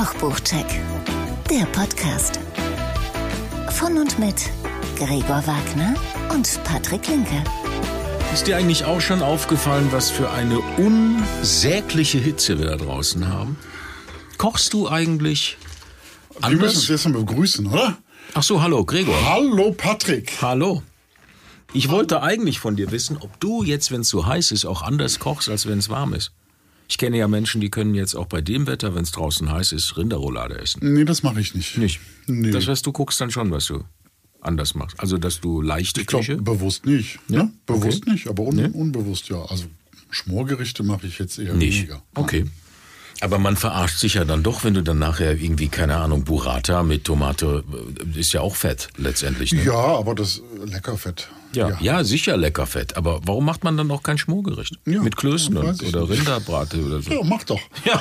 Kochbuchcheck, der Podcast. Von und mit Gregor Wagner und Patrick Linke. Ist dir eigentlich auch schon aufgefallen, was für eine unsägliche Hitze wir da draußen haben? Kochst du eigentlich Wir müssen uns anders? jetzt mal begrüßen, oder? Ach so, hallo, Gregor. Hallo Patrick. Hallo. Ich wollte eigentlich von dir wissen, ob du jetzt, wenn es so heiß ist, auch anders kochst, als wenn es warm ist. Ich kenne ja Menschen, die können jetzt auch bei dem Wetter, wenn es draußen heiß ist, Rinderroulade essen. Nee, das mache ich nicht. Nicht. Nee. Das heißt, du guckst dann schon, was du anders machst. Also, dass du leichte ich glaube, Küche. bewusst nicht. Ja? Ne? Bewusst Okay. nicht, aber un unbewusst ja. Also Schmorgerichte mache ich jetzt eher Nicht. weniger. Okay. Aber man verarscht sich ja dann doch, wenn du dann nachher irgendwie, keine Ahnung, Burrata mit Tomate, äh, ist ja auch Fett letztendlich. Ne? Ja, aber das äh, Leckerfett. Ja, ja. sicher lecker Fett. Aber warum macht man dann auch kein Schmorgericht? Ja, mit Klößen und, oder. Rinderbrate oder so. Ja, mach doch. Ja,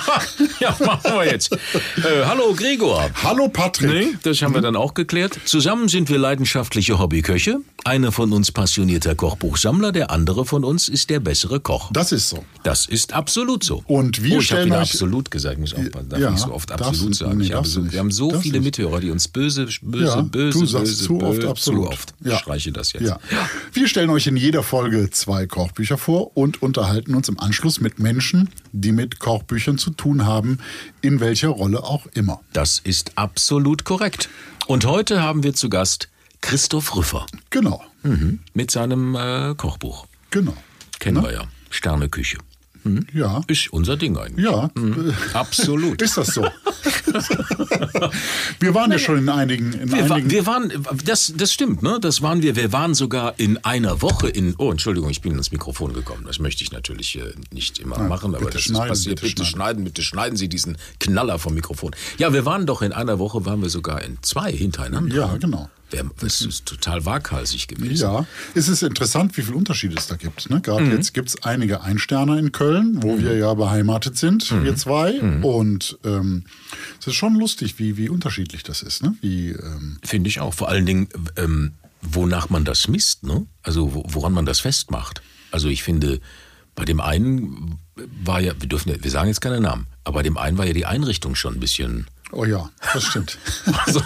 ja, machen wir jetzt. Äh, hallo Gregor. Hallo Patrick. Nee, das haben wir dann auch geklärt. Zusammen sind wir leidenschaftliche Hobbyköche. Einer von uns passionierter Kochbuchsammler, der andere von uns ist der bessere Koch. Das ist so. Das ist absolut so. Und wir oh, ich habe stellen wieder euch- absolut gesagt, ich muss aufpassen. Darf Ja, nicht so oft absolut sagen. nee, ich habe so, wir haben so viele nicht. Mithörer, die uns böse, böse, Ja, böse, du sagst böse, zu oft böse, absolut. Zu oft. Ja. Ich streiche das jetzt. Ja. Wir stellen euch in jeder Folge zwei Kochbücher vor und unterhalten uns im Anschluss mit Menschen, die mit Kochbüchern zu tun haben, in welcher Rolle auch immer. Das ist absolut korrekt. Und heute haben wir zu Gast Christoph Rüffer Genau, mhm. mit seinem äh, Kochbuch. genau. Kennen wir ja. Sterneküche. Ja, Ist unser Ding eigentlich. ja. Absolut. Ist das so? wir waren ja schon in einigen, in Wir, einigen wir waren, das, das stimmt, ne? Das waren wir. Wir waren sogar in einer Woche in. Oh, Entschuldigung, ich bin ins Mikrofon gekommen. Das möchte ich natürlich äh, nicht immer machen, aber das schneiden, ist passiert. bitte Bitte, schneiden, bitte schneiden Sie diesen Knaller vom Mikrofon. Ja, wir waren doch in einer Woche, waren wir sogar in zwei hintereinander. Ja, genau. Das ist total waghalsig gewesen. Ja, es ist interessant, wie viel Unterschiede es da gibt. Ne? Gerade Mhm. jetzt gibt es einige Einsterner in Köln, wo wir ja beheimatet sind, Mhm. wir zwei. Und ähm, es ist schon lustig, wie, wie unterschiedlich das ist. Ne? Wie, ähm, Finde ich auch. Vor allen Dingen, ähm, wonach man das misst, ne? Also wo, woran man das festmacht. Also ich finde, bei dem einen war ja, wir dürfen, ja- wir sagen jetzt keine Namen, aber bei dem einen war ja die Einrichtung schon ein bisschen. Oh ja, das stimmt. Also,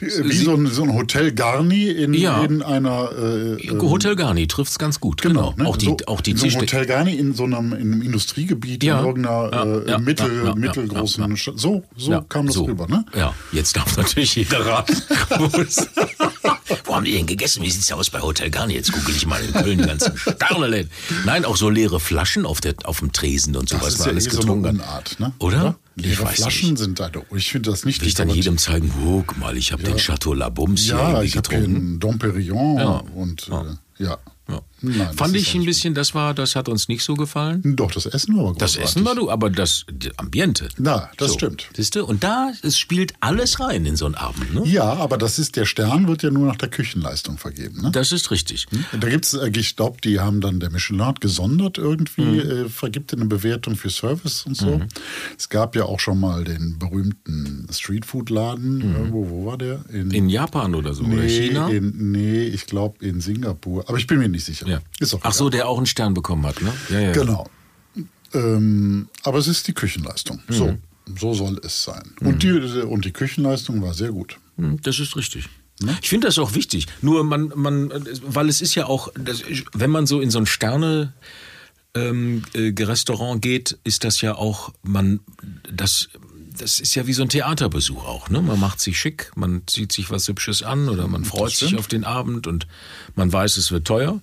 Die, wie so ein, so ein Hotel Garni in, Ja. in einer. Äh, ähm, Hotel Garni trifft's ganz gut. Genau. ne? Auch die, so, auch die so Tischde- Hotel Garni in so einem, in einem Industriegebiet Ja. in irgendeiner Ja, äh, ja, mittel, mittelgroßen. Stadt. So, so kam das so. rüber, ne? Ja, jetzt darf natürlich jeder raten. wo haben die denn gegessen? Wie sieht's aus bei Hotel Garni? Jetzt google ich mal in Köln die ganzen Sterneläden. Nein, auch so leere Flaschen auf, der, auf dem Tresen und so, Das was man ja alles eh so eine getrunken. Unart, ne? Oder? Ich Leere weiß Flaschen nicht. sind da. Ich finde das nicht Will ich dann jedem zeigen, guck mal, ich habe den Chateau La Bums hier Ja, irgendwie ich habe getrunken. einen Dom Perignon Ja. und äh, ja. Nein, Fand ich ein bisschen, das war, das hat uns nicht so gefallen. Doch, das Essen war aber Das großartig. Essen war du, aber das Ambiente. Na, das stimmt. Siehst du? Und da, es spielt alles rein in so einen Abend. Ne? Ja, aber das ist, der Stern wird ja nur nach der Küchenleistung vergeben. Ne? Das ist richtig. Da gibt's, äh, ich glaube, die haben dann der Michelin hat gesondert irgendwie, Mhm. äh, vergibt eine Bewertung für Service und so. Es gab ja auch schon mal den berühmten Streetfood-Laden. Irgendwo, wo war der? Mhm. In Japan oder so, oder China? In, nee, ich glaube in Singapur. Aber ich bin mir nicht sicher. Ja. Ist auch Ach so, der auch einen Stern bekommen hat, ne? Ja, ja. Genau. Ähm, aber es ist die Küchenleistung. Mhm. So, so soll es sein. Und, die, und die Küchenleistung war sehr gut. Hm, Das ist richtig. Ich finde das auch wichtig. Nur man, man, weil es ist ja auch, wenn man so in so ein Sterne ähm, äh, Restaurant geht, ist das ja auch, man, das, das ist ja wie so ein Theaterbesuch auch. Ne? Man macht sich schick, man zieht sich was Hübsches an oder man freut sich auf den Abend und man weiß, es wird teuer.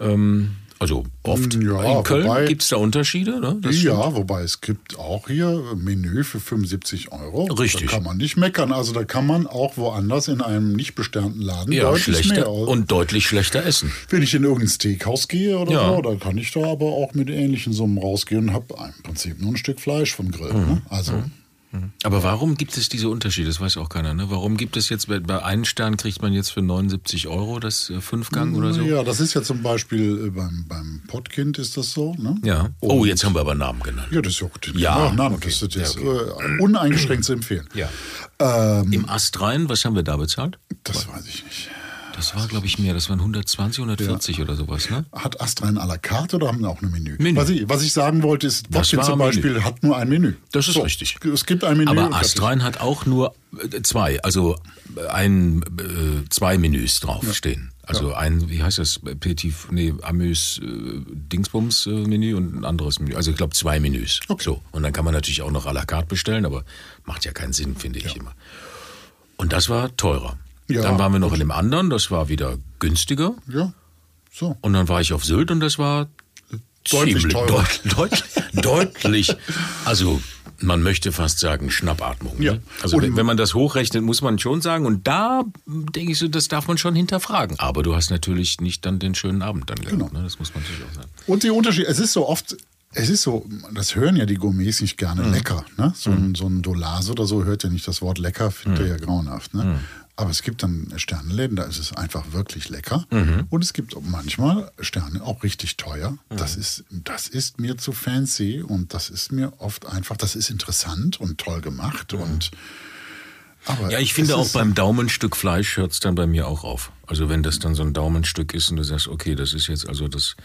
Ähm, also oft. Ja, in Köln gibt es da Unterschiede. Ne? Ja, wobei es gibt auch hier Menü für 75 Euro. Richtig. Da kann man nicht meckern. Also da kann man auch woanders in einem nicht besternten Laden Ja, deutlich mehr. schlechter aus- und deutlich schlechter essen. wenn ich in irgendein Steakhouse gehe oder Ja. so, dann kann ich da aber auch mit ähnlichen Summen rausgehen und habe im Prinzip nur ein Stück Fleisch vom Grill. Mhm. Ne? Also Aber warum gibt es diese Unterschiede? Das weiß auch keiner. Ne? Warum gibt es jetzt bei, einem Stern kriegt man jetzt für 79 Euro das äh, Fünfgang oder so? Ja, das ist ja zum Beispiel äh, beim, beim Pottkind ist das so. Ne? Ja. Oh, Und- jetzt haben wir aber Namen genannt. Ja, das ist ja gut. Ja, nein, okay. das ist jetzt Ja, äh, uneingeschränkt zu empfehlen. Ja. Ähm, Im Ast rein, was haben wir da bezahlt? das weiß ich nicht. Das war, glaube ich, mehr. Das waren 120, 140 ja. oder sowas, ne? Hat Astra ein à la carte oder haben sie auch ein Menü? Menü. Was, ich, was ich sagen wollte, ist, Botkin zum Beispiel Menü. hat nur ein Menü. Das ist so, richtig. Es gibt ein Menü. Aber Astrein hat auch nur äh, zwei, also ein, äh, zwei Menüs draufstehen. Ja. Also ja. ein, wie heißt das, Petit, nee, Amüs äh, Dingsbums äh, Menü und ein anderes Menü. Also ich glaube zwei Menüs. Okay. So. Und dann kann man natürlich auch noch à la carte bestellen, aber macht ja keinen Sinn, finde ich immer. Und das war teurer. Ja, dann waren wir noch gut. in dem anderen, das war wieder günstiger. Ja. So. Und dann war ich auf Sylt und das war deutlich ziemlich, deut, deut, deutlich. Also man möchte fast sagen Schnappatmung. Ne? Ja. Also und, wenn man das hochrechnet, muss man schon sagen. Und da denke ich so, das darf man schon hinterfragen. Aber du hast natürlich nicht dann den schönen Abend dann gehabt. Genau. Ne? Das muss man natürlich auch sagen. Und die Unterschiede, es ist so oft, es ist so, das hören ja die Gourmets nicht gerne mhm. lecker. Ne? So, mhm. ein, so ein Dolase oder so hört ja nicht das Wort lecker, findet mhm. er ja grauenhaft. Ne? Mhm. Aber es gibt dann Sternenläden, da ist es einfach wirklich lecker. Mhm. Und es gibt manchmal Sterne auch richtig teuer. Mhm. Das, ist, das ist mir zu fancy und das ist mir oft einfach, das ist interessant und toll gemacht. Mhm. Und, aber ja, ich finde auch beim Daumenstück Fleisch hört es dann bei mir auch auf. Also wenn das dann so ein Daumenstück ist und du sagst, okay, das ist jetzt also das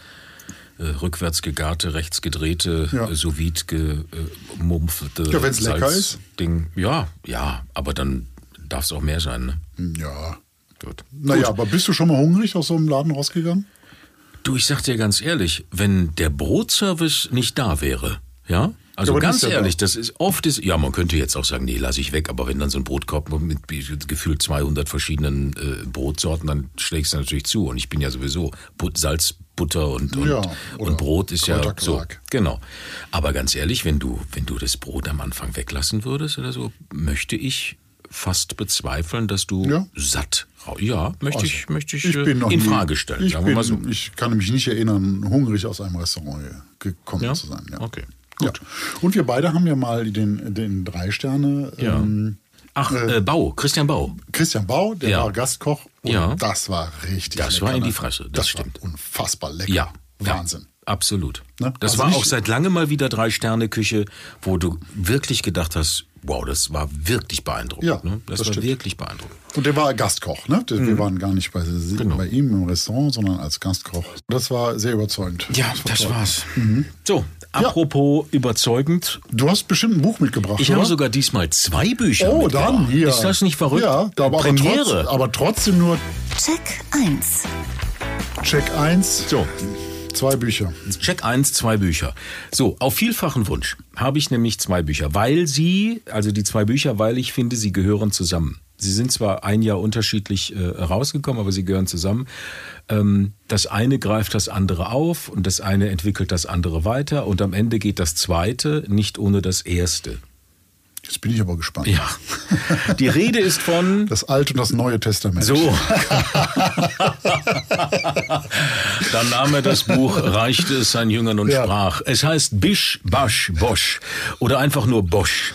äh, rückwärts gegarte, rechts gedrehte, ja. äh, sous vide gemumpfte Ja, wenn es lecker ist. Ding. Ja, ja, aber dann darf es auch mehr sein, ne? Ja. Gut. Naja, Gut. aber bist du schon mal hungrig aus so einem Laden rausgegangen? Du, ich sag dir ganz ehrlich, wenn der Brotservice nicht da wäre, ja, also ja, ganz ehrlich, da. das ist oft ist, ja, man könnte jetzt auch sagen, nee, lass ich weg, aber wenn dann so ein Brotkorb mit gefühlt 200 verschiedenen äh, Brotsorten, dann schlägst du natürlich zu. Und ich bin ja sowieso But Salz, Butter und, und, ja, und Brot ist ja so. Genau. Aber ganz ehrlich, wenn du, wenn du das Brot am Anfang weglassen würdest oder so, möchte ich fast bezweifeln, dass du ja. satt ja, möchte also, ich, möchte ich, ich bin noch in Frage stellen. Ich, bin, so. ich kann mich nicht erinnern, hungrig aus einem Restaurant gekommen ja? zu sein. Ja. Okay, gut. Ja. Und wir beide haben ja mal den, den drei Sterne. Ähm, Ach, äh, Bau, Christian Bau. Christian Bau, der war Gastkoch und ja. das war richtig Das lecker, war in die Fresse, das, das stimmt. unfassbar lecker. Ja. Wahnsinn. Absolut. Ne? Das also war auch seit langem mal wieder Drei-Sterne-Küche, wo du wirklich gedacht hast, wow, das war wirklich beeindruckend. Ja, ne? Das, das war stimmt. wirklich beeindruckend. Und der war Gastkoch, ne? Wir mhm. waren gar nicht bei, genau. bei, ihm im Restaurant, sondern als Gastkoch. Das war sehr überzeugend. Ja, das, das war's. Mhm. So, apropos ja. überzeugend. Du hast bestimmt ein Buch mitgebracht, Ich oder? habe sogar diesmal zwei Bücher Oh, dann hier. Ist das nicht verrückt? Ja, da, aber, Premiere. Aber, trotz, aber trotzdem nur... Check 1. Check 1. So, Zwei Bücher. Check 1, zwei Bücher. So, auf vielfachen Wunsch habe ich nämlich zwei Bücher, weil sie, also die zwei Bücher, weil ich finde, sie gehören zusammen. Sie sind zwar ein Jahr unterschiedlich äh, rausgekommen, aber sie gehören zusammen. Ähm, das eine greift das andere auf und das eine entwickelt das andere weiter und am Ende geht das zweite nicht ohne das erste. Jetzt bin ich aber gespannt. Ja. Die Rede ist von. Das Alte und das Neue Testament. So. Dann nahm er das Buch, reichte es seinen Jüngern und ja. sprach. Es heißt Bisch, Basch, Bosch. Oder einfach nur Bosch.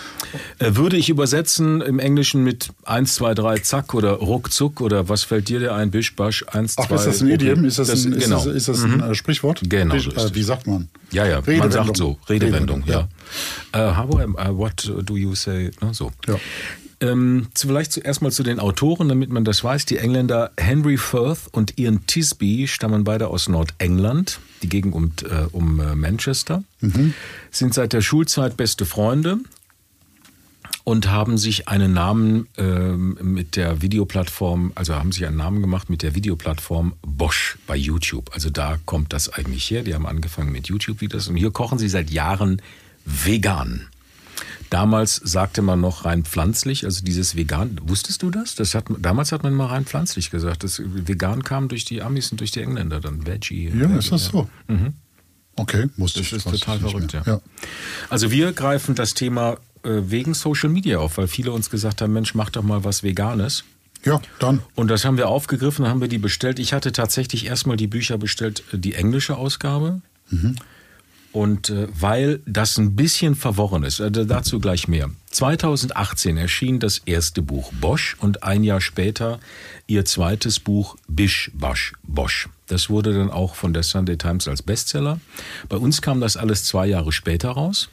Äh, würde ich übersetzen im Englischen mit 1, 2, 3, zack oder ruckzuck oder was fällt dir der ein? Bisch, basch, 1, 2. Ach, ist das ein Idiom? Ist das, das, ein, genau. ist das, ist das ein mhm. Sprichwort? Genau. Bisch, äh, wie sagt man? Ja, ja, man sagt so. Redewendung, ja. ja. Uh, how, uh, what do you say? No, so. Ja. Ähm, vielleicht zuerst mal zu den Autoren, damit man das weiß. Die Engländer Henry Firth und Ian Tisby stammen beide aus Nordengland, die Gegend um, äh, um Manchester, mhm. sind seit der Schulzeit beste Freunde und haben sich einen Namen ähm, mit der Videoplattform, also haben sich einen Namen gemacht mit der Videoplattform Bosch bei YouTube. Also da kommt das eigentlich her. Die haben angefangen mit YouTube-Videos und hier kochen sie seit Jahren vegan. Damals sagte man noch rein pflanzlich, also dieses vegan. Wusstest du das? das hat, damals hat man mal rein pflanzlich gesagt. Das vegan kam durch die Amis und durch die Engländer dann. Veggie. Ja, Veggie, ist das so? Mhm. Okay, musste das ich. Das ist total verrückt, ja. ja. Also wir greifen das Thema wegen Social Media auf, weil viele uns gesagt haben, Mensch, mach doch mal was Veganes. Ja, dann. Und das haben wir aufgegriffen, haben wir die bestellt. Ich hatte tatsächlich erstmal die Bücher bestellt, äh, die englische Ausgabe. Mhm. Und äh, weil das ein bisschen verworren ist, äh, dazu gleich mehr. 2018 erschien das erste Buch Bosch und ein Jahr später ihr zweites Buch Bisch Basch Bosch. Das wurde dann auch von der Sunday Times als Bestseller. Bei uns kam das alles zwei Jahre später raus.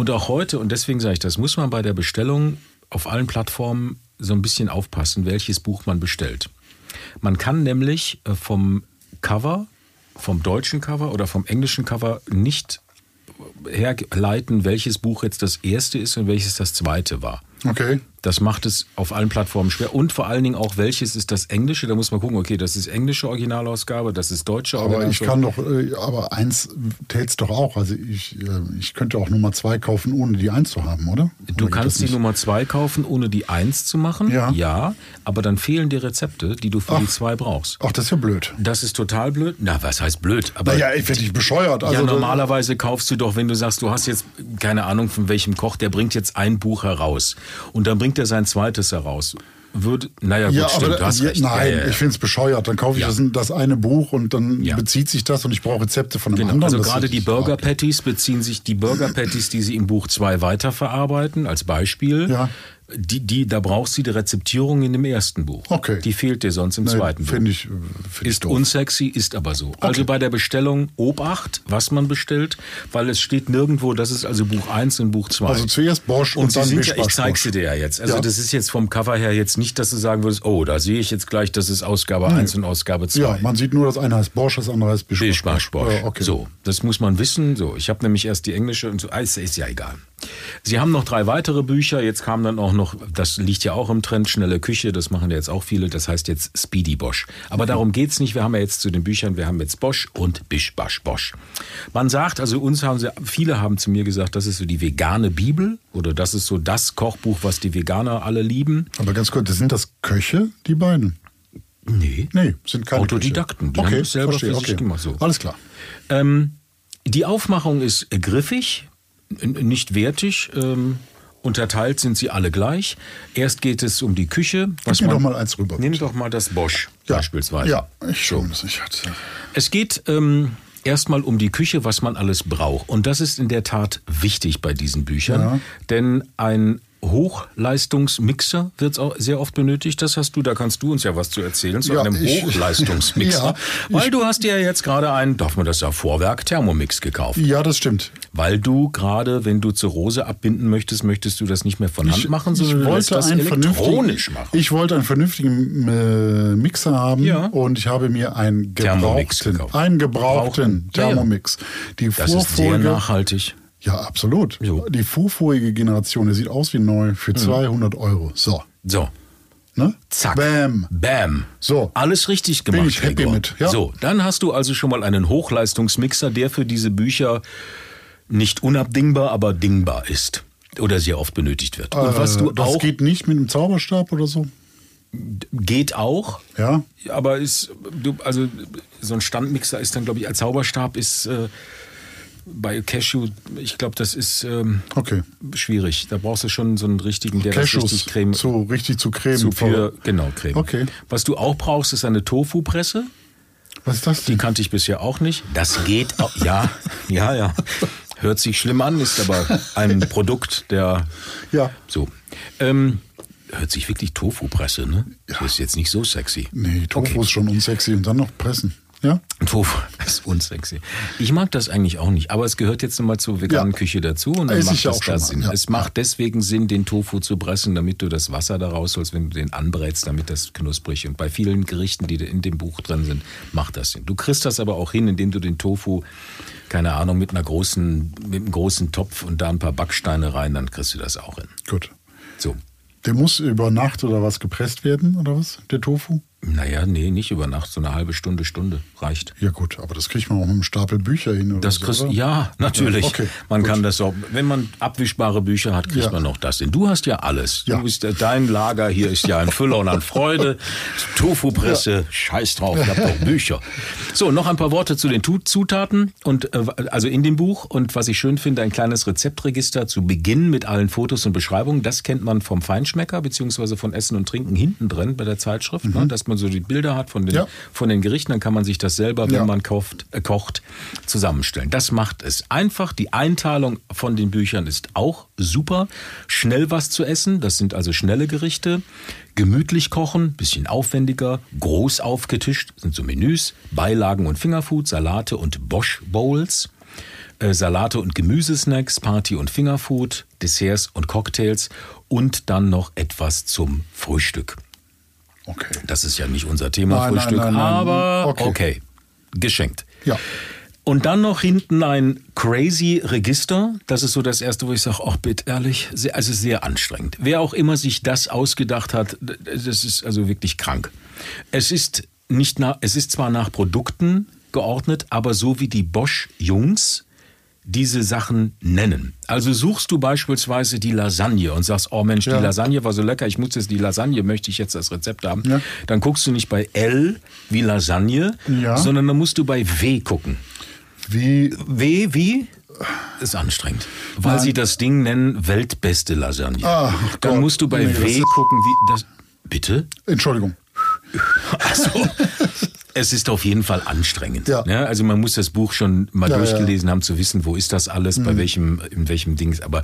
Und auch heute, und deswegen sage ich das, muss man bei der Bestellung auf allen Plattformen so ein bisschen aufpassen, welches Buch man bestellt. Man kann nämlich äh, vom Cover, vom deutschen Cover oder vom englischen Cover nicht herleiten, welches Buch jetzt das erste ist und welches das zweite war. Okay. Das macht es auf allen Plattformen schwer. Und vor allen Dingen auch, welches ist das Englische? Da muss man gucken, okay, das ist englische Originalausgabe, das ist deutsche Aber ich Originalausgabe. kann doch, äh, aber eins tät's doch auch. Also ich, äh, ich könnte auch Nummer zwei kaufen, ohne die eins zu haben, oder? Du Oder kannst die? Nummer zwei kaufen, ohne die eins zu machen. Ja. aber dann fehlen die Rezepte, die du für die zwei brauchst. Ach, das ist ja blöd. Das ist total blöd. Na, was heißt blöd? Aber Naja, ich werde dich bescheuert. Also ja, normalerweise kaufst du doch, wenn du sagst, du hast jetzt keine Ahnung von welchem Koch, der bringt jetzt ein Buch heraus und dann bringt er sein zweites heraus. Würde, naja, gut, Ja, stimmt, aber ja, nein, Ja, ich finde es bescheuert. Dann kaufe ich das, das eine Buch und dann bezieht sich das und ich brauche Rezepte von einem Genau, anderen. also gerade die Burger Patties beziehen sich, die Burger Patties, die sie im Buch 2 weiterverarbeiten, als Beispiel, Ja. Die, die, da brauchst du die Rezeptierung in dem ersten Buch. Okay. Die fehlt dir sonst im Nee, zweiten Buch. Finde ich, äh, find ich Ist doof. unsexy, ist aber so. Also bei der Bestellung Obacht, was man bestellt, weil es steht nirgendwo, das ist also Buch 1 und Buch 2. Also zuerst Bosch und, und sie dann sind ja, ich zeig's Bosch. dir ja jetzt. Also Ja. das ist jetzt vom Cover her jetzt nicht, dass du sagen würdest, oh, da sehe ich jetzt gleich, das ist Ausgabe 1 und Ausgabe 2. Ja, man sieht nur, das eine heißt Bosch, das andere heißt Bischbasch. Bischbasch Bosch. Ja, okay. So, das muss man wissen. So, ich habe nämlich erst die englische und so. Ah, ist ja egal. Sie haben noch drei weitere Bücher. Jetzt kam dann auch noch, das liegt ja auch im Trend, schnelle Küche. Das machen ja jetzt auch viele. Das heißt jetzt Speedy Bosch. Aber darum geht's nicht. Wir haben ja jetzt zu den Büchern, wir haben jetzt Bosch und Bischbasch Bosch. Man sagt, also uns haben sie, viele haben zu mir gesagt, das ist so die vegane Bibel oder das ist so das Kochbuch, was die Veganer alle lieben. Aber ganz kurz, sind das Köche, die beiden? Nee. Nee, sind keine Autodidakten, die Köche. haben okay, das selber verstehe, für sich okay. gemacht, so. Alles klar. Ähm, die Aufmachung ist griffig, nicht wertig. Ähm, unterteilt sind sie alle gleich. Erst geht es um die Küche. Gib mir doch mal eins rüber. Nimm bitte. doch mal das Bosch ja. beispielsweise. Ja, ich schaue das nicht. Hatte. Es geht ähm, erstmal um die Küche, was man alles braucht. Und das ist in der Tat wichtig bei diesen Büchern. Ja. Denn ein Hochleistungsmixer wird auch sehr oft benötigt. Das hast du, da kannst du uns ja was zu erzählen, zu Ja, einem ich- Hochleistungsmixer. Ja, weil du hast ja jetzt gerade einen, darf man das ja, Vorwerk Thermomix gekauft. Ja, das stimmt. Weil du gerade, wenn du zur Rose abbinden möchtest, möchtest du das nicht mehr von Hand machen, sondern ich wollte das einen elektronisch vernünftigen, machen. Ich wollte einen vernünftigen äh, Mixer haben Ja. und ich habe mir einen Thermomix gebrauchten, gekauft. einen gebrauchten. Thermomix. Die das ist sehr Vorfolge, nachhaltig. Ja absolut. So. Die vorvorige Generation, der sieht aus wie neu Mhm. für 200 Euro. So, So, ne? zack. Bam. Bam. So. Alles richtig gemacht. Bin ich happy Gregor. mit, ja. So, dann hast du also schon mal einen Hochleistungsmixer, der für diese Bücher nicht unabdingbar, aber dingbar ist. Oder sehr oft benötigt wird. Und was du Äh, das auch geht nicht mit einem Zauberstab oder so. geht auch, Ja. aber ist du, also so ein Standmixer ist dann glaube ich als Zauberstab ist äh, bei Cashew, ich glaube, das ist ähm, Okay. schwierig. Da brauchst du schon so einen richtigen, der das Cashews richtig creme zu richtig zu Creme. zu für, genau, Creme. Okay. Was du auch brauchst, ist eine Tofu-Presse. Was ist das Die denn? kannte ich bisher auch nicht. Das geht auch. Ja, ja, ja. Hört sich schlimm an, ist aber ein Produkt der. Ja. So. Ähm, hört sich wirklich Tofu-Presse, ne? Das ist jetzt nicht so sexy. Nee, Tofu Okay. ist schon unsexy und dann noch pressen. Ja? Tofu ist unsexy. Ich mag das eigentlich auch nicht, aber es gehört jetzt mal zur veganen Ja. Küche dazu und dann macht das da Sinn. ja. Es macht deswegen Sinn, den Tofu zu pressen, damit du das Wasser da rausholst, wenn du den anbrätst, damit das knusprig und bei vielen Gerichten, die in dem Buch drin sind, macht das Sinn. Du kriegst das aber auch hin, indem du den Tofu keine Ahnung, mit einer großen, mit einem großen Topf und da ein paar Backsteine rein, dann kriegst du das auch hin. Gut. So. Der muss über Nacht oder was gepresst werden, oder was? Der Tofu? Naja, nee, nicht über Nacht, so eine halbe Stunde, Stunde reicht. Ja gut, aber das kriegt man auch mit einem Stapel Bücher hin. Oder Das so, kriegst oder? ja, natürlich. Ja, okay, man gut. kann das auch, wenn man abwischbare Bücher hat, kriegt Ja. man auch das hin. Du hast ja alles. Ja. Du bist, dein Lager hier ist ja ein Füller und an Freude. Tofu-Presse, scheiß drauf, ich hab doch Bücher. So, noch ein paar Worte zu den Zutaten und äh, also in dem Buch und was ich schön finde, ein kleines Rezeptregister zu Beginn mit allen Fotos und Beschreibungen. Das kennt man vom Feinschmecker beziehungsweise von Essen und Trinken hinten drin bei der Zeitschrift, ne, dass man so die Bilder hat von den. Ja. von den Gerichten. Dann kann man sich das selber, wenn Ja. man kauft, äh, kocht, zusammenstellen. Das macht es einfach. Die Einteilung von den Büchern ist auch super. Schnell was zu essen, das sind also schnelle Gerichte. Gemütlich kochen, bisschen aufwendiger. Groß aufgetischt sind so Menüs, Beilagen und Fingerfood, Salate und Bosch Bowls. Äh, Salate und Gemüsesnacks, Party- und Fingerfood, Desserts und Cocktails und dann noch etwas zum Frühstück. Okay. Das ist ja nicht unser Thema Nein, Frühstück, nein, nein. aber Okay. okay. geschenkt. Ja. Und dann noch hinten ein crazy Register. Das ist so das erste, wo ich sage, ach bitte ehrlich, sehr, also sehr anstrengend. Wer auch immer sich das ausgedacht hat, das ist also wirklich krank. Es ist nicht nach, es ist zwar nach Produkten geordnet, aber so wie die Bosch Jungs diese Sachen nennen. Also suchst du beispielsweise die Lasagne und sagst, oh Mensch, Ja. die Lasagne war so lecker, ich muss jetzt die Lasagne, möchte ich jetzt das Rezept haben. Ja. Dann guckst du nicht bei L wie Lasagne, Ja. sondern dann musst du bei W gucken. Wie, W wie? Ist anstrengend. Weil Nein. sie das Ding nennen Weltbeste Lasagne. Ah, Dann Gott. musst du bei Nee, W gucken, wie das. Bitte? Entschuldigung. Also, es ist auf jeden Fall anstrengend. Ja. Ne? Also man muss das Buch schon mal Ja, Mhm. durchgelesen haben, zu wissen, wo ist das alles, bei welchem, in welchem Dings. Aber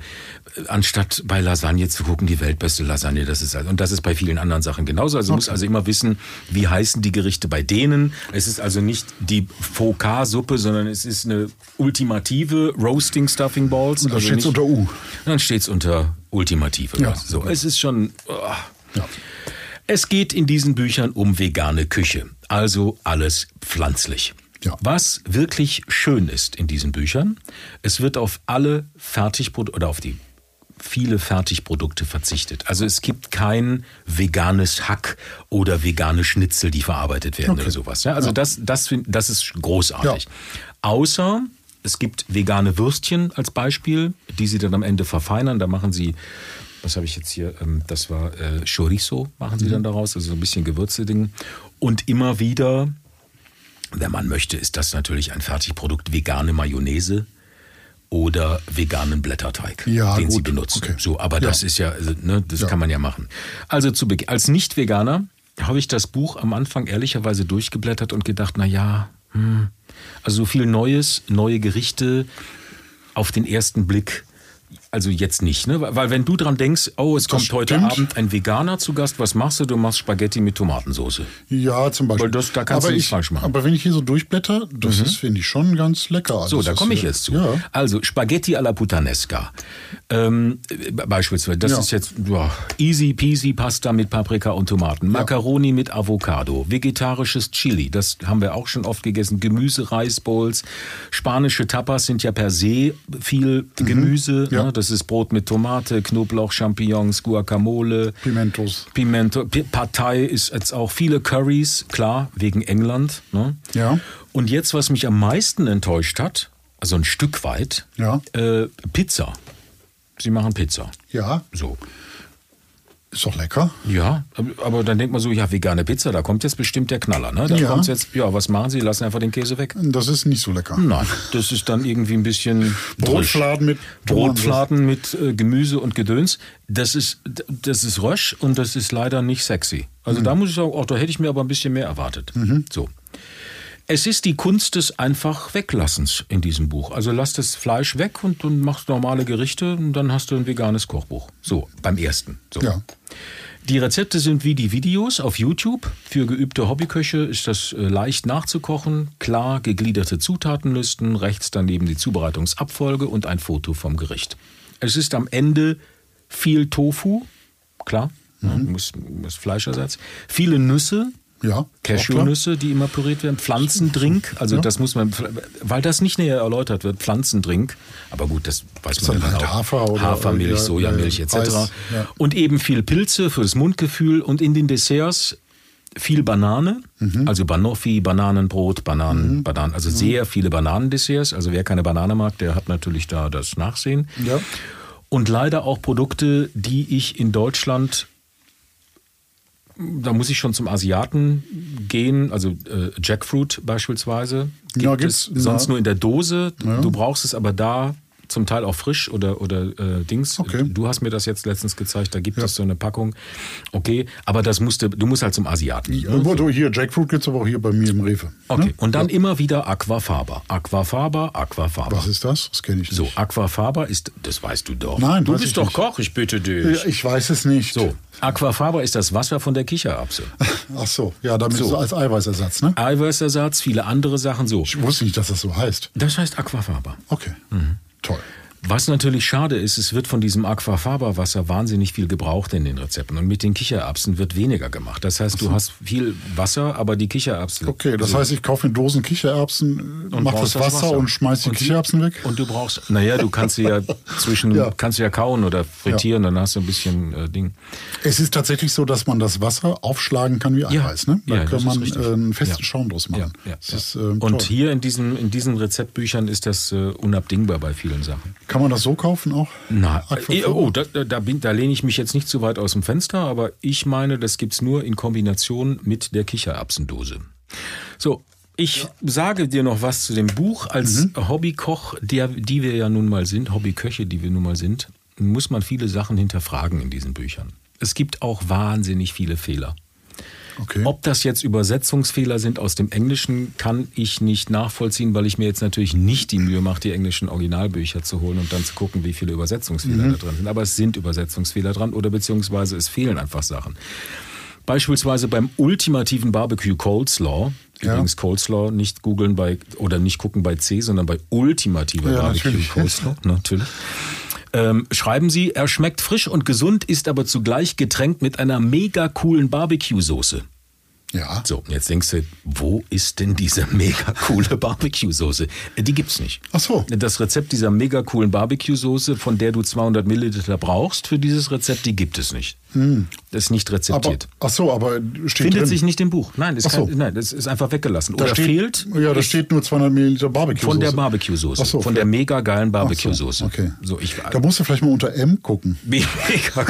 äh, anstatt bei Lasagne zu gucken, die weltbeste Lasagne, das ist also, und das ist bei vielen anderen Sachen genauso. Also muss also immer wissen, wie heißen die Gerichte bei denen. Es ist also nicht die Faux-Suppe, sondern es ist eine ultimative Roasting Stuffing Balls. Und da also steht's nicht- unter U. Dann steht's unter ultimative. Ja. So, es ist schon. Oh. Ja. Es geht in diesen Büchern um vegane Küche, also alles pflanzlich. Ja. Was wirklich schön ist in diesen Büchern, es wird auf alle Fertigprodukte oder auf die viele Fertigprodukte verzichtet. Also es gibt kein veganes Hack oder vegane Schnitzel, die verarbeitet werden Okay. oder sowas. Ja, also Ja. das, das, das ist großartig. Ja. Außer es gibt vegane Würstchen als Beispiel, die sie dann am Ende verfeinern. Da machen sie, was habe ich jetzt hier? Ähm, Das war äh, Chorizo, machen sie dann daraus, also so ein bisschen gewürzte Dinge. Und immer wieder, wenn man möchte, ist das natürlich ein Fertigprodukt vegane Mayonnaise oder veganen Blätterteig, Ja, den sie gut, benutzen. okay. So, aber Ja. das ist ja, also, ne, das Ja. kann man ja machen. Also zu Beginn, als Nicht-Veganer habe ich das Buch am Anfang ehrlicherweise durchgeblättert und gedacht, na ja, hm, also so viel Neues, neue Gerichte auf den ersten Blick. Also jetzt nicht, ne? Weil wenn du dran denkst, oh, es kommt heute stimmt. Abend ein Veganer zu Gast, was machst du? Du machst Spaghetti mit Tomatensauce. Ja, zum Beispiel. Weil das- da kannst aber du nichts ich, falsch machen. Mhm. Aber wenn ich hier so durchblätter, das ist, finde ich, schon ganz lecker. So, Das da komme ich jetzt zu. Ja. Also Spaghetti alla puttanesca. Ähm, äh, beispielsweise, das Ja. ist jetzt ja, easy peasy Pasta mit Paprika und Tomaten. Macaroni mit Avocado. Vegetarisches Chili, das haben wir auch schon oft gegessen. Gemüse, Reisbowls. Spanische Tapas sind ja per se viel Gemüse. Ja. Ne? Das ist Brot mit Tomate, Knoblauch, Champignons, Guacamole. Pimentos. Pimento, Pi- Partei ist jetzt auch viele Curries, klar, wegen England. Ne? Ja. Und jetzt, was mich am meisten enttäuscht hat, also ein Stück weit, Ja. äh, Pizza. Sie machen Pizza. Ja, So. Ist doch lecker. Ja, aber dann denkt man so, ja, vegane Pizza, da kommt jetzt bestimmt der Knaller, ne? Da Ja. kommt's jetzt, ja, was machen Sie? Lassen einfach den Käse weg. Das ist nicht so lecker. Nein, das ist dann irgendwie ein bisschen Brotfladen mit Brotfladen mit äh, Gemüse und Gedöns. Das ist das ist Rösch und das ist leider nicht sexy. Mhm. Also da muss ich sagen, auch da hätte ich mir aber ein bisschen mehr erwartet. So. Es ist die Kunst des einfach Weglassens in diesem Buch. Also lass das Fleisch weg und du machst normale Gerichte und dann hast du ein veganes Kochbuch. So, beim ersten. So. Ja. Die Rezepte sind wie die Videos auf YouTube. Für geübte Hobbyköche ist das äh, leicht nachzukochen. Klar gegliederte Zutatenlisten, rechts daneben die Zubereitungsabfolge und ein Foto vom Gericht. Es ist am Ende viel Tofu, klar, ja, muss, muss Fleischersatz. Viele Nüsse, Ja. Cashewnüsse, die immer püriert werden, Pflanzendrink, also Ja. das muss man, weil das nicht näher erläutert wird, Pflanzendrink, aber gut, das weiß man dann dann halt auch. Hafer oder- Hafermilch, ja, Sojamilch etc. Ja. Und eben viel Pilze fürs Mundgefühl und in den Desserts viel Banane, Mhm. also Banoffee, Bananenbrot, Bananen, Bananen, also sehr viele Bananendesserts. Also wer keine Banane mag, der hat natürlich da das Nachsehen. Ja. Und leider auch Produkte, die ich in Deutschland da muss ich schon zum Asiaten gehen, also äh, Jackfruit beispielsweise. Gibt Ja, es gibt's, sonst ja. nur in der Dose. Ja. Du brauchst es aber da zum Teil auch frisch oder, oder äh, Dings. Okay. Du hast mir das jetzt letztens gezeigt, da gibt Ja. es so eine Packung. Okay, aber das musste, du musst halt zum Asiaten. Ja, wo- hier, Jackfruit gibt es aber auch hier bei mir im Rewe. Okay, Ne? und dann immer wieder Aquafaba. Aquafaba, Aquafaba. Was ist das? Das kenne ich nicht. so, Aquafaba ist, das weißt du doch. Nein, du bist doch nicht. Koch, ich bitte dich. Ja, Ich weiß es nicht. So, Aquafaba ist das Wasser von der Kichererbse. Ach so, ja, damit So. ist es als Eiweißersatz, ne? Eiweißersatz, viele andere Sachen so. Ich wusste nicht, dass das so heißt. Das heißt Aquafaba. Okay, Mhm. Toll. Was natürlich schade ist, es wird von diesem Aquafaba-Wasser wahnsinnig viel gebraucht in den Rezepten. Und mit den Kichererbsen wird weniger gemacht. Das heißt, du hast viel Wasser, aber die Kichererbsen. Okay, das heißt, ich kaufe in Dosen Kichererbsen, mach das brauchst Wasser, und schmeiß die Und Kichererbsen weg. Und du brauchst, naja, du kannst sie ja zwischen, Ja. kannst du ja kauen oder frittieren, dann hast du ein bisschen äh, Ding. Es ist tatsächlich so, dass man das Wasser aufschlagen kann wie Eiweiß. Ne? Da Ja, das kann man äh, einen festen Ja. Schaum draus machen. Ja, ja, das ja. Ist, ähm, Und hier in diesen, in diesen Rezeptbüchern ist das äh, unabdingbar bei vielen Sachen. Kann man das so kaufen auch? Aquafaba? äh, oh, da, da, bin, da lehne ich mich jetzt nicht zu weit aus dem Fenster, aber ich meine, das gibt's nur in Kombination mit der Kichererbsendose. So, ich sage dir noch was zu dem Buch. Als Hobbykoch, der, die wir ja nun mal sind, Hobbyköche, die wir nun mal sind, muss man viele Sachen hinterfragen in diesen Büchern. Es gibt auch wahnsinnig viele Fehler. Okay. Ob das jetzt Übersetzungsfehler sind aus dem Englischen, kann ich nicht nachvollziehen, weil ich mir jetzt natürlich nicht die Mühe mache, die englischen Originalbücher zu holen und dann zu gucken, wie viele Übersetzungsfehler Mhm. da drin sind. Aber es sind Übersetzungsfehler dran oder beziehungsweise es fehlen einfach Sachen. Beispielsweise beim ultimativen Barbecue Coleslaw. Ja. Übrigens Coleslaw nicht googeln bei oder nicht gucken bei C, sondern bei ultimativer Ja, Barbecue natürlich. Coleslaw. Natürlich. Ähm, schreiben Sie, er schmeckt frisch und gesund, ist aber zugleich getränkt mit einer mega coolen Barbecue-Soße. Ja. So, jetzt denkst du, wo ist denn diese mega coole Barbecue-Soße? Äh, Die gibt's nicht. Ach so. Das Rezept dieser mega coolen Barbecue-Soße, von der du 200 Milliliter brauchst für dieses Rezept, die gibt es nicht. Das ist nicht Aber, rezeptiert. ach so, aber steht Findet drin. sich nicht im Buch. Nein, Ach so. kein, nein, das ist einfach weggelassen. Da Oder steht, fehlt Ja, da steht nur 200 Milliliter Barbecue. von der Barbecue-Soße. So, von der mega geilen Ach so, Barbecue-Soße. Okay. So, ich, da musst du vielleicht mal unter M gucken. Mega.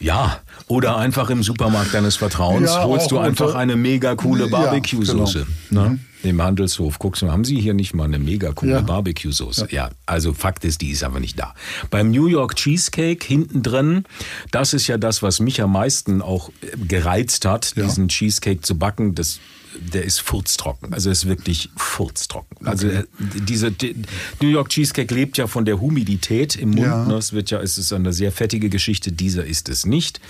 ja, oder einfach im Supermarkt deines Vertrauens Ja, holst du einfach unter- eine mega coole Ja, Barbecue-Soße. genau. Ne? Im Handelshof guckst du, haben sie hier nicht mal eine mega coole Ja. Barbecue-Soße? Ja. also Fakt ist, die ist aber nicht da. Beim New York Cheesecake hinten drin, das ist ja das, was mich am meisten auch gereizt hat, Ja. diesen Cheesecake zu backen. Das der ist furztrocken. Also ist wirklich furztrocken. Also äh, diese die, New York Cheesecake lebt ja von der Humidität im Mund. Ja. Ne? Es wird ja, es ist eine sehr fettige Geschichte. Dieser ist es nicht.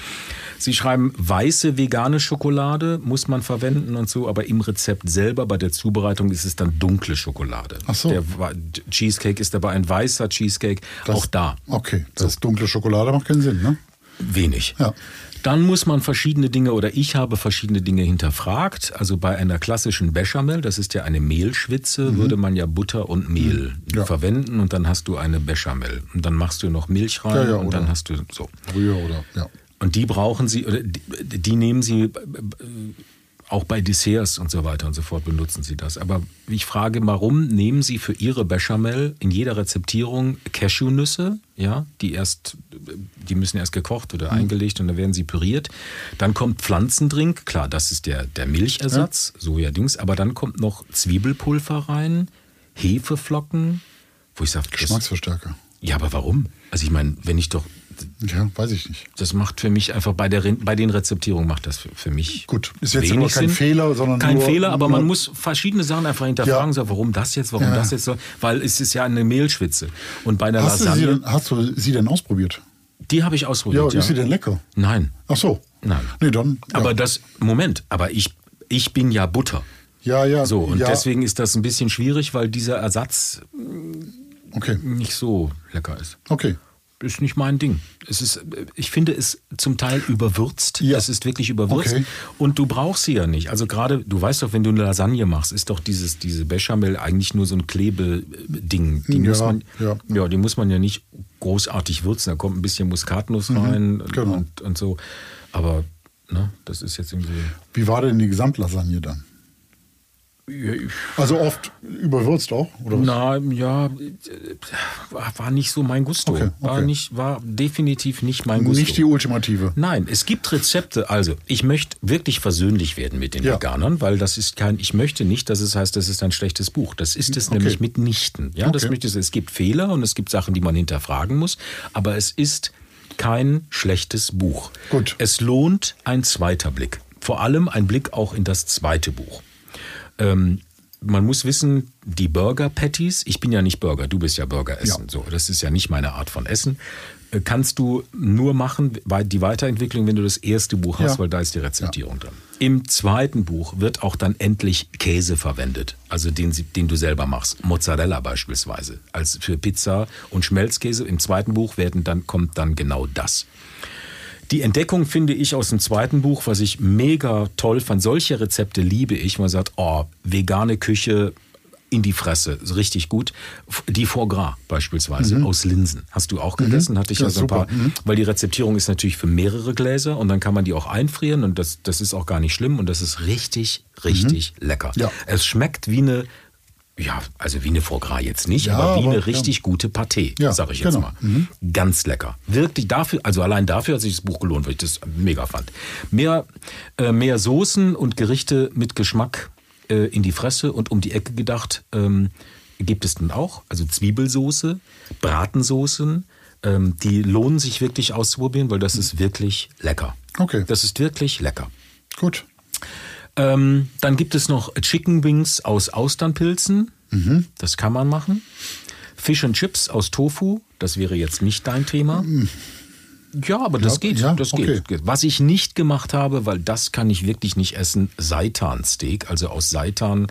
Sie schreiben weiße vegane Schokolade muss man verwenden und so, aber im Rezept selber bei der Zubereitung ist es dann dunkle Schokolade. Ach so. Der Cheesecake ist aber ein weißer Cheesecake. auch da Okay, das dunkle Schokolade macht keinen Sinn, ne? wenig. Ja. Dann muss man verschiedene Dinge oder ich habe verschiedene Dinge hinterfragt. Also bei einer klassischen Bechamel, das ist ja eine Mehlschwitze, würde man ja Butter und Mehl Mhm. Ja. verwenden und dann hast du eine Bechamel. Und dann machst du noch Milch rein Ja, ja, und dann hast du so. Brühe oder, ja. Und die brauchen sie, oder die, die nehmen sie äh, auch bei Desserts und so weiter und so fort benutzen sie das. Aber ich frage, warum nehmen sie für ihre Bechamel in jeder Rezeptierung Cashewnüsse, ja, die erst, die müssen erst gekocht oder eingelegt und dann werden sie püriert. Dann kommt Pflanzendrink, klar, das ist der, der Milchersatz, Sojadings, aber dann kommt noch Zwiebelpulver rein, Hefeflocken, wo ich sage, Geschmacksverstärker. ja, aber warum? Also ich meine, wenn ich doch Ja, weiß ich nicht. das macht für mich einfach bei, der, bei den Rezeptierungen macht das für, für mich. Gut, ist jetzt wenig kein Sinn. Fehler, sondern Kein nur- Fehler, aber man muss verschiedene Sachen einfach hinterfragen, Ja. so, warum das jetzt, warum Ja. das jetzt, so, weil es ist ja eine Mehlschwitze. Und bei der Hast du, sie Lasagne, denn, hast du sie denn ausprobiert? die habe ich Ja, ausprobiert. Ja, ist sie denn lecker? Nein, Ach so. Nein. Nee, dann. Ja. aber das, Moment, aber ich, ich bin ja Butter. ja, ja. So, und ja, deswegen ist das ein bisschen schwierig, weil dieser Ersatz Okay, nicht so lecker ist. okay. Ist nicht mein Ding. Es ist, ich finde es zum Teil überwürzt. Ja. Es ist wirklich überwürzt. Okay. Und du brauchst sie ja nicht. Also gerade, du weißt doch, wenn du eine Lasagne machst, ist doch dieses, diese Bechamel eigentlich nur so ein Klebeding. Die Ja, muss man, ja. ja, die muss man ja nicht großartig würzen. Da kommt ein bisschen Muskatnuss rein genau. und, und so. Aber, ne, das ist jetzt irgendwie. Wie war denn die Gesamtlasagne dann? Also oft überwürzt auch, oder was? Na, ja, äh, war, war nicht so mein Gusto. Okay, War okay. nicht, war definitiv nicht mein Gusto. Nicht die ultimative. Nein, es gibt Rezepte. Also, ich möchte wirklich versöhnlich werden mit den Ja. Veganern, weil das ist kein, ich möchte nicht, dass es heißt, das ist ein schlechtes Buch. Das ist es Okay. nämlich mitnichten. Ja, das möchte ich, es gibt Fehler und es gibt Sachen, die man hinterfragen muss, aber es ist kein schlechtes Buch. Gut. Es lohnt ein zweiter Blick. Vor allem ein Blick auch in das zweite Buch. Ähm, man muss wissen, die Burger Patties, ich bin ja nicht Burger, du bist ja Burger essen. Ja. So, das ist ja nicht meine Art von Essen. Äh, Kannst du nur machen, die Weiterentwicklung, wenn du das erste Buch hast, Ja. weil da ist die Rezeptierung drin. Im zweiten Buch wird auch dann endlich Käse verwendet, also den, den du selber machst. Mozzarella beispielsweise, als für Pizza und Schmelzkäse. Im zweiten Buch werden dann, kommt dann genau das. Die Entdeckung finde ich aus dem zweiten Buch, was ich mega toll fand. Solche Rezepte liebe ich. Man sagt, oh, vegane Küche in die Fresse, richtig gut. Die Foie Gras beispielsweise aus Linsen. Hast du auch gegessen? Hatte ich ja, so ein paar. Weil die Rezeptierung ist natürlich für mehrere Gläser und dann kann man die auch einfrieren und das, das ist auch gar nicht schlimm und das ist richtig, richtig lecker. Ja. Es schmeckt wie eine, ja, also wie eine Foie Gras jetzt nicht, Ja, aber wie aber, eine ja. richtig gute Pâté, Ja, sag ich jetzt genau. mal. Ganz lecker. Wirklich dafür, also allein dafür hat sich das Buch gelohnt, weil ich das mega fand. Mehr, äh, mehr Soßen und Gerichte mit Geschmack äh, in die Fresse und um die Ecke gedacht ähm, gibt es dann auch. Also Zwiebelsoße, Bratensoßen, ähm, die lohnen sich wirklich auszuprobieren, weil das ist wirklich lecker. Okay. Das ist wirklich lecker. Gut. Ähm, dann gibt es noch Chicken Wings aus Austernpilzen. Das kann man machen. Fish and Chips aus Tofu. Das wäre jetzt nicht dein Thema. Ja, aber das Ja, geht. ja, das okay. geht. Was ich nicht gemacht habe, weil das kann ich wirklich nicht essen, Seitan-Steak. Also aus Seitan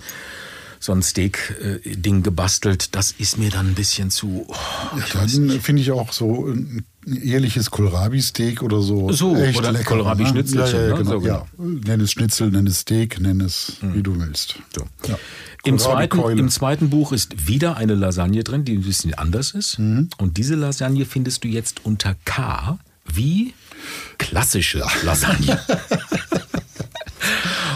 so ein Steak-Ding gebastelt. Das ist mir dann ein bisschen zu. Oh, ich Dann finde ich auch so ein ehrliches Kohlrabi-Steak oder so. So, echt oder lecker, Kohlrabi-Schnitzelchen, Ja, ja, ne? genau. So, genau. ja. Nenn es Schnitzel, nenn es Steak, nenn es wie du willst. So. Ja. Im zweiten. Im zweiten Buch ist wieder eine Lasagne drin, die ein bisschen anders ist. Mhm. Und diese Lasagne findest du jetzt unter K wie klassische Lasagne.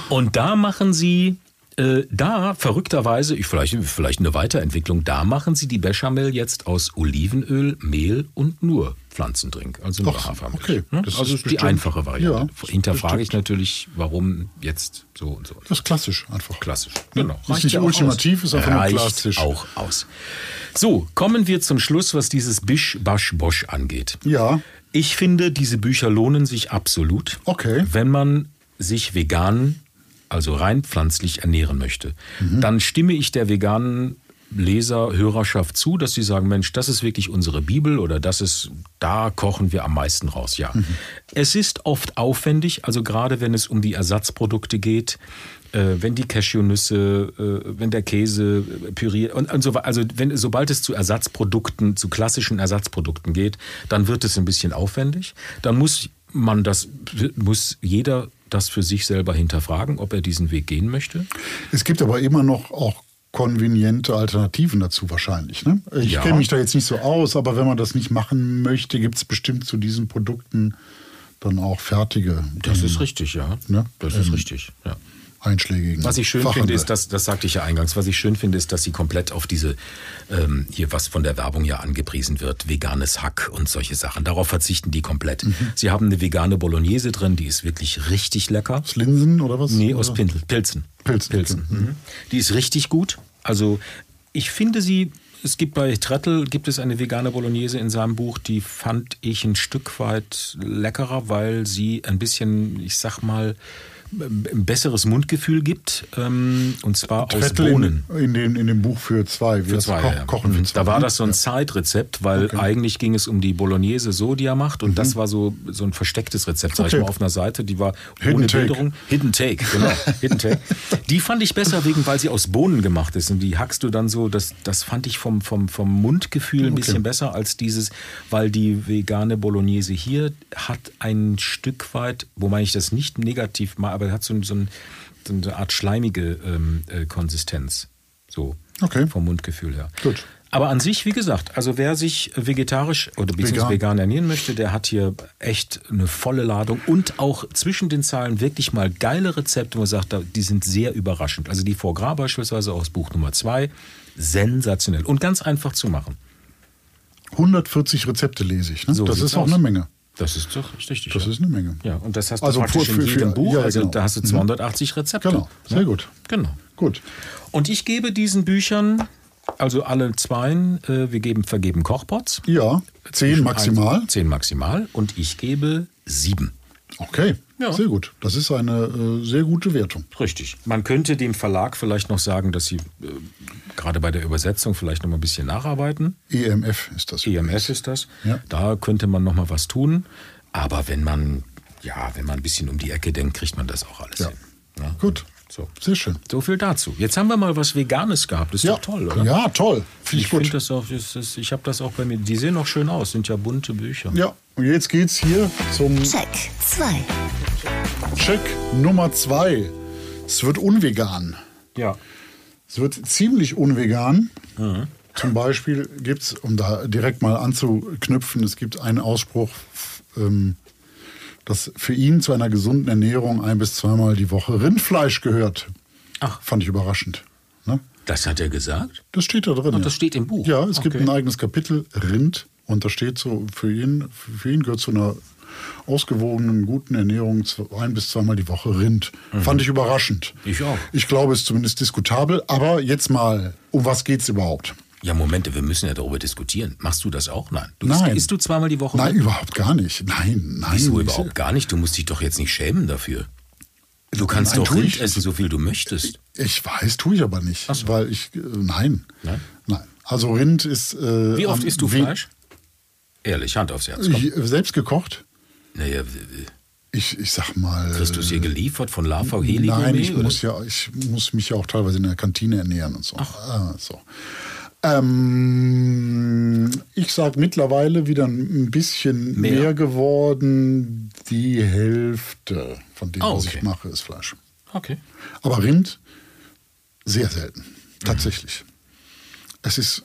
Und da machen sie, äh, da verrückterweise, ich, vielleicht, vielleicht eine Weiterentwicklung, da machen sie die Bechamel jetzt aus Olivenöl, Mehl und nur Pflanzendrink, also nur Ach, Hafermilch. okay. Ne? Das Also ist die bestimmt- einfache Variante. Ja, Hinterfrage ich natürlich, warum jetzt so und so. Das ist klassisch einfach. Klassisch. Genau. Ist nicht ja auch ultimativ, aus. ist einfach nur Reicht klassisch. auch aus. So, kommen wir zum Schluss, was dieses Bisch, Basch, Bosch angeht. Ja. Ich finde, diese Bücher lohnen sich absolut, Okay. wenn man sich vegan, also rein pflanzlich ernähren möchte. Mhm. Dann stimme ich der veganen Leser, Hörerschaft zu, dass sie sagen, Mensch, das ist wirklich unsere Bibel oder das ist, da kochen wir am meisten raus. Ja. Mhm. Es ist oft aufwendig, also gerade wenn es um die Ersatzprodukte geht, äh, wenn die Cashewnüsse, äh, wenn der Käse äh, püriert und, und so weiter. Also wenn, sobald es zu Ersatzprodukten, zu klassischen Ersatzprodukten geht, dann wird es ein bisschen aufwendig. Dann muss man das, muss jeder das für sich selber hinterfragen, ob er diesen Weg gehen möchte. Es gibt aber immer noch auch konveniente Alternativen dazu wahrscheinlich. Ne? Ich Ja. kenne mich da jetzt nicht so aus, aber wenn man das nicht machen möchte, gibt es bestimmt zu diesen Produkten dann auch fertige Das ähm, ist richtig, ja. Ne? Das ist Ähm, richtig, ja. Einschlägigen. Was ich schön Fachhandel. finde, ist, dass, das sagte ich ja eingangs, was ich schön finde, ist, dass sie komplett auf diese, ähm, hier was von der Werbung ja angepriesen wird, veganes Hack und solche Sachen. Darauf verzichten die komplett. Mhm. Sie haben eine vegane Bolognese drin, die ist wirklich richtig lecker. Aus Linsen oder was? Nee, aus? Pindel, Pilzen. Pilzen, Pilzen. okay. Mhm. Die ist richtig gut. Also ich finde sie, es gibt bei Trettel, gibt es eine vegane Bolognese in seinem Buch, die fand ich ein Stück weit leckerer, weil sie ein bisschen, ich sag mal, ein besseres Mundgefühl gibt. Ähm, und zwar aus Trettel Bohnen. in, in, dem, in dem Buch für zwei. Für zwei, Koch, ja. Kochen für Mhm. zwei. Da war das so ein Ja. Zeitrezept, weil Okay. Mhm. eigentlich ging es um die Bolognese so, die er macht. Und das war so, so ein verstecktes Rezept, sag ich Okay. mal, auf einer Seite. Die war Hidden ohne Take. Bilderung. Hidden Take, genau. Hidden Take. Die fand ich besser wegen, weil sie aus Bohnen gemacht ist. Und die hackst du dann so, das, das fand ich vom, vom, vom Mundgefühl ein Okay. bisschen besser als dieses, weil die vegane Bolognese hier hat ein Stück weit, wo meine ich das nicht negativ mal, aber hat so, so, ein, so eine Art schleimige ähm, äh, Konsistenz. So. Okay. Vom Mundgefühl her. Gut. Aber an sich, wie gesagt, also wer sich vegetarisch oder beziehungsweise Vegan. vegan ernähren möchte, der hat hier echt eine volle Ladung und auch zwischen den Zeilen wirklich mal geile Rezepte, wo man sagt, die sind sehr überraschend. Also die Foie Gras beispielsweise aus Buch Nummer zwei, sensationell und ganz einfach zu machen. 140 Rezepte lese ich. Ne? So das ist auch eine Menge. Das ist doch richtig. Das ja. ist eine Menge. ja, und das hast du Also praktisch für- in jedem für- Buch. ja, also genau. da hast du Mhm. 280 Rezepte. Genau, sehr Ja. gut. Genau. Gut. Und ich gebe diesen Büchern, also alle zweien, äh, wir geben, vergeben Kochpots. Ja, 10 maximal. Zehn maximal und ich gebe sieben. Okay, Ja. sehr gut. Das ist eine äh, sehr gute Wertung. Richtig. Man könnte dem Verlag vielleicht noch sagen, dass sie äh, gerade bei der Übersetzung vielleicht noch mal ein bisschen nacharbeiten. EMF ist das. EMS ist das. Ja. Da könnte man noch mal was tun. Aber wenn man, ja, wenn man ein bisschen um die Ecke denkt, kriegt man das auch alles Ja. hin. Ja. Gut, So. sehr schön. so viel dazu. Jetzt haben wir mal was Veganes gehabt. Das ist Ja, doch toll, oder? Ja, toll. Finde Ich ich gut. finde das auch, das ist, ich habe das auch bei mir. Die sehen auch schön aus, sind ja bunte Bücher. Ja, und jetzt geht's hier zum Check 2. Check Nummer zwei. Es wird unvegan. Ja. Es wird ziemlich unvegan. Zum Beispiel gibt es, um da direkt mal anzuknüpfen, es gibt einen Ausspruch, ähm, dass für ihn zu einer gesunden Ernährung ein bis zweimal die Woche Rindfleisch gehört. Ach. Fand ich überraschend. Ne? Das hat er gesagt? Das steht da drin. Ja. das steht im Buch? Ja, es gibt Okay. ein eigenes Kapitel Rind und da steht so, für ihn, für ihn gehört zu einer ausgewogenen, guten Ernährung ein bis zweimal die Woche Rind. Fand ich überraschend. Mhm. Ich auch. Ich glaube, es ist zumindest diskutabel. Aber jetzt mal, um was geht's überhaupt? Ja, Momente, wir müssen ja darüber diskutieren. Machst du das auch? Nein. Du Nein. Isst, isst du zweimal die Woche? Nein, mit? überhaupt gar nicht. Nein, nein. Wieso überhaupt gar nicht? Du musst dich doch jetzt nicht schämen dafür. Du kannst Nein, doch Rind ich. essen, so viel du möchtest. Ich weiß, tue ich aber nicht. Ach so. Weil ich, äh, nein. Nein? Nein. Also Rind ist... Äh, Wie oft isst du Fleisch? Ehrlich, Hand aufs Herz. Komm. Äh, selbst gekocht? Naja, Ich, ich sag mal... kriegst du es hier geliefert von Lava Heli? Nein, ich oder? muss ja, ich muss mich ja auch teilweise in der Kantine ernähren und so. Ah, so. Ähm, ich sage mittlerweile wieder ein bisschen Mehr? mehr, geworden. Die Hälfte von dem, was okay. ich mache, ist Fleisch. Okay. Aber Rind sehr selten. Tatsächlich. Es ist,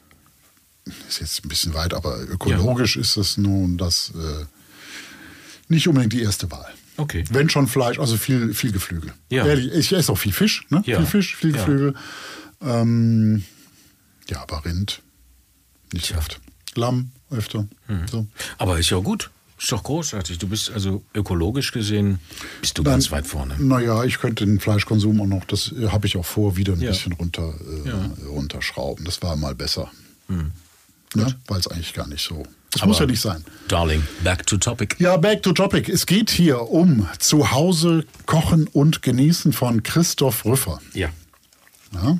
ist jetzt ein bisschen weit, aber ökologisch ist es nun das äh, nicht unbedingt die erste Wahl. Okay. Wenn schon Fleisch, also viel, viel Geflügel. Ja. Ehrlich, ich esse auch viel Fisch, ne? Ja. Viel Fisch, viel Ja. Geflügel. Ähm, ja, aber Rind nicht Tja. oft. Lamm öfter. So. Aber ist ja gut. Ist doch großartig. Du bist also ökologisch gesehen, bist du Dann- ganz weit vorne. Naja, ich könnte den Fleischkonsum auch noch, das äh, habe ich auch vor, wieder ein Ja. bisschen runter, äh, Ja. runterschrauben. Das war mal besser. Ne? Weil es eigentlich gar nicht so. Das Aber- muss ja nicht sein. Darling, back to topic. Ja, back to topic. Es geht hier um Zuhause kochen und genießen von Christoph Rüffer. Ja. Ja.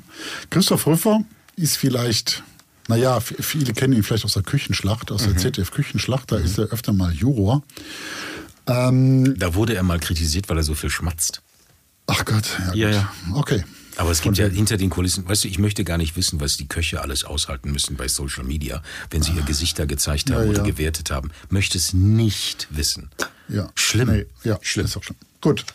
Christoph Rüffer ist vielleicht, naja, viele kennen ihn vielleicht aus der Küchenschlacht, aus Mhm. der ZDF-Küchenschlacht, da ist er öfter mal Juror. Ähm, Da wurde er mal kritisiert, weil er so viel schmatzt. ach Gott, ja, Ja, gut. ja. Okay. Aber es gibt ja hinter den Kulissen, weißt du, ich möchte gar nicht wissen, was die Köche alles aushalten müssen bei Social Media, wenn sie ihr Gesichter gezeigt haben Ja, oder ja. gewertet haben. Möchte es nicht wissen. Ja. Schlimm. Nee, ja, Schlimm. Ist auch schlimm. Gut.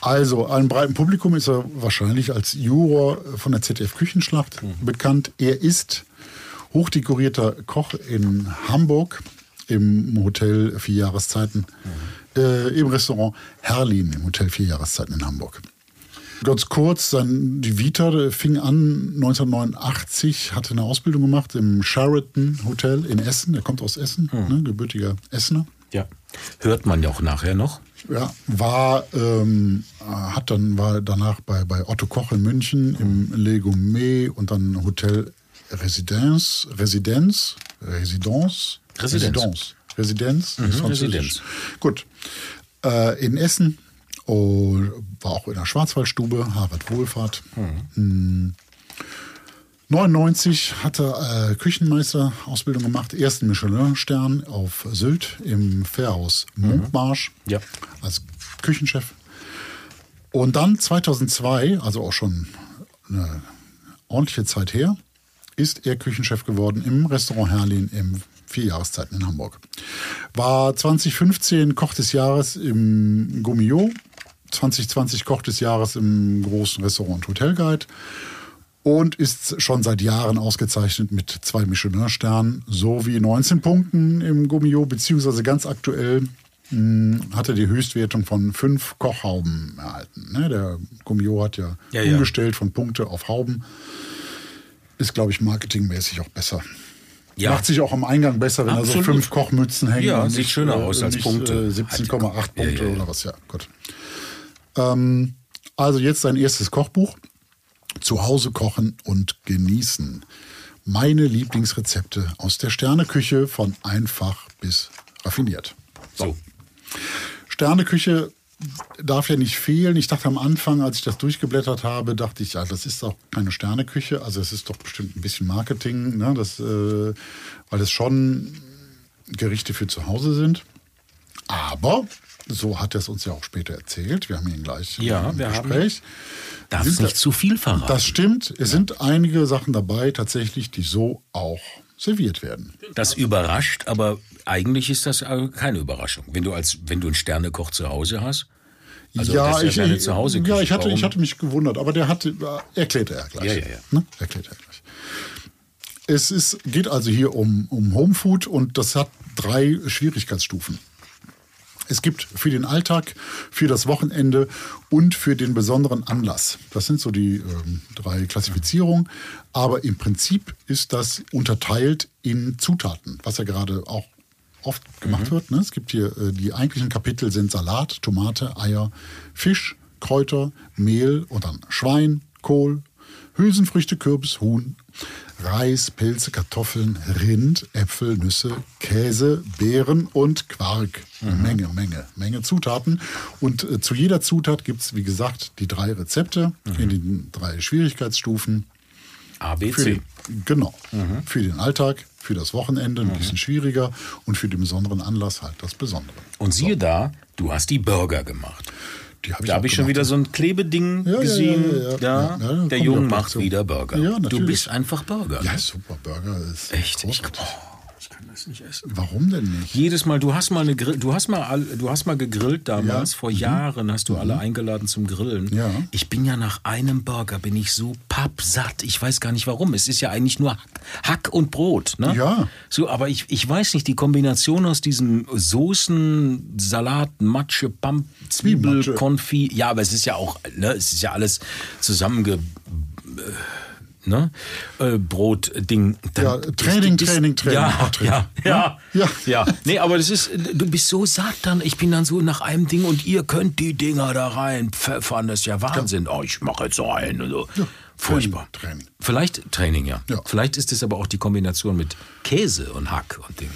Also, einem breiten Publikum ist er wahrscheinlich als Juror von der ZDF-Küchenschlacht Mhm. bekannt. Er ist hochdekorierter Koch in Hamburg im Hotel Vier Jahreszeiten, Mhm. äh, im Restaurant Herlin im Hotel Vier Jahreszeiten in Hamburg. Ganz kurz, sein, die Vita fing an 1989, hatte eine Ausbildung gemacht im Sheraton Hotel in Essen. Er kommt aus Essen, Mhm. ne, gebürtiger Essener. Ja. Hört man ja auch nachher noch. Ja, war, ähm, hat dann, war danach bei, bei Otto Koch in München im Le Gourmet und dann Hotel Residenz, Residenz, Residence, Residenz. Residenz, Residenz, ist französisch. Residenz. Gut, äh, in Essen und war auch in der Schwarzwaldstube, Harvard Wohlfahrt. Hm. 99 hat er äh, Küchenmeisterausbildung gemacht, ersten Michelin-Stern auf Sylt im Fährhaus Munkmarsch Ja. als Küchenchef. Und dann 2002, also auch schon eine ordentliche Zeit her, ist er Küchenchef geworden im Restaurant Herlin im Vierjahreszeiten in Hamburg. War 2015 Koch des Jahres im Gummio, 2020 Koch des Jahres im großen Restaurant Hotel Guide und ist schon seit Jahren ausgezeichnet mit zwei Michelin-Sternen sowie 19 Punkten im Gummio, beziehungsweise ganz aktuell mh, hat er die Höchstwertung von fünf Kochhauben erhalten. Ne? Der Gummio hat ja, Ja, ja. umgestellt von Punkte auf Hauben. Ist, glaube ich, marketingmäßig auch besser. Ja. Macht sich auch am Eingang besser, wenn da so Absolut. fünf Kochmützen hängen. Ja, und sieht schöner aus als nicht, Punkte. Äh, 17,8 Ja, Punkte oder was, ja, gut. Ähm, also jetzt sein erstes Kochbuch. Zu Hause kochen und genießen. Meine Lieblingsrezepte aus der Sterneküche von einfach bis raffiniert. So. Sterneküche darf ja nicht fehlen. Ich dachte am Anfang, als ich das durchgeblättert habe, dachte ich, ja, das ist doch keine Sterneküche. Also es ist doch bestimmt ein bisschen Marketing, ne? das, äh, weil es schon Gerichte für zu Hause sind. Aber so hat er es uns ja auch später erzählt. Wir haben ihn gleich Ja, im wir haben- Gespräch. Darf Sind nicht zu viel verraten. Das stimmt. Es sind einige Sachen dabei, tatsächlich, die so auch serviert werden. Das überrascht, aber eigentlich ist das äh, keine Überraschung. Wenn du als wenn du einen Sternekoch zu Hause hast, also das ist ja Zuhause. ja, ich hatte, ich hatte mich gewundert, aber der hatte, erklärte er gleich. Ja, ja, ja. Ne? Erklärt er gleich. Es ist, geht also hier um, um Homefood und das hat drei Schwierigkeitsstufen. Es gibt für den Alltag, für das Wochenende und für den besonderen Anlass. Das sind so die ähm, drei Klassifizierungen. Aber im Prinzip ist das unterteilt in Zutaten, was ja gerade auch oft gemacht wird. Ne? Es gibt hier äh, die eigentlichen Kapitel sind Salat, Tomate, Eier, Fisch, Kräuter, Mehl und dann Schwein, Kohl, Hülsenfrüchte, Kürbis, Huhn, Reis, Pilze, Kartoffeln, Rind, Äpfel, Nüsse, Käse, Beeren und Quark. Menge, Menge, Menge Zutaten. Und äh, zu jeder Zutat gibt es, wie gesagt, die drei Rezepte in den drei Schwierigkeitsstufen. A, B, Für C. den, genau. Für den Alltag, für das Wochenende ein bisschen schwieriger und für den besonderen Anlass halt das Besondere. Und siehe da, du hast die Burger gemacht. Die hab Da habe auch ich schon wieder so ein Klebeding Ja, gesehen. ja, ja. Da, der Junge macht wieder Burger. Du bist einfach Burger. Ja, super. Burger ist Echt? Ich, oh, ich kann das nicht essen. Warum denn nicht? Jedes Mal, du hast mal eine Grill, du hast mal, du hast mal gegrillt damals, Ja. vor Jahren hast du alle eingeladen zum Grillen. Ja. Ich bin ja nach einem Burger, bin ich so pappsatt. Ich weiß gar nicht warum. Es ist ja eigentlich nur Hack, Hack und Brot. Ne? Ja. So, aber ich, ich weiß nicht, die Kombination aus diesen Soßen, Salat, Matsche, Pamp, Zwiebel? Konfi. Ja, aber es ist ja auch, ne, es ist ja alles zusammenge ne? Äh, Brotding. Dann Ja, Training, ist- Training, Training, Ja, Patrick. ja, ja, Ja. ja. Nee, aber das ist, du bist so satt dann. Ich bin dann so nach einem Ding und ihr könnt die Dinger da rein pfeffern. Das ist ja Wahnsinn. Oh, ich mache jetzt so einen. und So. Furchtbar. Training. Vielleicht Training, ja. Ja. Vielleicht ist es aber auch die Kombination mit Käse und Hack und Ding.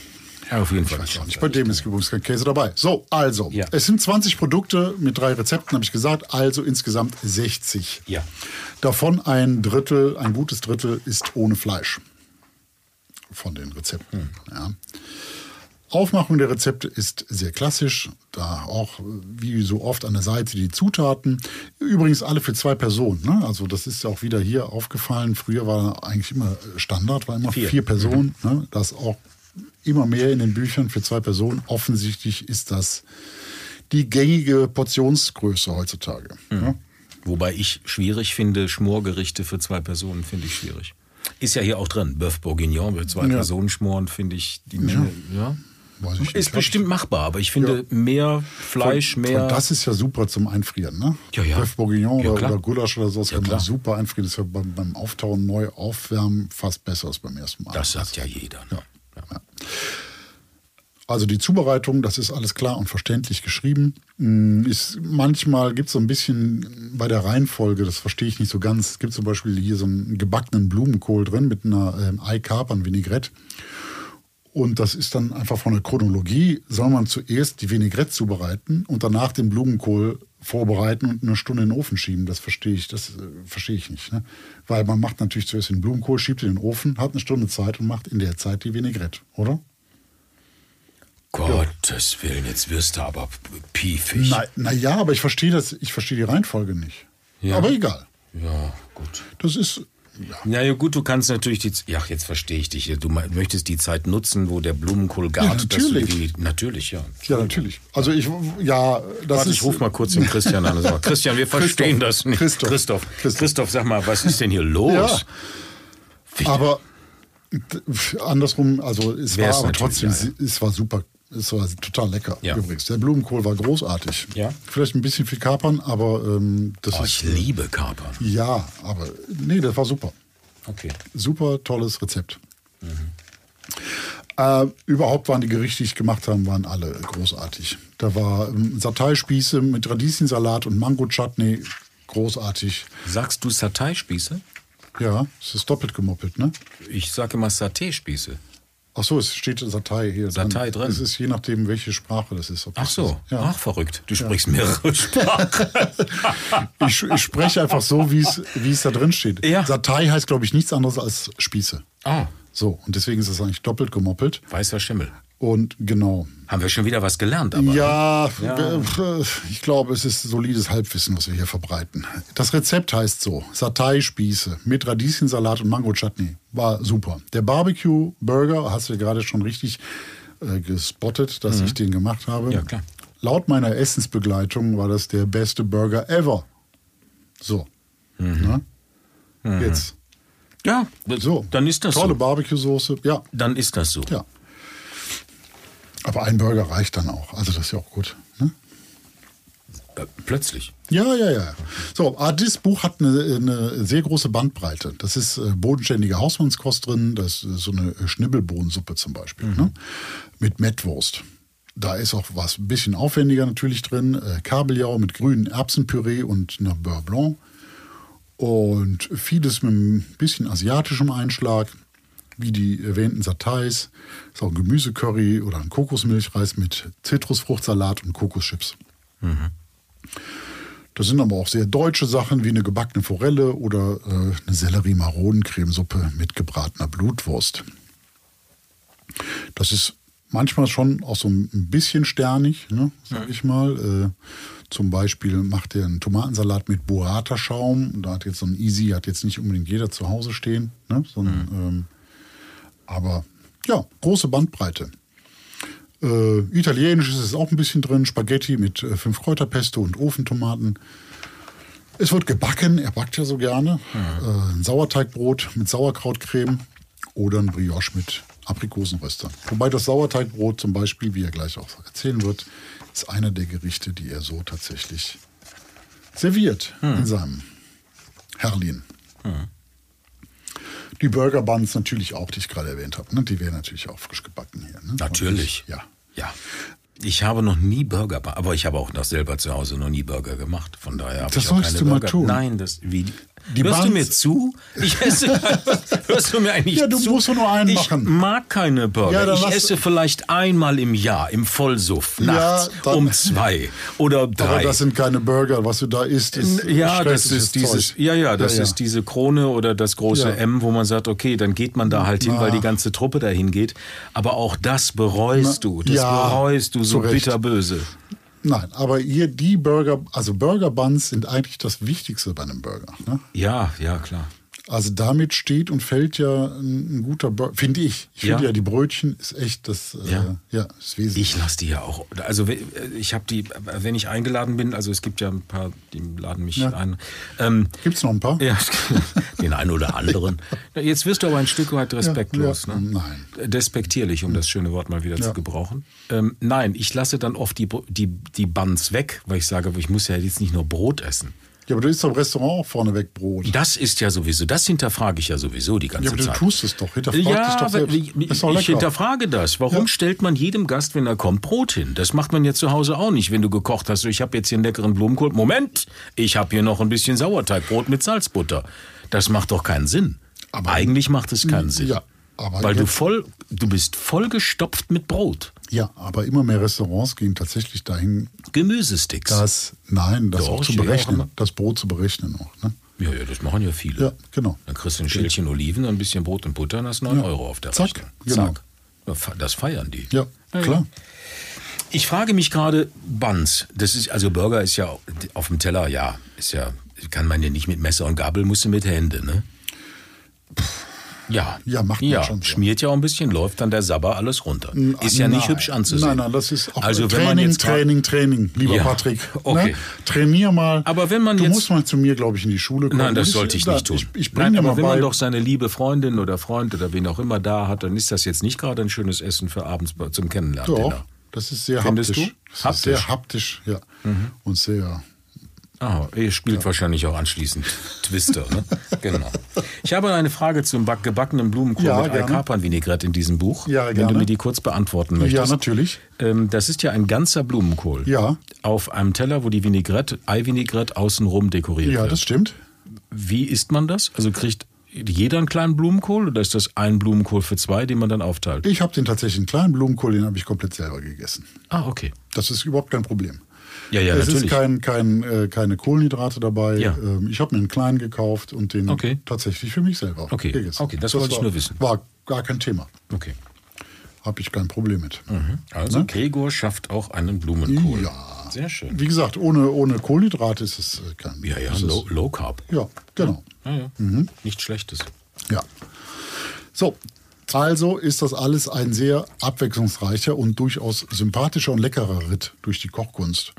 Ja, auf jeden Fall. Weiß nicht. Bei dem ist übrigens kein Käse dabei. So, also, Ja. es sind 20 Produkte mit drei Rezepten, habe ich gesagt, also insgesamt 60. Ja. Davon ein Drittel, ein gutes Drittel ist ohne Fleisch. Von den Rezepten. Hm. Ja. Aufmachung der Rezepte ist sehr klassisch. Da auch wie so oft an der Seite die Zutaten. Übrigens alle für zwei Personen. Ne? Also das ist ja auch wieder hier aufgefallen. Früher war eigentlich immer Standard, war immer Vier. vier, Personen. Ne? Das auch immer mehr in den Büchern für zwei Personen. Offensichtlich ist das die gängige Portionsgröße heutzutage. Ne? Wobei ich schwierig finde, Schmorgerichte für zwei Personen finde ich schwierig. Ist ja hier auch drin. Bœuf Bourguignon für zwei Ja. Personen schmoren, finde ich die Menge. Ja. Nicht. Ist Hab bestimmt machbar, aber ich finde mehr Fleisch, Von- mehr. von Das ist ja super zum Einfrieren, ne? Ja, ja. Bœuf Bourguignon Ja, oder, Gulasch oder sowas Ja, kann man super einfrieren. Das ist ja beim, beim Auftauen neu aufwärmen fast besser als beim ersten Mal. das sagt ja jeder. Ne? Ja. Also die Zubereitung, das ist alles klar und verständlich geschrieben. Mm, Ist, manchmal gibt es so ein bisschen bei der Reihenfolge, das verstehe ich nicht so ganz. Es gibt zum Beispiel hier so einen gebackenen Blumenkohl drin mit einer ähm, Ei-Kapern-Vinaigrette. Und das ist dann einfach von der Chronologie, soll man zuerst die Vinaigrette zubereiten und danach den Blumenkohl vorbereiten und eine Stunde in den Ofen schieben. Das verstehe ich, das äh, verstehe ich nicht. Ne? Weil man macht natürlich zuerst den Blumenkohl, schiebt in den Ofen, hat eine Stunde Zeit und macht in der Zeit die Vinaigrette, oder? Gottes Willen, jetzt wirst du aber piefig. Na, na ja, aber ich verstehe das, ich verstehe die Reihenfolge nicht. Ja. Aber egal. Ja, gut. Das ist, ja, Na ja, gut, du kannst natürlich die. Ja, jetzt verstehe ich dich. Du möchtest die Zeit nutzen, wo der Blumenkohl gart. du natürlich. die, natürlich, ja. ja natürlich. Also ich, ja, das Warte, ist. ich ruf mal kurz den Christian an. sag, Christian, wir verstehen Christoph. das nicht. Christoph. Christoph. Christoph. Christoph, sag mal, was ist denn hier los? Ja. Aber andersrum, also es Wär's war aber trotzdem, es war super. Es war total lecker Ja. übrigens. Der Blumenkohl war großartig. Ja. Vielleicht ein bisschen viel Kapern, aber ähm, das Oh, ist. ich liebe Kapern. Ja, aber nee, das war super. Okay. Super tolles Rezept. Äh, überhaupt waren die Gerichte, die ich gemacht habe, waren alle großartig. Da war ähm, Satay-Spieße mit Radieschensalat und Mango-Chutney, großartig. Sagst du Satay-Spieße? Ja, es ist doppelt gemoppelt, ne? Ich sage immer Saté-Spieße. Ach so, es steht Satei hier Satei drin. Es ist je nachdem, welche Sprache das ist. Ach so, ist- Ja. ach verrückt. Du sprichst mehrere Sprachen. Ich, ich spreche einfach so, wie es da drin steht. Ja. Satei heißt, glaube ich, nichts anderes als Spieße. ah, So, und deswegen ist es eigentlich doppelt gemoppelt. weißer Schimmel. Und genau. Haben wir schon wieder was gelernt, aber. Ja, äh, ich glaube, es ist solides Halbwissen, was wir hier verbreiten. Das Rezept heißt so: Satay-Spieße mit Radieschensalat und Mango-Chutney. War super. Der Barbecue-Burger, hast du ja gerade schon richtig äh, gespottet, dass ich den gemacht habe. Mhm. Ja, klar. Laut meiner Essensbegleitung war das der beste Burger ever. So. Mhm. Ne? Jetzt. Ja, So. dann ist das Tolle so. Barbecue-Soße. Ja, Dann ist das so. ja. Aber ein Burger reicht dann auch. Also, das ist ja auch gut. Ne? Äh, plötzlich. Ja, ja, ja. So, dieses Buch hat eine, eine sehr große Bandbreite. Das ist äh, bodenständige Hausmannskost drin, das ist so eine Schnibbelbohnensuppe zum Beispiel, ne? mit Mettwurst. Da ist auch was ein bisschen aufwendiger natürlich drin. Äh, Kabeljau mit grünen Erbsenpüree und einer Beurre Blanc. Und vieles mit ein bisschen asiatischem Einschlag, wie die erwähnten Satais. Ist auch ein Gemüsecurry oder ein Kokosmilchreis mit Zitrusfruchtsalat und Kokoschips. Das sind aber auch sehr deutsche Sachen wie eine gebackene Forelle oder äh, eine Sellerie-Maronencremesuppe mit gebratener Blutwurst. Das ist manchmal schon auch so ein bisschen sternig, ne, sag ich mal. Äh, zum Beispiel macht er einen Tomatensalat mit Burrata-Schaum. Da hat jetzt so ein Easy, hat jetzt nicht unbedingt jeder zu Hause stehen. Ne, sondern, ähm, aber ja, große Bandbreite. Äh, Italienisch ist es auch ein bisschen drin. Spaghetti mit äh, fünf Kräuterpesto und Ofentomaten. Es wird gebacken, er backt ja so gerne. Äh, ein Sauerteigbrot mit Sauerkrautcreme oder ein Brioche mit Aprikosenröstern. Wobei das Sauerteigbrot zum Beispiel, wie er gleich auch erzählen wird, ist einer der Gerichte, die er so tatsächlich serviert in seinem Herrlin. Die Burger Buns natürlich auch, die ich gerade erwähnt habe. Ne? Die werden natürlich auch frisch gebacken hier. Ne? Natürlich. Ja. Ja. Ich habe noch nie Burger, aber ich habe auch noch selber zu Hause noch nie Burger gemacht. Von daher habe Das ich auch sollst keine du mal Burger. tun. Nein, das wie. Die hörst du Buns- mir zu? Ich esse. hörst du mir eigentlich Ja, du zu? musst nur einen ich machen. mag keine Burger. Ja, ich esse vielleicht einmal im Jahr im Vollsuff Ja, nachts dann- um zwei oder drei. Aber das sind keine Burger, was du da isst. Ist Ja, das ist dieses, Zeug. ja, ja, das Ja, ja. ist diese Krone oder das große Ja. M, wo man sagt, okay, dann geht man da halt hin, weil die ganze Truppe dahin geht. Aber auch das bereust Na, du, das ja, bereust du so Recht. bitterböse. Nein, aber hier die Burger, also Burger Buns sind eigentlich das Wichtigste bei einem Burger. Ne? Ja, ja, klar. Also damit steht und fällt ja ein, ein guter finde ich. Ich finde Ja. ja. die Brötchen ist echt das, Ja. äh, ja, ist wesentlich. Ich lasse die ja auch. Also we- ich habe die, wenn ich eingeladen bin, also es gibt ja ein paar, die laden mich Ja. ein. Ähm, Gibt's noch ein paar? ja, den einen oder anderen. Jetzt wirst du aber ein Stück weit respektlos. Ja, ne? nein. Despektierlich, um das schöne Wort mal wieder Ja. zu gebrauchen. Ähm, nein, ich lasse dann oft die, die, die Buns weg, weil ich sage, ich muss ja jetzt nicht nur Brot essen. Ja, aber du isst doch im Restaurant auch vorneweg Brot. Das ist ja sowieso, das hinterfrage ich ja sowieso die ganze Ja, aber du Zeit. tust es doch. Hinterfrag Ja, doch aber selbst. ich, ist doch ich hinterfrage das. Warum Ja. stellt man jedem Gast, wenn er kommt, Brot hin? Das macht man ja zu Hause auch nicht, wenn du gekocht hast. Ich habe jetzt hier einen leckeren Blumenkohl. Moment, ich habe hier noch ein bisschen Sauerteigbrot mit Salzbutter. Das macht doch keinen Sinn. Aber- Eigentlich macht es keinen Sinn. Ja, aber Weil du voll, du bist voll gestopft mit Brot. Ja, aber immer mehr Restaurants gehen tatsächlich dahin, Gemüsesticks. das, nein, das Doch, auch zu auch berechnen. immer. Das Brot zu berechnen auch. Ne? ja, ja, das machen ja viele. Ja, genau. Dann kriegst du ein Schälchen Oliven, ein bisschen Brot und Butter und hast 9 Ja. Euro auf der Zack, Rechnung. genau. Ja, fe- Das feiern die. Ja, klar. Ich frage mich gerade, Buns, das ist, also Burger ist ja auf dem Teller, ja, ist ja, kann man ja nicht mit Messer und Gabel, musst du mit Hände, ne? Ja. Ja, macht man ja, schon so. schmiert ja auch ein bisschen, läuft dann der Sabber alles runter. Ist ja nicht Nein. hübsch anzusehen. Nein, nein, das ist auch also, wenn Training, man jetzt Training, Training, lieber Ja, Patrick. okay. Ne? Trainier mal. Aber wenn man du jetzt- musst mal zu mir, glaube ich, in die Schule kommen. Nein, das sollte ich nicht tun. Ich, ich Nein, aber mal wenn bei. man doch seine liebe Freundin oder Freund oder wen auch immer da hat, dann ist das jetzt nicht gerade ein schönes Essen für abends zum Kennenlernen. doch, das ist sehr Findest haptisch. du? Das Haptisch? Mhm. sehr haptisch, ja. Und sehr. Ah, ihr spielt wahrscheinlich auch anschließend Twister, ne? genau. Ich habe eine Frage zum back gebackenen Blumenkohl Ja, mit gerne. Alkapern-Vinaigrette in diesem Buch. Ja, Wenn gerne. du mir die kurz beantworten möchtest. Ja, natürlich. Ähm, das ist ja ein ganzer Blumenkohl. Ja. Auf einem Teller, wo die Vinaigrette, Eivinaigrette außenrum dekoriert Ja, wird. das stimmt. Wie isst man das? Also kriegt, jeder einen kleinen Blumenkohl oder ist das ein Blumenkohl für zwei, den man dann aufteilt? Ich habe den tatsächlich einen kleinen Blumenkohl, den habe ich komplett selber gegessen. Ah, okay. Das ist überhaupt kein Problem. Ja, ja, es natürlich. ist kein, kein, äh, keine Kohlenhydrate dabei. Ja. Ähm, ich habe mir einen kleinen gekauft und den Okay. tatsächlich für mich selber Okay. gegessen. Okay, das wollte ich war, nur wissen. War gar kein Thema. Okay. Habe ich kein Problem mit. Also Gregor schafft auch einen Blumenkohl. Ne? Ja. Sehr schön. Wie gesagt, ohne, ohne Kohlenhydrate ist es äh, kein Ja, ja, low, low Carb. Ja, genau. Ja, ja. Nichts Schlechtes. Ja. So, also ist das alles ein sehr abwechslungsreicher und durchaus sympathischer und leckerer Ritt durch die Kochkunst.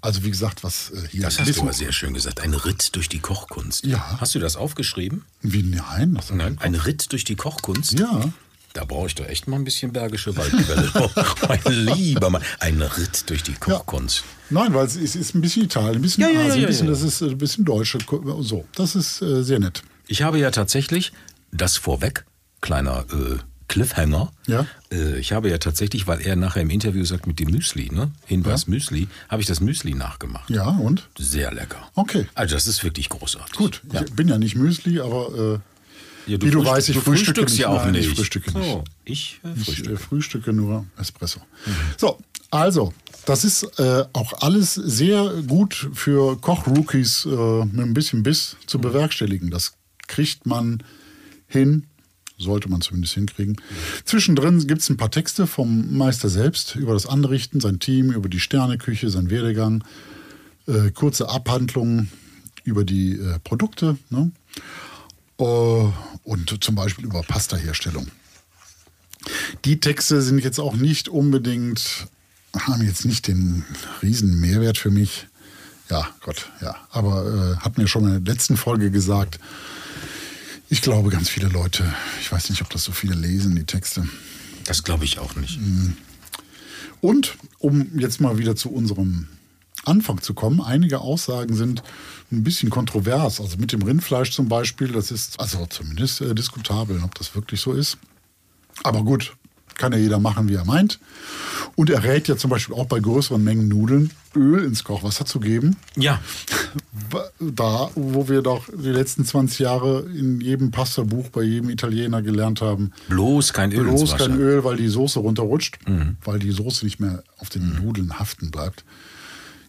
Also wie gesagt, was äh, hier Das hast du aber sehr schön gesagt. Ein Ritt durch die Kochkunst. Ja. Hast du das aufgeschrieben? Wie nein? Nein. Ein Ritt durch die Kochkunst? Ja. Da brauche ich doch echt mal ein bisschen bergische Waldquelle. oh, mein lieber Mann. Ein Ritt durch die Kochkunst. Nein, weil es ist, ein bisschen Italien, ein bisschen Ja, ja, ja, Asien, ja, ein bisschen, ja. das ist äh, ein bisschen Deutsche, so. Das ist äh, sehr nett. Ich habe ja tatsächlich das vorweg, kleiner äh, Cliffhanger. Ja. Äh, ich habe ja tatsächlich, weil er nachher im Interview sagt mit dem Müsli, ne? Hinweis Müsli, habe ich das Müsli nachgemacht. Ja, und? Sehr lecker. Okay. Also das ist wirklich großartig. Gut, Ja. ich bin ja nicht Müsli, aber Ja, wie du weißt, ich frühstücke frühstückst nicht. ja auch nicht. ich frühstücke nicht. So, ich äh, äh, ich frühstücke. äh, frühstücke nur Espresso. So, also, das ist äh, auch alles sehr gut für Kochrookies äh, mit ein bisschen Biss zu bewerkstelligen. Das kriegt man hin, sollte man zumindest hinkriegen. Zwischendrin gibt es ein paar Texte vom Meister selbst über das Anrichten, sein Team, über die Sterneküche, sein Werdegang, äh, kurze Abhandlungen über die äh, Produkte ne? äh, und zum Beispiel über Pastaherstellung. Die Texte sind jetzt auch nicht unbedingt, haben jetzt nicht den riesen Mehrwert für mich. Ja, Gott, ja. Aber äh, hat mir schon in der letzten Folge gesagt, ich glaube, ganz viele Leute, ich weiß nicht, ob das so viele lesen, die Texte. Das glaube ich auch nicht. Und um jetzt mal wieder zu unserem Anfang zu kommen, einige Aussagen sind ein bisschen kontrovers. Also mit dem Rindfleisch zum Beispiel, das ist also zumindest äh, diskutabel, ob das wirklich so ist. Aber gut, kann ja jeder machen, wie er meint. Und er rät ja zum Beispiel auch bei größeren Mengen Nudeln Öl ins Kochwasser zu geben. Ja, Da, wo wir doch die letzten 20 Jahre in jedem Pasta-Buch bei jedem Italiener gelernt haben, bloß kein Öl bloß. Mhm. kein Öl, weil die Soße runterrutscht, weil die Soße nicht mehr auf den Nudeln haften bleibt.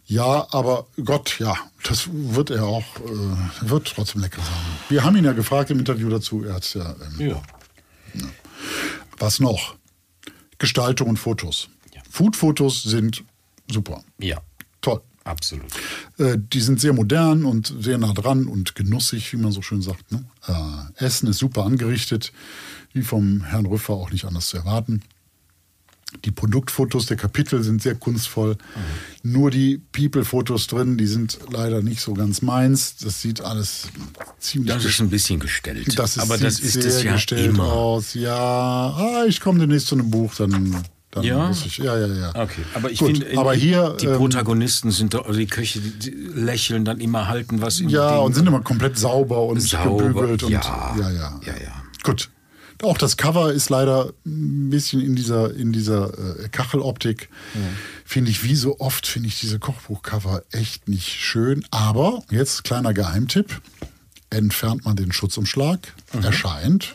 Ja, aber Gott, ja, das wird er auch, äh, wird trotzdem lecker sein. Wir haben ihn ja gefragt im Interview dazu, er hat ja, ähm, Ja. was noch? Gestaltung und Fotos. Food-Fotos sind super, ja, toll. absolut. Äh, die sind sehr modern und sehr nah dran und genussig, wie man so schön sagt. Ne? Äh, Essen ist super angerichtet, wie vom Herrn Rüffer auch nicht anders zu erwarten. Die Produktfotos der Kapitel sind sehr kunstvoll. Nur die People-Fotos drin, die sind leider nicht so ganz meins. Das sieht alles ziemlich Das ist ein bisschen gestellt. das ist, Aber das ist sehr es ja gestellt immer. aus. Ja, ah, ich komme demnächst zu einem Buch, dann, Ja? muss ich. Ja, ja, ja. Okay, aber ich Gut, finde, aber hier die ähm, Protagonisten sind doch, also die Köche, die, lächeln dann immer, halten was in Ja, und sind immer komplett sauber und Sauber, gebügelt. Und, ja. ja, ja. Ja, ja. Gut. Auch das Cover ist leider ein bisschen in dieser, in dieser äh, Kacheloptik. Finde ich, wie so oft, finde ich diese Kochbuchcover echt nicht schön. Aber jetzt kleiner Geheimtipp. Entfernt man den Schutzumschlag, Mhm. erscheint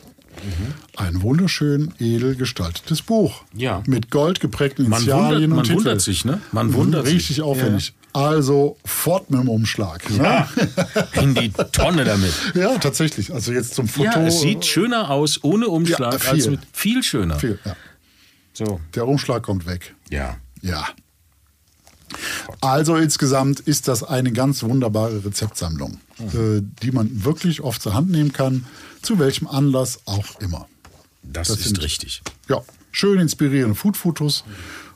ein wunderschön edel gestaltetes Buch. Ja. Mit gold geprägten Man Initialien wundert- man und Titel. wundert sich, ne? Man wundert sich. Richtig aufwendig. Also fort mit dem Umschlag. Ne? in die Tonne damit. Ja, tatsächlich. Also jetzt zum Foto. Ja, es sieht schöner aus ohne Umschlag Ja, viel. als mit viel schöner. Viel, ja. So, Der Umschlag kommt weg. ja. Ja. Also insgesamt ist das eine ganz wunderbare Rezeptsammlung, äh, die man wirklich oft zur Hand nehmen kann, zu welchem Anlass auch immer. Das, Das ist sind- richtig. Ja, schön inspirierende Food-Fotos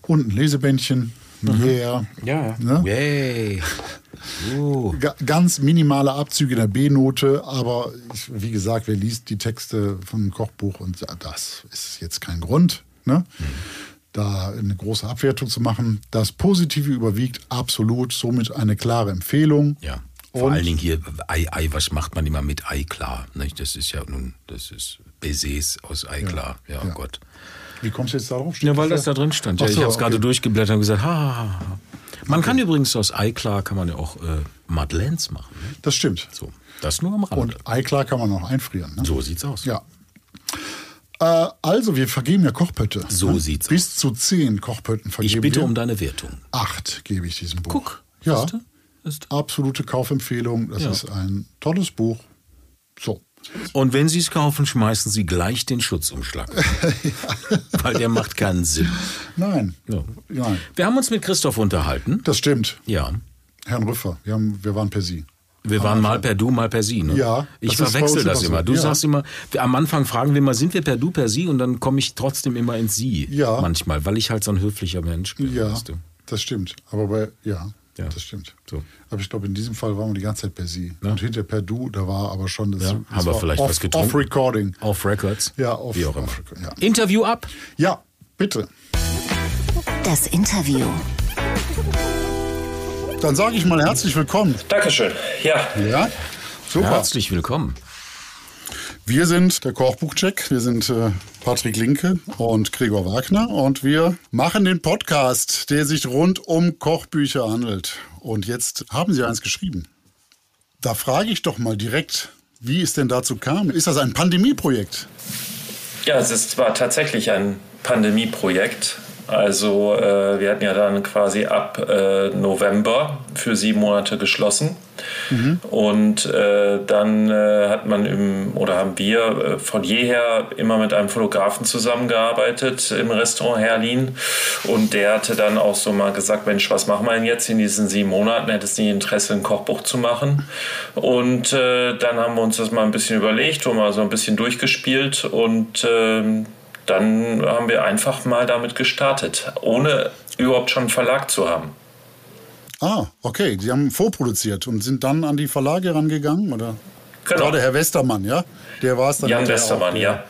und ein Lesebändchen. Yeah. Ja. Ne? Yay. Uh. Ga- Ganz minimale Abzüge der B-Note, aber ich, wie gesagt, wer liest die Texte vom Kochbuch und das ist jetzt kein Grund, ne? da eine große Abwertung zu machen. Das Positive überwiegt absolut, somit eine klare Empfehlung. Ja. Vor Und- allen Dingen hier Ei, Ei, was macht man immer mit Ei klar? Nicht? Das ist ja nun, das ist Baisers aus Ei klar. Ja, oh ja. Gott. Wie kommst du jetzt darauf? Steht Ja, weil das da drin stand. Ja, Ach ich so, habe es gerade okay. durchgeblättert und gesagt, ha, ha, ha. Man kann übrigens aus Eiklar kann man ja auch äh, Madeleines machen. Ne? Das stimmt. So, das nur am Rande. Und Eiklar kann man auch einfrieren. Ne? so sieht's aus. Ja. Äh, also, wir vergeben ja Kochpötte. So ne? sieht's Bis zu zehn Kochpötten vergeben Ich bitte wir. um deine Wertung. Acht gebe ich diesem Buch. Guck. Ja? Siehste? absolute Kaufempfehlung. Das Ja. ist ein tolles Buch. So. Und wenn Sie es kaufen, schmeißen Sie gleich den Schutzumschlag. Weil der macht keinen Sinn. Nein. Ja. Nein. Wir haben uns mit Christoph unterhalten. Das stimmt. Ja. Herrn Rüffer, wir, haben, wir waren per Sie. Wir waren mal per Du, mal per Sie. Ne? Ja, Ich das verwechsel das immer so. Du Ja. sagst immer, am Anfang fragen wir mal, sind wir per Du, per Sie? Und dann komme ich trotzdem immer ins Sie. Ja. Manchmal, weil ich halt so ein höflicher Mensch bin. Ja, weißt du. das stimmt. Aber bei, ja, Ja. das stimmt. So. Aber ich glaube, in diesem Fall waren wir die ganze Zeit per Sie. Ja. Und hinter per Du, da war aber schon das, Ja, das haben wir vielleicht off, was getrunken? Off-Recording. Auf Records. Ja, auf, Wie auch immer. ja. Interview ab. ja, bitte. Das Interview. Dann sage ich mal herzlich willkommen. Dankeschön. Ja, Ja, super. Herzlich willkommen. Wir sind der Kochbuchcheck. Wir sind äh, Patrick Linke und Gregor Wagner und wir machen den Podcast, der sich rund um Kochbücher handelt. Und jetzt haben Sie eins geschrieben. Da frage ich doch mal direkt, wie es denn dazu kam. Ist das ein Pandemieprojekt? ja, es ist zwar tatsächlich ein Pandemieprojekt. Also äh, wir hatten ja dann quasi ab äh, November für sieben Monate geschlossen. Und äh, dann äh, hat man im, oder haben wir äh, von jeher immer mit einem Fotografen zusammengearbeitet im Restaurant Herlin. Und der hatte dann auch so mal gesagt, Mensch, was machen wir denn jetzt in diesen sieben Monaten? Hättest du nicht Interesse, ein Kochbuch zu machen? Und äh, dann haben wir uns das mal ein bisschen überlegt und mal so ein bisschen durchgespielt und ähm, dann haben wir einfach mal damit gestartet, ohne überhaupt schon einen Verlag zu haben. Ah, okay. Sie haben vorproduziert und sind dann an die Verlage rangegangen, oder? Genau. Der Herr Westermann, ja? Der war es dann Jan Westermann, auch, ja.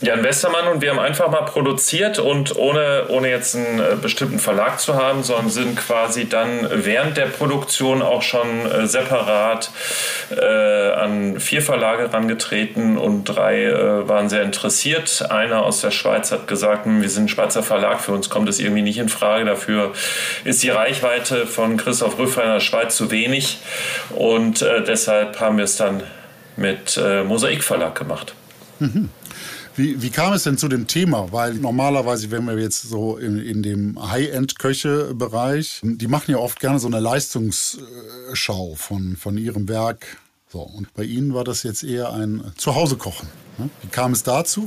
Jan Westermann und wir haben einfach mal produziert und ohne, ohne jetzt einen äh, bestimmten Verlag zu haben, sondern sind quasi dann während der Produktion auch schon äh, separat äh, an vier Verlage herangetreten und drei äh, waren sehr interessiert. Einer aus der Schweiz hat gesagt, hm, wir sind ein Schweizer Verlag, für uns kommt das irgendwie nicht in Frage. Dafür ist die Reichweite von Christoph Rüffer in der Schweiz zu wenig und deshalb haben wir es dann mit Mosaik Verlag gemacht. Wie, wie kam es denn zu dem Thema? Weil normalerweise, wenn wir jetzt so in, in dem High-End-Köche-Bereich, die machen ja oft gerne so eine Leistungsschau von, von ihrem Werk. So, und bei Ihnen war das jetzt eher ein Zuhause-Kochen. ne? Wie kam es dazu,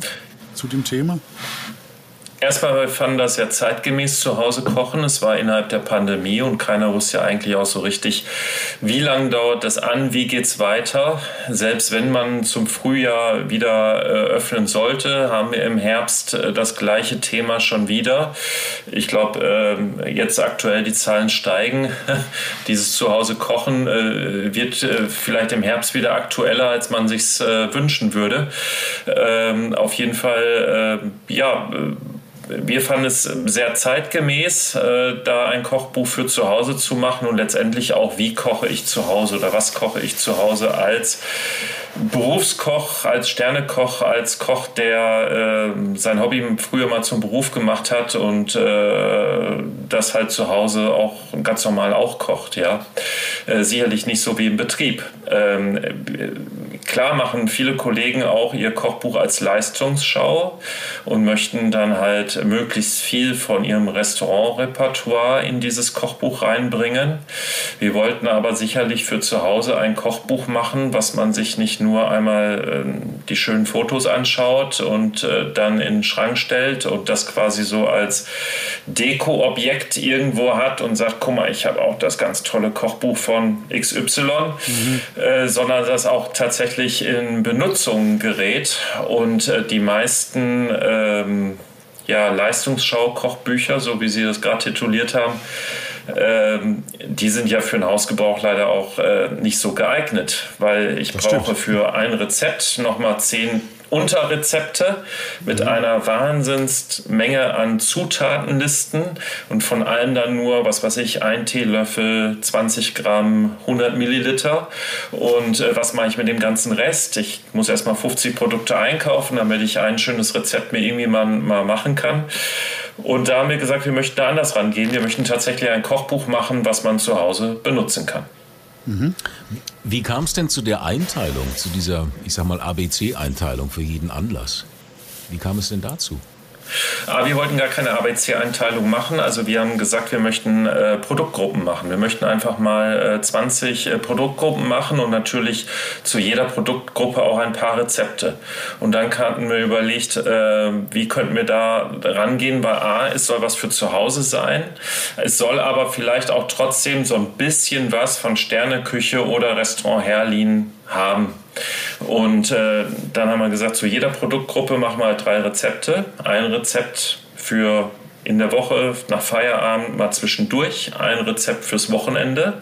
zu dem Thema? Erstmal, wir fanden das ja zeitgemäß zu Hause kochen. Es war innerhalb der Pandemie und keiner wusste ja eigentlich auch so richtig, wie lange dauert das an, wie geht's weiter. Selbst wenn man zum Frühjahr wieder äh, öffnen sollte, haben wir im Herbst äh, das gleiche Thema schon wieder. Ich glaube, ähm, jetzt aktuell die Zahlen steigen. Dieses Zuhause kochen äh, wird vielleicht im Herbst wieder aktueller, als man sich's äh, wünschen würde. Ähm, auf jeden Fall, äh, ja. Wir fanden es sehr zeitgemäß, äh, da ein Kochbuch für zu Hause zu machen und letztendlich auch, wie koche ich zu Hause oder was koche ich zu Hause als Berufskoch, als Sternekoch, als Koch, der äh, sein Hobby früher mal zum Beruf gemacht hat und äh, das halt zu Hause auch ganz normal auch kocht, ja. Äh, sicherlich nicht so wie im Betrieb. Ähm, äh, klar machen viele Kollegen auch ihr Kochbuch als Leistungsschau und möchten dann halt möglichst viel von ihrem Restaurantrepertoire in dieses Kochbuch reinbringen. Wir wollten aber sicherlich für zu Hause ein Kochbuch machen, was man sich nicht nur einmal äh, die schönen Fotos anschaut und äh, dann in den Schrank stellt und das quasi so als Deko-Objekt irgendwo hat und sagt, guck mal, ich habe auch das ganz tolle Kochbuch von XY, äh, sondern das auch tatsächlich in Benutzung gerät und äh, die meisten ähm, ja, Leistungsschau-Kochbücher, so wie Sie das gerade tituliert haben, ähm, die sind ja für den Hausgebrauch leider auch äh, nicht so geeignet, weil ich Das brauche stimmt. für ein Rezept nochmal zehn Unterrezepte mit einer Wahnsinnsmenge an Zutatenlisten und von allen dann nur, was weiß ich, ein Teelöffel, 20 Gramm, 100 Milliliter. Und äh, was mache ich mit dem ganzen Rest? Ich muss erstmal 50 Produkte einkaufen, damit ich ein schönes Rezept mir irgendwie mal, mal machen kann. Und da haben wir gesagt, wir möchten da anders rangehen. Wir möchten tatsächlich ein Kochbuch machen, was man zu Hause benutzen kann. Mhm. Wie kam es denn zu der Einteilung, zu dieser, ich sag mal, ABC-Einteilung für jeden Anlass? Wie kam es denn dazu? Aber wir wollten gar keine ABC-Einteilung machen. Also wir haben gesagt, wir möchten äh, Produktgruppen machen. Wir möchten einfach mal äh, 20 äh, Produktgruppen machen und natürlich zu jeder Produktgruppe auch ein paar Rezepte. Und dann hatten wir überlegt, äh, wie könnten wir da rangehen, weil A, es soll was für zu Hause sein. Es soll aber vielleicht auch trotzdem so ein bisschen was von Sterneküche oder Restaurant Herlin haben. Und äh, dann haben wir gesagt, zu jeder Produktgruppe machen wir halt drei Rezepte. Ein Rezept für in der Woche nach Feierabend mal zwischendurch, ein Rezept fürs Wochenende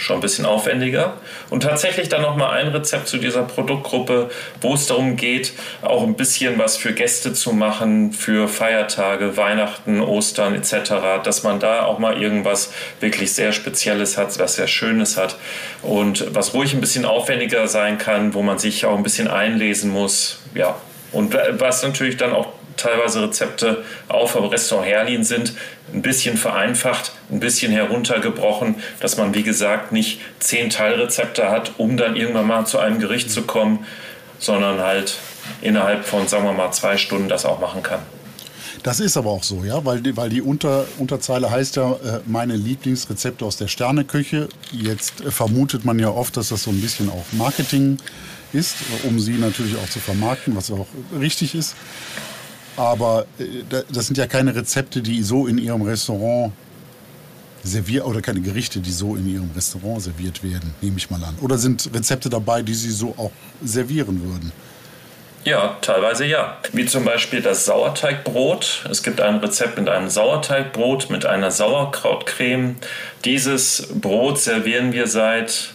schon ein bisschen aufwendiger. Und tatsächlich dann nochmal ein Rezept zu dieser Produktgruppe, wo es darum geht, auch ein bisschen was für Gäste zu machen, für Feiertage, Weihnachten, Ostern etc., dass man da auch mal irgendwas wirklich sehr Spezielles hat, was sehr Schönes hat und was ruhig ein bisschen aufwendiger sein kann, wo man sich auch ein bisschen einlesen muss. Ja, und was natürlich dann auch teilweise Rezepte auf vom Restaurant Herlin sind, ein bisschen vereinfacht, ein bisschen heruntergebrochen, dass man, wie gesagt, nicht zehn Teilrezepte hat, um dann irgendwann mal zu einem Gericht zu kommen, sondern halt innerhalb von, sagen wir mal, zwei Stunden das auch machen kann. Das ist aber auch so, ja, weil die, weil die Unter, Unterzeile heißt ja äh, meine Lieblingsrezepte aus der Sterneküche. Jetzt äh, vermutet man ja oft, dass das so ein bisschen auch Marketing ist, um sie natürlich auch zu vermarkten, was auch richtig ist. Aber äh, das sind ja keine Rezepte, die so in Ihrem Restaurant serviert oder keine Gerichte, die so in Ihrem Restaurant serviert werden, nehme ich mal an. Oder sind Rezepte dabei, die Sie so auch servieren würden? Ja, teilweise ja. Wie zum Beispiel das Sauerteigbrot. Es gibt ein Rezept mit einem Sauerteigbrot mit einer Sauerkrautcreme. Dieses Brot servieren wir seit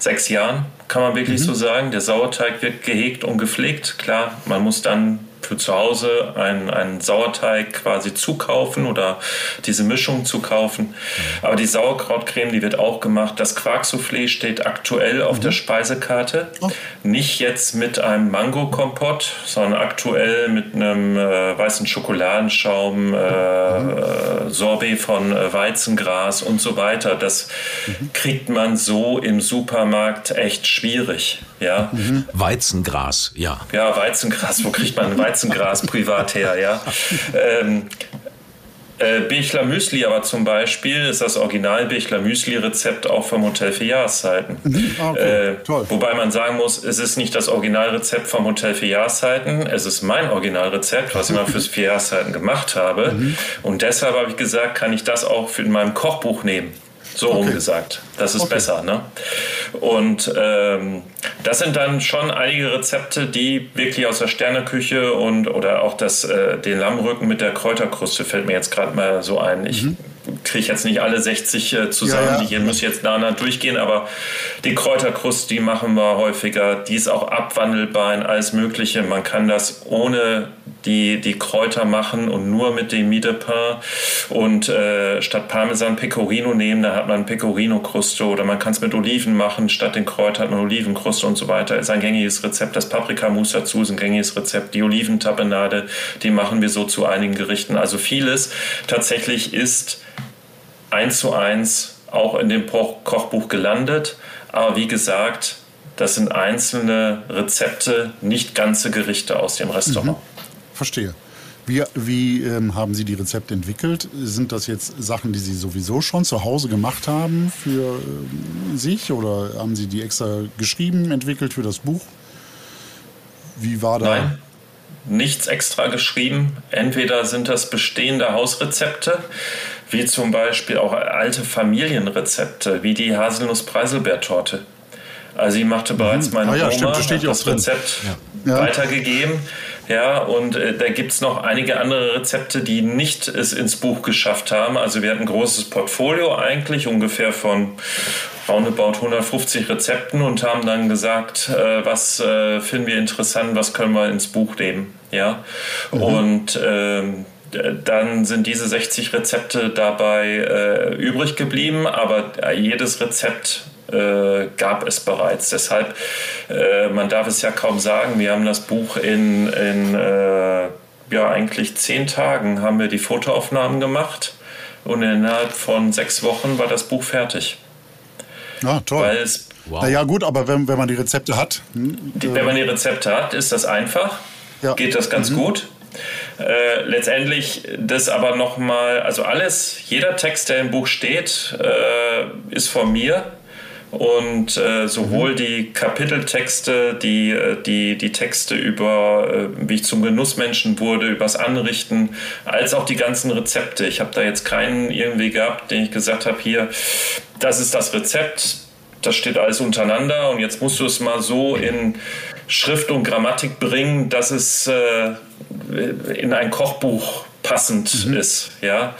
sechs Jahren, kann man wirklich mhm. so sagen. Der Sauerteig wird gehegt und gepflegt. Klar, man muss dann für zu Hause einen, einen Sauerteig quasi zukaufen oder diese Mischung zukaufen. Aber die Sauerkrautcreme, die wird auch gemacht. Das Quarksoufflé steht aktuell auf mhm. der Speisekarte. Oh. Nicht jetzt mit einem Mango-Kompott, sondern aktuell mit einem äh, weißen Schokoladenschaum, äh, mhm. Äh, Sorbet von äh, Weizengras und so weiter. Das mhm. kriegt man so im Supermarkt echt schwierig. Ja. Mhm. Weizengras, ja. Ja, Weizengras. Wo kriegt man Weizengras? Privat her, ja. Ähm, äh, Bichler Müsli aber zum Beispiel ist das Original Bichler Müsli Rezept auch vom Hotel für Jahreszeiten. Mhm. Ah, okay. äh, wobei man sagen muss, es ist nicht das Originalrezept vom Hotel für Jahreszeiten, es ist mein Originalrezept, was ich mal fürs vier Jahreszeiten gemacht habe. Mhm. Und deshalb habe ich gesagt, kann ich das auch für in meinem Kochbuch nehmen. So okay. umgesagt. Das ist okay. besser. Ne? Und ähm, das sind dann schon einige Rezepte, die wirklich aus der Sterneküche und oder auch das, äh, den Lammrücken mit der Kräuterkruste fällt mir jetzt gerade mal so ein. Ich mhm kriege jetzt nicht alle 60 äh, zusammen, ja, ja. die hier muss jetzt nah durchgehen, aber die Kräuterkrust, die machen wir häufiger. Die ist auch abwandelbar in alles Mögliche. Man kann das ohne die, die Kräuter machen und nur mit dem Mie Pain und äh, statt Parmesan Pecorino nehmen, da hat man Pecorino-Kruste oder man kann es mit Oliven machen, statt den Kräutern hat man Olivenkruste und so weiter. Ist ein gängiges Rezept. Das Paprikamus dazu ist ein gängiges Rezept. Die Oliventapenade, die machen wir so zu einigen Gerichten. Also vieles tatsächlich ist eins zu eins auch in dem Kochbuch gelandet. Aber wie gesagt, das sind einzelne Rezepte, nicht ganze Gerichte aus dem Restaurant. Mhm. Verstehe. Wie, wie ähm, haben Sie die Rezepte entwickelt? Sind das jetzt Sachen, die Sie sowieso schon zu Hause gemacht haben für äh, sich oder haben Sie die extra geschrieben, entwickelt für das Buch? Wie war da? Nein, nichts extra geschrieben. Entweder sind das bestehende Hausrezepte, wie zum Beispiel auch alte Familienrezepte, wie die Haselnuss-Preiselbeertorte. Also ich machte bereits mhm. meine ah, ja, Oma stimmt, das Rezept ja. weitergegeben. Ja, und äh, da gibt es noch einige andere Rezepte, die nicht es ins Buch geschafft haben. Also wir hatten ein großes Portfolio eigentlich, ungefähr von roundabout 150 Rezepten und haben dann gesagt, äh, was äh, finden wir interessant, was können wir ins Buch nehmen. Ja, mhm. und ähm, dann sind diese 60 Rezepte dabei äh, übrig geblieben, aber äh, jedes Rezept äh, gab es bereits. Deshalb, äh, man darf es ja kaum sagen, wir haben das Buch in, in äh, ja eigentlich zehn Tagen haben wir die Fotoaufnahmen gemacht und innerhalb von sechs Wochen war das Buch fertig. Ja, toll. Weil es, wow. Naja, gut, aber wenn, wenn man die Rezepte hat. Hm, die, wenn man die Rezepte hat, ist das einfach. Ja. Geht das ganz mhm. gut. Äh, letztendlich das aber nochmal, also alles, jeder Text, der im Buch steht, äh, ist von mir. Und äh, sowohl mhm. die Kapiteltexte, die, äh, die, die Texte über, äh, wie ich zum Genussmenschen wurde, übers Anrichten, als auch die ganzen Rezepte. Ich habe da jetzt keinen irgendwie gehabt, den ich gesagt habe, hier, das ist das Rezept, das steht alles untereinander und jetzt musst du es mal so in Schrift und Grammatik bringen, dass es äh, in ein Kochbuch passend mhm. ist. Ja?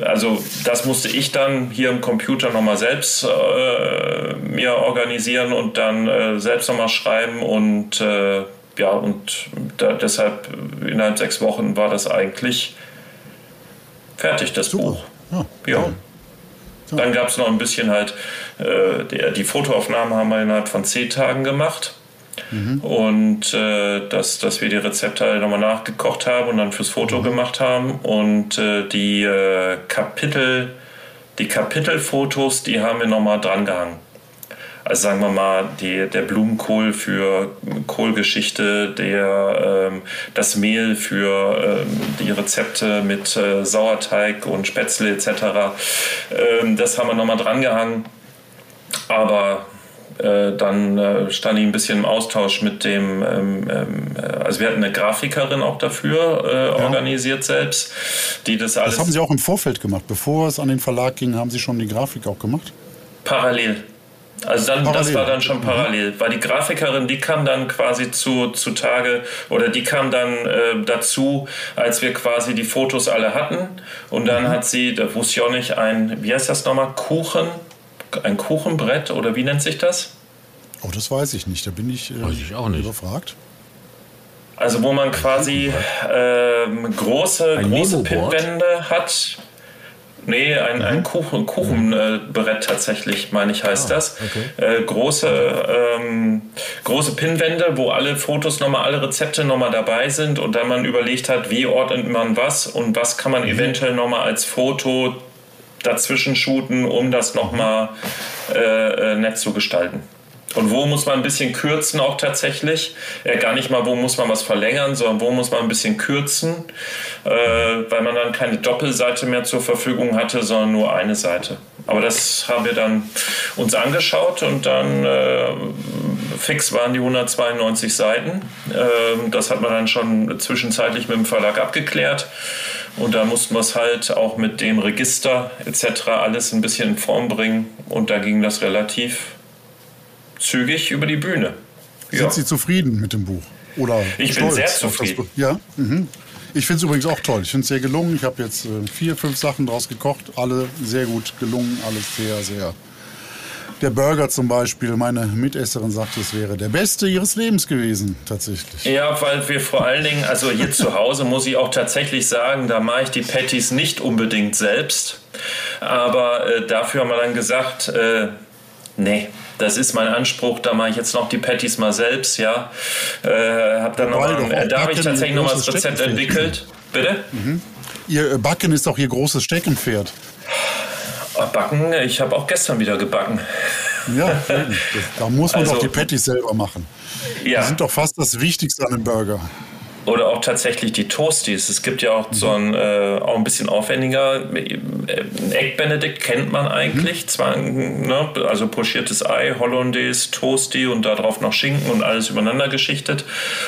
Also das musste ich dann hier im Computer nochmal selbst äh, mir organisieren und dann äh, selbst nochmal schreiben und äh, ja, und da, deshalb innerhalb sechs Wochen war das eigentlich fertig, das Super. Buch. Ja. ja. Dann gab es noch ein bisschen halt, äh, die, die Fotoaufnahmen haben wir innerhalb von zehn Tagen gemacht. Mhm. Und äh, dass, dass wir die Rezepte halt nochmal nachgekocht haben und dann fürs Foto mhm. gemacht haben. Und äh, die äh, Kapitel, die Kapitelfotos, die haben wir nochmal drangehangen. Also sagen wir mal, die, der Blumenkohl für Kohlgeschichte, der, ähm, das Mehl für ähm, die Rezepte mit äh, Sauerteig und Spätzle etc. Ähm, das haben wir nochmal drangehangen. Aber äh, dann äh, stand ich ein bisschen im Austausch mit dem, ähm, ähm, äh, also wir hatten eine Grafikerin auch dafür ja. organisiert selbst, die das alles. Das haben Sie auch im Vorfeld gemacht, bevor es an den Verlag ging, haben Sie schon die Grafik auch gemacht? Parallel. Also dann, parallel. das war dann schon mhm. parallel, weil die Grafikerin, die kam dann quasi zu, zu Tage oder die kam dann äh, dazu, als wir quasi die Fotos alle hatten und dann mhm. hat sie, da wusste ich auch nicht, ein, wie heißt das nochmal, Kuchen, ein Kuchenbrett oder wie nennt sich das? Oh, das weiß ich nicht. Da bin ich, äh, weiß ich auch nicht. überfragt. Also wo man quasi äh, große, ein große Pinwände hat. Nee, ein, mhm. ein Kuchen, Kuchenbrett tatsächlich, meine ich, heißt ah, das. Okay. Äh, große, ähm, große Pinwände, wo alle Fotos nochmal, alle Rezepte nochmal dabei sind und dann man überlegt hat, wie ordnet man was und was kann man mhm. eventuell nochmal als Foto dazwischen shooten, um das nochmal äh, äh, nett zu gestalten. Und wo muss man ein bisschen kürzen auch tatsächlich? Äh, gar nicht mal, wo muss man was verlängern, sondern wo muss man ein bisschen kürzen, äh, weil man dann keine Doppelseite mehr zur Verfügung hatte, sondern nur eine Seite. Aber das haben wir dann uns angeschaut und dann äh, fix waren die 192 Seiten. Ähm, das hat man dann schon zwischenzeitlich mit dem Verlag abgeklärt. Und da mussten wir es halt auch mit dem Register etc. alles ein bisschen in Form bringen. Und da ging das relativ zügig über die Bühne. Ja. Sind Sie zufrieden mit dem Buch? Oder ich bin sehr zufrieden. Ja, mhm. Ich finde es übrigens auch toll. Ich finde es sehr gelungen. Ich habe jetzt äh, vier, fünf Sachen draus gekocht. Alle sehr gut gelungen. Alles sehr, sehr der Burger zum Beispiel, meine Mitesserin sagte, es wäre der beste ihres Lebens gewesen, tatsächlich. Ja, weil wir vor allen Dingen, also hier zu Hause muss ich auch tatsächlich sagen, da mache ich die Patties nicht unbedingt selbst. Aber äh, dafür haben wir dann gesagt, äh, nee, das ist mein Anspruch, da mache ich jetzt noch die Patties mal selbst, ja. Äh, hab dann noch mal, äh, da habe ich tatsächlich noch mal das Rezept entwickelt. Bitte? Mhm. Ihr Backen ist auch Ihr großes Steckenpferd. Backen, ich habe auch gestern wieder gebacken. Ja, da muss man also, doch die Patties selber machen. Ja. Die sind doch fast das Wichtigste an einem Burger. Oder auch tatsächlich die Toasties. Es gibt ja auch so ein, äh, auch ein bisschen aufwendiger. Ein Egg Benedict kennt man eigentlich. Mhm. Zwar, ne, also pochiertes Ei, Hollandaise, Toasty und darauf noch Schinken und alles übereinander geschichtet.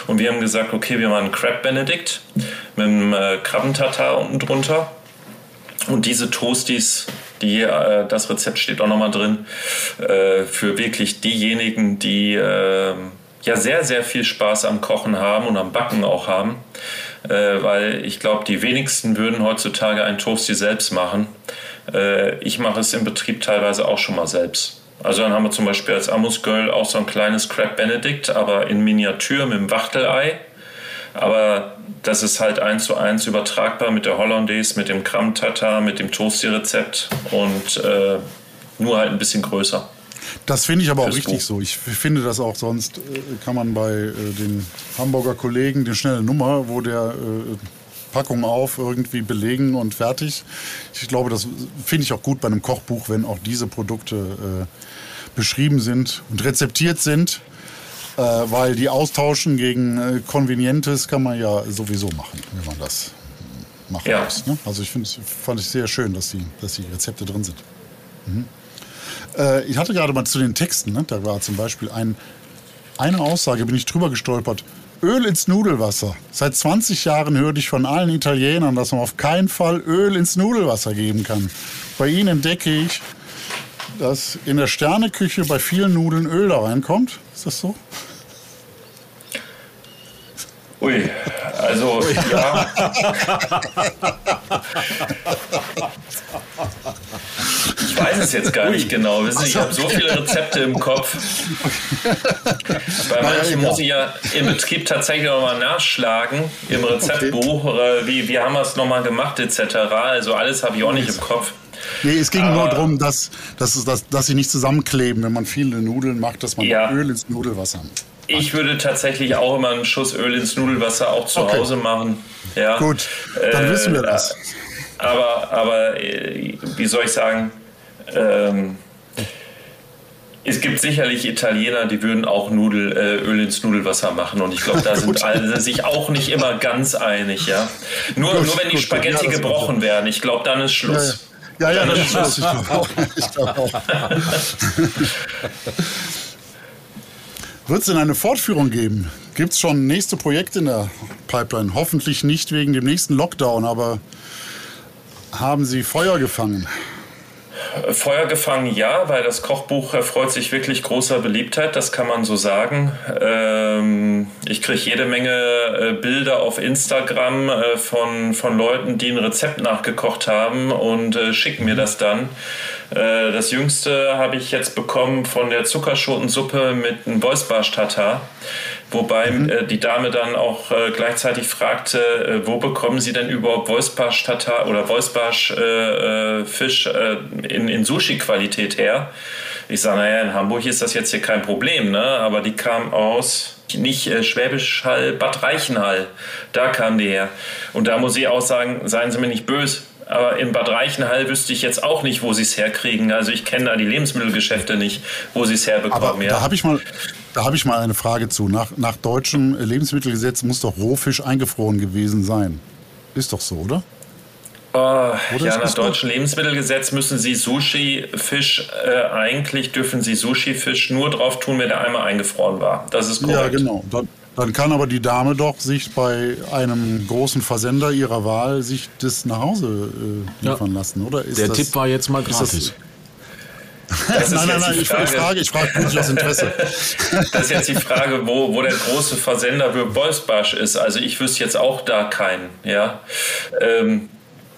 Und wir haben gesagt, okay, wir machen Crab Benedict mit einem äh, Krabbentatar unten drunter. Und diese Toasties die, äh, das Rezept steht auch nochmal drin, äh, für wirklich diejenigen, die äh, ja sehr, sehr viel Spaß am Kochen haben und am Backen auch haben. Äh, weil ich glaube, die wenigsten würden heutzutage ein Toasty selbst machen. Äh, ich mache es im Betrieb teilweise auch schon mal selbst. Also dann haben wir zum Beispiel als Amus Girl auch so ein kleines Crab Benedict, aber in Miniatur mit dem Wachtelei. Aber das ist halt eins zu eins übertragbar mit der Hollandaise, mit dem Kram Tata, mit dem Toasty-Rezept und äh, nur halt ein bisschen größer. Das finde ich aber auch richtig Buch. so. Ich finde das auch sonst, äh, kann man bei äh, den Hamburger Kollegen, den schnelle Nummer, wo der äh, Packung auf, irgendwie belegen und fertig. Ich glaube, das finde ich auch gut bei einem Kochbuch, wenn auch diese Produkte äh, beschrieben sind und rezeptiert sind, äh, weil die austauschen gegen äh, Convenientes kann man ja sowieso machen, wenn man das machen ja. muss. Ne? Also ich finde, fand ich sehr schön, dass die, dass die Rezepte drin sind. Mhm. Äh, ich hatte gerade mal zu den Texten, ne? da war zum Beispiel ein, eine Aussage, bin ich drüber gestolpert. Öl ins Nudelwasser. Seit 20 Jahren höre ich von allen Italienern, dass man auf keinen Fall Öl ins Nudelwasser geben kann. Bei ihnen entdecke ich, dass in der Sterneküche bei vielen Nudeln Öl da reinkommt. Ist das so? Ui, also ja. Ich weiß es jetzt gar nicht genau. Wissen Sie, ich habe so viele Rezepte im Kopf. Bei manchen muss ich ja im Betrieb tatsächlich nochmal nachschlagen im Rezeptbuch. Oder wie, wie haben wir es nochmal gemacht, etc. Also alles habe ich auch nicht im Kopf. Nee, es ging Aber, nur darum, dass, dass, dass, dass sie nicht zusammenkleben, wenn man viele Nudeln macht, dass man ja. Öl ins Nudelwasser macht. Ich würde tatsächlich auch immer einen Schuss Öl ins Nudelwasser auch zu okay. Hause machen. Ja. Gut, dann äh, wissen wir das. Aber, aber äh, wie soll ich sagen, ähm, es gibt sicherlich Italiener, die würden auch Nudel, äh, Öl ins Nudelwasser machen und ich glaube, da sind alle sich auch nicht immer ganz einig. Ja? Nur, gut, nur wenn die gut, Spaghetti ja, gebrochen werden, ich glaube, dann ist Schluss. Ja, ja, ja dann ist Schluss. Ich glaube auch. Wird es denn eine Fortführung geben? Gibt es schon nächste Projekte in der Pipeline? Hoffentlich nicht wegen dem nächsten Lockdown, aber haben Sie Feuer gefangen? Feuer gefangen, ja, weil das Kochbuch erfreut sich wirklich großer Beliebtheit, das kann man so sagen. Ähm, ich kriege jede Menge äh, Bilder auf Instagram äh, von, von Leuten, die ein Rezept nachgekocht haben und äh, schicken mir das dann. Äh, das jüngste habe ich jetzt bekommen von der Zuckerschotensuppe mit einem Voicebarsch-Tatar. Wobei mhm. äh, die Dame dann auch äh, gleichzeitig fragte, äh, wo bekommen Sie denn überhaupt Voicebarsch-Tatar oder Voicebarsch-Fisch äh, in, in Sushi-Qualität her? Ich sage, naja, in Hamburg ist das jetzt hier kein Problem, ne? aber die kam aus nicht äh, Schwäbisch Hall, Bad Reichenhall. Da kam die her. Und da muss ich auch sagen, seien Sie mir nicht böse. Aber in Bad Reichenhall wüsste ich jetzt auch nicht, wo sie es herkriegen. Also ich kenne da die Lebensmittelgeschäfte nicht, wo sie es herbekommen. Aber ja. da habe ich mal, da habe ich mal eine Frage zu. Nach, nach deutschem Lebensmittelgesetz muss doch Rohfisch eingefroren gewesen sein. Ist doch so, oder? Oh, ja, nach deutschem Lebensmittelgesetz müssen Sie Sushi-Fisch, äh, eigentlich dürfen Sie Sushi-Fisch nur drauf tun, wenn der einmal eingefroren war. Das ist korrekt. Ja, genau. Dann, dann kann aber die Dame doch sich bei einem großen Versender ihrer Wahl sich das nach Hause äh, liefern ja. lassen, oder? Ist Der das, Tipp war jetzt mal gratis. Das nein, nein, nein, ich frage, ich frage wirklich aus Interesse. Das ist jetzt die Frage, wo, wo der große Versender für Bolsbasch ist. Also ich wüsste jetzt auch da keinen. Ja? Ähm,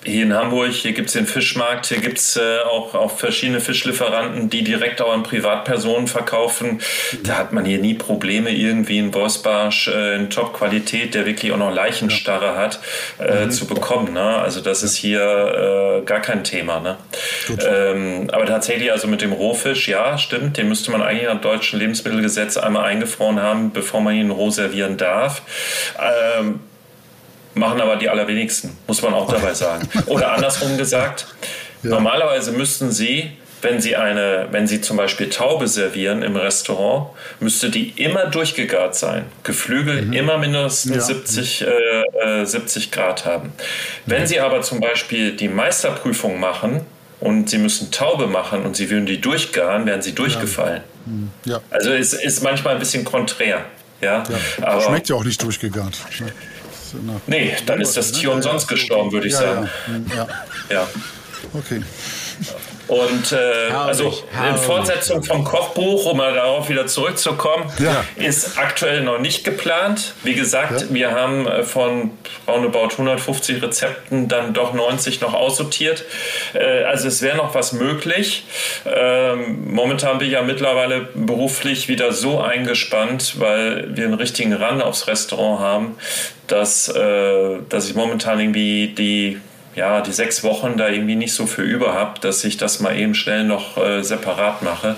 hier in Hamburg, hier gibt es den Fischmarkt, hier gibt es äh, auch, auch verschiedene Fischlieferanten, die direkt auch an Privatpersonen verkaufen. Da hat man hier nie Probleme, irgendwie einen Bossbarsch äh, in Top-Qualität, der wirklich auch noch Leichenstarre hat, äh, mhm. zu bekommen. Ne? Also das ist hier äh, gar kein Thema. Ne? Ähm, aber tatsächlich also mit dem Rohfisch, ja, stimmt, den müsste man eigentlich nach deutschen Lebensmittelgesetz einmal eingefroren haben, bevor man ihn roh servieren darf. Ähm, machen aber die allerwenigsten, muss man auch dabei sagen. Oder andersrum gesagt, ja. normalerweise müssten Sie, wenn Sie eine, wenn Sie zum Beispiel Taube servieren im Restaurant, müsste die immer durchgegart sein. Geflügel mhm. immer mindestens ja. 70, äh, 70 äh, Grad haben. Wenn mhm. Sie aber zum Beispiel die Meisterprüfung machen, und sie müssen Taube machen und sie würden die durchgaren, wären sie durchgefallen. Mhm. Ja. Also es ist manchmal ein bisschen konträr. Ja? ja. Aber Schmeckt ja auch nicht durchgegart. Nach nee, dann ist das Tier umsonst gestorben, würde ich sagen. Ja. ja. Okay. Und äh, also in Fortsetzung vom Kochbuch, um mal darauf wieder zurückzukommen, ja. ist aktuell noch nicht geplant. Wie gesagt, ja. wir haben äh, von roundabout 150 Rezepten dann doch 90 noch aussortiert. Äh, also es wäre noch was möglich. Ähm, momentan bin ich ja mittlerweile beruflich wieder so eingespannt, weil wir einen richtigen Run aufs Restaurant haben, dass, äh, dass ich momentan irgendwie die ja, die sechs Wochen da irgendwie nicht so für über habe, dass ich das mal eben schnell noch äh, separat mache.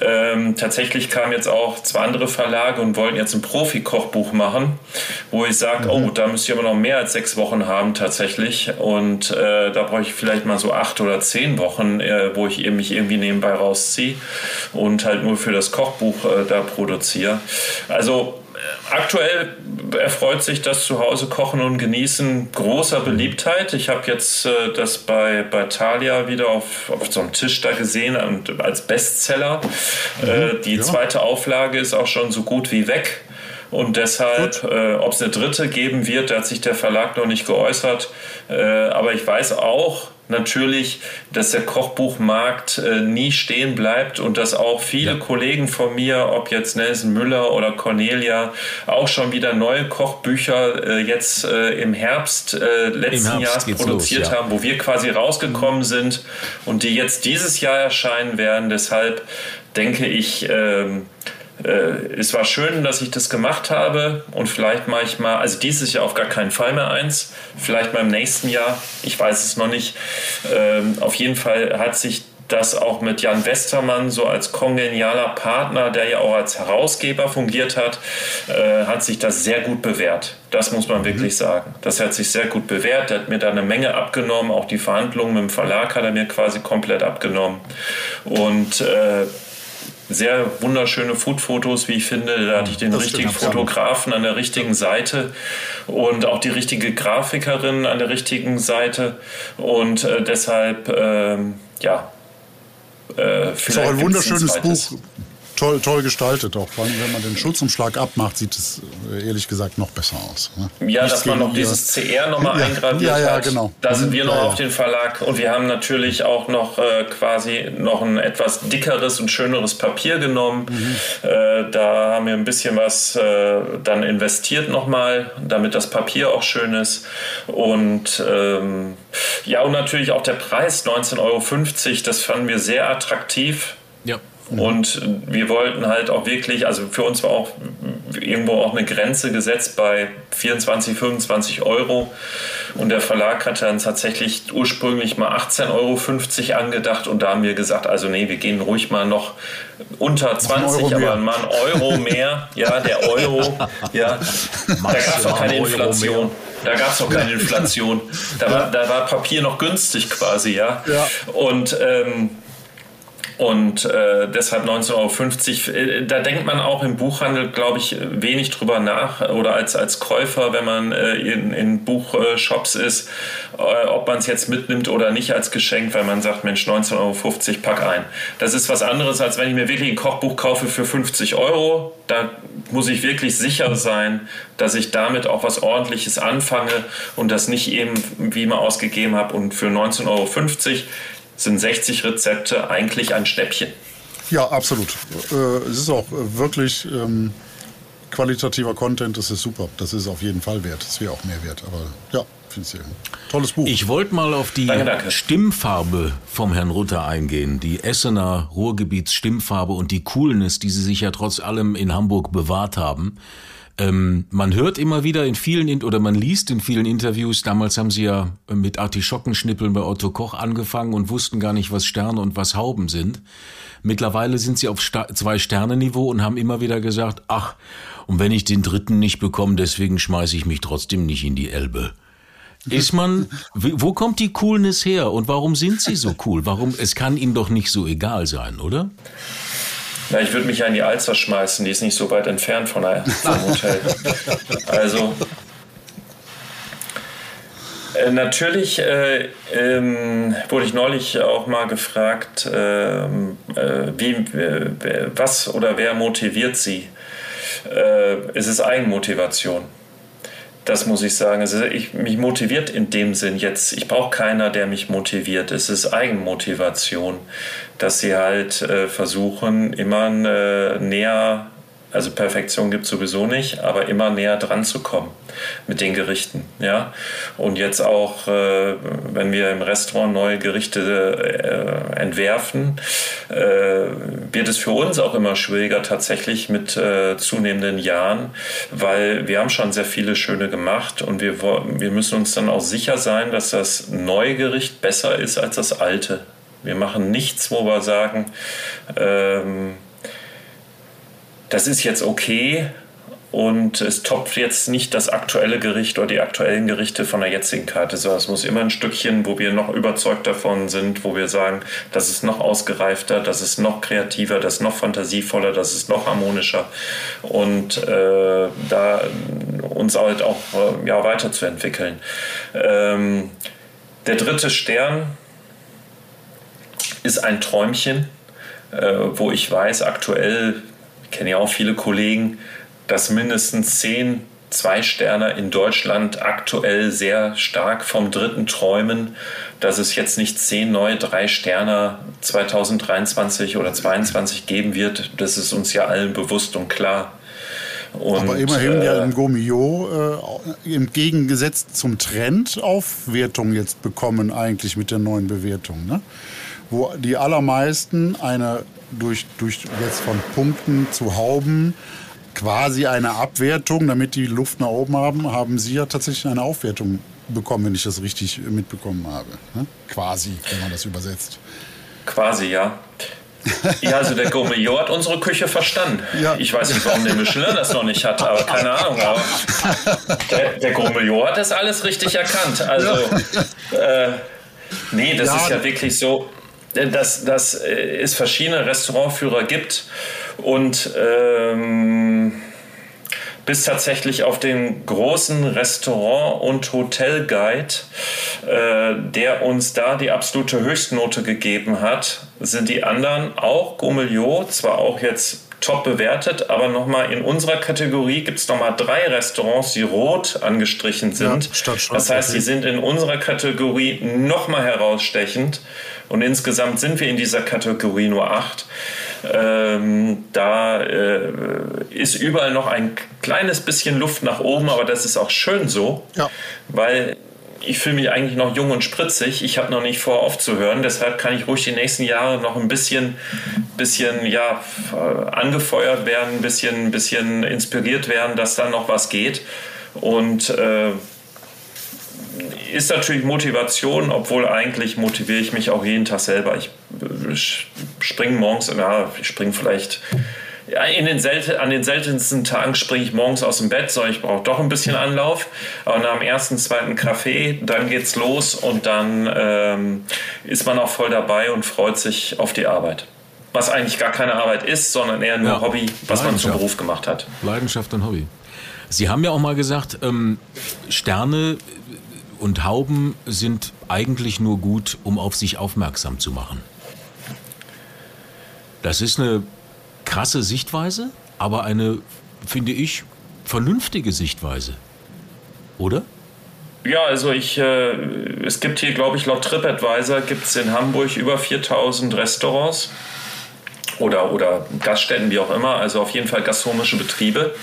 Ähm, tatsächlich kamen jetzt auch zwei andere Verlage und wollten jetzt ein Profi-Kochbuch machen, wo ich sage, mhm. oh, da müsste ich aber noch mehr als sechs Wochen haben tatsächlich. Und äh, da brauche ich vielleicht mal so acht oder zehn Wochen, äh, wo ich mich irgendwie nebenbei rausziehe und halt nur für das Kochbuch äh, da produziere. Also aktuell erfreut sich das Zuhause Kochen und Genießen großer Beliebtheit. Ich habe jetzt äh, das bei, bei Thalia wieder auf, auf so einem Tisch da gesehen und als Bestseller. Mhm, äh, die ja. zweite Auflage ist auch schon so gut wie weg. Und deshalb, äh, ob es eine dritte geben wird, da hat sich der Verlag noch nicht geäußert. Äh, aber ich weiß auch, natürlich, dass der Kochbuchmarkt äh, nie stehen bleibt und dass auch viele ja. Kollegen von mir, ob jetzt Nelson Müller oder Cornelia, auch schon wieder neue Kochbücher äh, jetzt äh, im Herbst äh, letzten Jahres produziert los, ja. haben, wo wir quasi rausgekommen sind und die jetzt dieses Jahr erscheinen werden. Deshalb denke ich, ähm, äh, es war schön, dass ich das gemacht habe und vielleicht mache ich mal, also dieses Jahr auf gar keinen Fall mehr eins, vielleicht mal im nächsten Jahr, ich weiß es noch nicht. Ähm, auf jeden Fall hat sich das auch mit Jan Westermann so als kongenialer Partner, der ja auch als Herausgeber fungiert hat, äh, hat sich das sehr gut bewährt. Das muss man mhm. wirklich sagen. Das hat sich sehr gut bewährt. Er hat mir da eine Menge abgenommen. Auch die Verhandlungen mit dem Verlag hat er mir quasi komplett abgenommen. Und äh, sehr wunderschöne Food-Fotos, wie ich finde. Da hatte ich den das richtigen Fotografen an der richtigen Seite und auch die richtige Grafikerin an der richtigen Seite. Und äh, deshalb, ähm, ja. Äh, ist auch ein wunderschönes Buch toll, toll gestaltet auch. Vor allem, wenn man den Schutzumschlag abmacht, sieht es äh, ehrlich gesagt noch besser aus. Ne? Ja, Nichts dass man noch dieses CR nochmal ja, eingraviert ja, ja, hat. Genau. Da sind wir noch ja, auf den Verlag und wir haben natürlich auch noch äh, quasi noch ein etwas dickeres und schöneres Papier genommen. Mhm. Äh, da haben wir ein bisschen was äh, dann investiert nochmal, damit das Papier auch schön ist. Und ähm, ja, und natürlich auch der Preis 19,50 Euro, das fanden wir sehr attraktiv. Und wir wollten halt auch wirklich, also für uns war auch irgendwo auch eine Grenze gesetzt bei 24, 25 Euro. Und der Verlag hat dann tatsächlich ursprünglich mal 18,50 Euro angedacht. Und da haben wir gesagt, also nee, wir gehen ruhig mal noch unter 20, aber mal ein Euro mehr. Ja, der Euro. Ja, da gab es auch keine Inflation. Da gab es noch keine Inflation. Da war, da war Papier noch günstig quasi, ja. ja. Und ähm, und äh, deshalb 19,50 Euro. Äh, da denkt man auch im Buchhandel, glaube ich, wenig drüber nach oder als, als Käufer, wenn man äh, in, in Buchshops ist, äh, ob man es jetzt mitnimmt oder nicht als Geschenk, weil man sagt, Mensch, 19,50 Euro, pack ein. Das ist was anderes, als wenn ich mir wirklich ein Kochbuch kaufe für 50 Euro. Da muss ich wirklich sicher sein, dass ich damit auch was Ordentliches anfange und das nicht eben wie immer ausgegeben habe und für 19,50 Euro sind 60 Rezepte eigentlich ein Schnäppchen. Ja, absolut. Äh, es ist auch wirklich ähm, qualitativer Content, das ist super. Das ist auf jeden Fall wert. Das wäre auch mehr wert. Aber ja, finde ich ein tolles Buch. Ich wollte mal auf die danke, danke. Stimmfarbe vom Herrn Rutter eingehen. Die Essener Ruhrgebietsstimmfarbe und die Coolness, die sie sich ja trotz allem in Hamburg bewahrt haben. Ähm, man hört immer wieder in vielen oder man liest in vielen Interviews, damals haben sie ja mit Artischockenschnippeln bei Otto Koch angefangen und wussten gar nicht, was Sterne und was Hauben sind. Mittlerweile sind sie auf Sta zwei Sterne Niveau und haben immer wieder gesagt, ach, und wenn ich den dritten nicht bekomme, deswegen schmeiße ich mich trotzdem nicht in die Elbe. Ist man, wo kommt die Coolness her und warum sind sie so cool? Warum, es kann ihnen doch nicht so egal sein, oder? Na, ich würde mich ja in die Alster schmeißen, die ist nicht so weit entfernt von einem Hotel. Also äh, natürlich äh, ähm, wurde ich neulich auch mal gefragt, ähm, äh, wie, was oder wer motiviert Sie? Äh, es ist Eigenmotivation. Das muss ich sagen. Also ich, mich motiviert in dem Sinn jetzt, ich brauche keiner, der mich motiviert. Es ist Eigenmotivation, dass sie halt äh, versuchen, immer äh, näher also Perfektion gibt es sowieso nicht, aber immer näher dran zu kommen mit den Gerichten. Ja? Und jetzt auch, äh, wenn wir im Restaurant neue Gerichte äh, entwerfen, äh, wird es für uns auch immer schwieriger tatsächlich mit äh, zunehmenden Jahren, weil wir haben schon sehr viele schöne gemacht und wir, wir müssen uns dann auch sicher sein, dass das neue Gericht besser ist als das alte. Wir machen nichts, wo wir sagen, ähm, das ist jetzt okay und es topft jetzt nicht das aktuelle Gericht oder die aktuellen Gerichte von der jetzigen Karte, sondern es muss immer ein Stückchen, wo wir noch überzeugt davon sind, wo wir sagen, das ist noch ausgereifter, das ist noch kreativer, das ist noch fantasievoller, das ist noch harmonischer und äh, da uns halt auch äh, ja, weiterzuentwickeln. Ähm, der dritte Stern ist ein Träumchen, äh, wo ich weiß, aktuell, kenne ja auch viele Kollegen, dass mindestens zehn Zwei-Sterner in Deutschland aktuell sehr stark vom dritten träumen, dass es jetzt nicht zehn neue Drei-Sterner 2023 oder 2022 geben wird. Das ist uns ja allen bewusst und klar. Und, Aber immerhin äh, ja im Gomio äh, im Gegensatz zum Trend Aufwertung jetzt bekommen eigentlich mit der neuen Bewertung. Ne? Wo die allermeisten eine durch, durch jetzt von Punkten zu Hauben quasi eine Abwertung, damit die Luft nach oben haben, haben Sie ja tatsächlich eine Aufwertung bekommen, wenn ich das richtig mitbekommen habe. Ne? Quasi, wenn man das übersetzt. Quasi, ja. Ja, also der Gourmet hat unsere Küche verstanden. Ja. Ich weiß nicht, warum der Michelin das noch nicht hat, aber keine Ahnung. Aber der, der Gourmet hat das alles richtig erkannt. Also, äh, nee, das ja. ist ja wirklich so, dass, dass es verschiedene Restaurantführer gibt und ähm, bis tatsächlich auf den großen Restaurant- und Hotelguide, äh, der uns da die absolute Höchstnote gegeben hat, sind die anderen auch Gourmillot, zwar auch jetzt top bewertet, aber nochmal in unserer Kategorie gibt es nochmal drei Restaurants, die rot angestrichen sind. Ja, das heißt, die sind in unserer Kategorie nochmal herausstechend und insgesamt sind wir in dieser Kategorie nur acht. Ähm, da äh, ist überall noch ein kleines bisschen Luft nach oben, aber das ist auch schön so, ja. weil ich fühle mich eigentlich noch jung und spritzig. Ich habe noch nicht vor, aufzuhören. Deshalb kann ich ruhig die nächsten Jahre noch ein bisschen, bisschen ja, angefeuert werden, ein bisschen, bisschen inspiriert werden, dass dann noch was geht. Und äh, ist natürlich Motivation, obwohl eigentlich motiviere ich mich auch jeden Tag selber. Ich springe morgens, ja, ich springe vielleicht in den selten, an den seltensten Tagen springe ich morgens aus dem Bett, sondern ich brauche doch ein bisschen Anlauf. Aber nach dem ersten, zweiten Kaffee, dann geht's los und dann ähm, ist man auch voll dabei und freut sich auf die Arbeit. Was eigentlich gar keine Arbeit ist, sondern eher nur ja. Hobby, was man zum Beruf gemacht hat. Leidenschaft und Hobby. Sie haben ja auch mal gesagt, ähm, Sterne und Hauben sind eigentlich nur gut, um auf sich aufmerksam zu machen. Das ist eine krasse Sichtweise, aber eine, finde ich, vernünftige Sichtweise. Oder? Ja, also ich, äh, es gibt hier, glaube ich, laut TripAdvisor gibt es in Hamburg über 4000 Restaurants oder, oder Gaststätten, wie auch immer, also auf jeden Fall gastronomische Betriebe.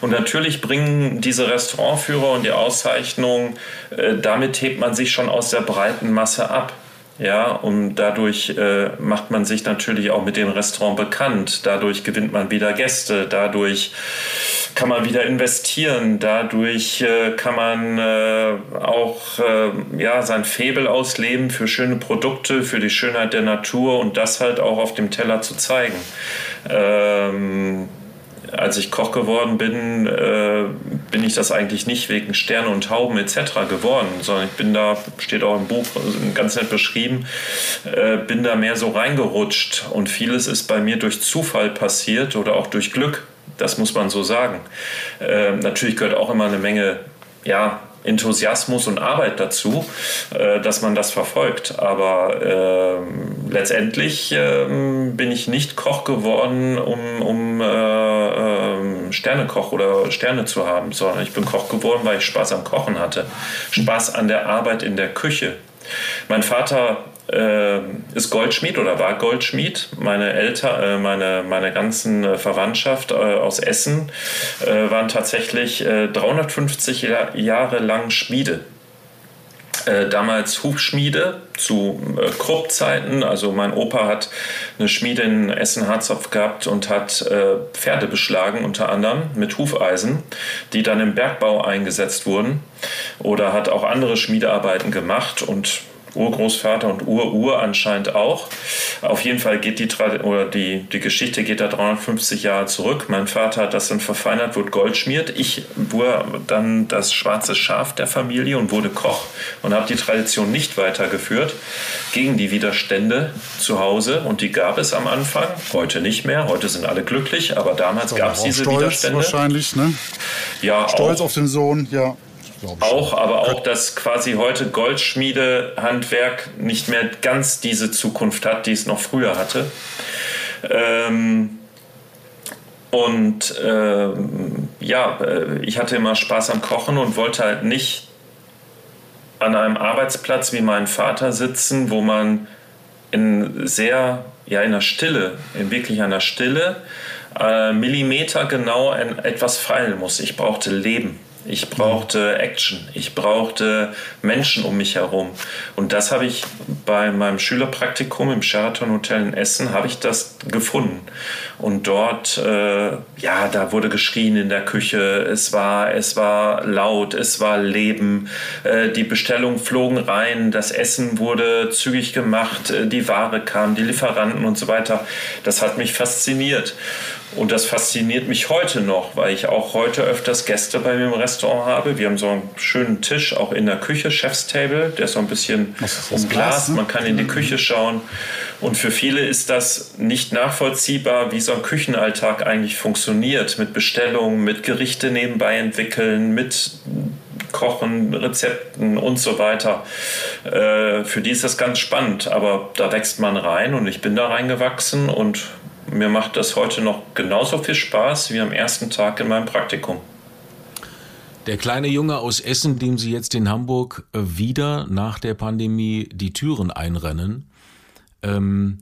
Und natürlich bringen diese Restaurantführer und die Auszeichnungen, äh, damit hebt man sich schon aus der breiten Masse ab. Ja, und dadurch äh, macht man sich natürlich auch mit dem Restaurant bekannt. Dadurch gewinnt man wieder Gäste. Dadurch kann man wieder investieren. Dadurch äh, kann man äh, auch äh, ja, sein Febel ausleben für schöne Produkte, für die Schönheit der Natur und das halt auch auf dem Teller zu zeigen. Ähm, als ich Koch geworden bin, äh, bin ich das eigentlich nicht wegen Sterne und Tauben etc. geworden, sondern ich bin da, steht auch im Buch ganz nett beschrieben, äh, bin da mehr so reingerutscht und vieles ist bei mir durch Zufall passiert oder auch durch Glück. Das muss man so sagen. Äh, natürlich gehört auch immer eine Menge ja, Enthusiasmus und Arbeit dazu, äh, dass man das verfolgt. Aber äh, letztendlich äh, bin ich nicht Koch geworden, um, um äh, ähm, Sternekoch oder Sterne zu haben, sondern ich bin Koch geworden, weil ich Spaß am Kochen hatte. Spaß an der Arbeit in der Küche. Mein Vater ist Goldschmied oder war Goldschmied. Meine Eltern, äh, meine, meine ganzen äh, Verwandtschaft äh, aus Essen äh, waren tatsächlich 350 äh, Jahre lang Schmiede. damals Hufschmiede zu Krupp-Zeiten. Also mein Opa hat eine Schmiede in Essen-Harzopf gehabt und hat Pferde beschlagen, unter anderem mit Hufeisen, die dann im Bergbau eingesetzt wurden. Oder hat auch andere Schmiedearbeiten gemacht und Urgroßvater und Uruhr anscheinend auch. Auf jeden Fall geht die, oder die, die Geschichte geht da 350 Jahre zurück. Mein Vater hat das dann verfeinert, wurde Goldschmied. Ich wurde dann das schwarze Schaf der Familie und wurde Koch und habe die Tradition nicht weitergeführt gegen die Widerstände zu Hause. Und die gab es am Anfang, heute nicht mehr. Heute sind alle glücklich, aber damals gab es diese Widerstände. wahrscheinlich, ne? Ja, Stolz auch. auf den Sohn, ja. Auch, aber auch, dass quasi heute Goldschmiedehandwerk nicht mehr ganz diese Zukunft hat, die es noch früher hatte. Ähm, und ähm, ja, äh, ich hatte immer Spaß am Kochen und wollte halt nicht an einem Arbeitsplatz wie mein Vater sitzen, wo man in sehr, ja, in der Stille, in wirklich einer Stille, äh, Millimeter genau etwas feilen muss. Ich brauchte Leben. Ich brauchte Action, ich brauchte Menschen um mich herum. Und das habe ich bei meinem Schülerpraktikum im Sheraton Hotel in Essen, habe ich das gefunden. Und dort, äh, ja, da wurde geschrien in der Küche, es war, es war laut, es war Leben, äh, die Bestellungen flogen rein, das Essen wurde zügig gemacht, äh, die Ware kam, die Lieferanten und so weiter. Das hat mich fasziniert. Und das fasziniert mich heute noch, weil ich auch heute öfters Gäste bei mir im Restaurant habe. Wir haben so einen schönen Tisch auch in der Küche, Chef's Table, der ist so ein bisschen umglast. Ne? Man kann in die Küche schauen. Und für viele ist das nicht nachvollziehbar, wie so ein Küchenalltag eigentlich funktioniert. Mit Bestellungen, mit Gerichte nebenbei entwickeln, mit Kochen, Rezepten und so weiter. Äh, für die ist das ganz spannend, aber da wächst man rein und ich bin da reingewachsen und mir macht das heute noch genauso viel Spaß wie am ersten Tag in meinem Praktikum. Der kleine Junge aus Essen, dem Sie jetzt in Hamburg äh, wieder nach der Pandemie die Türen einrennen, ähm,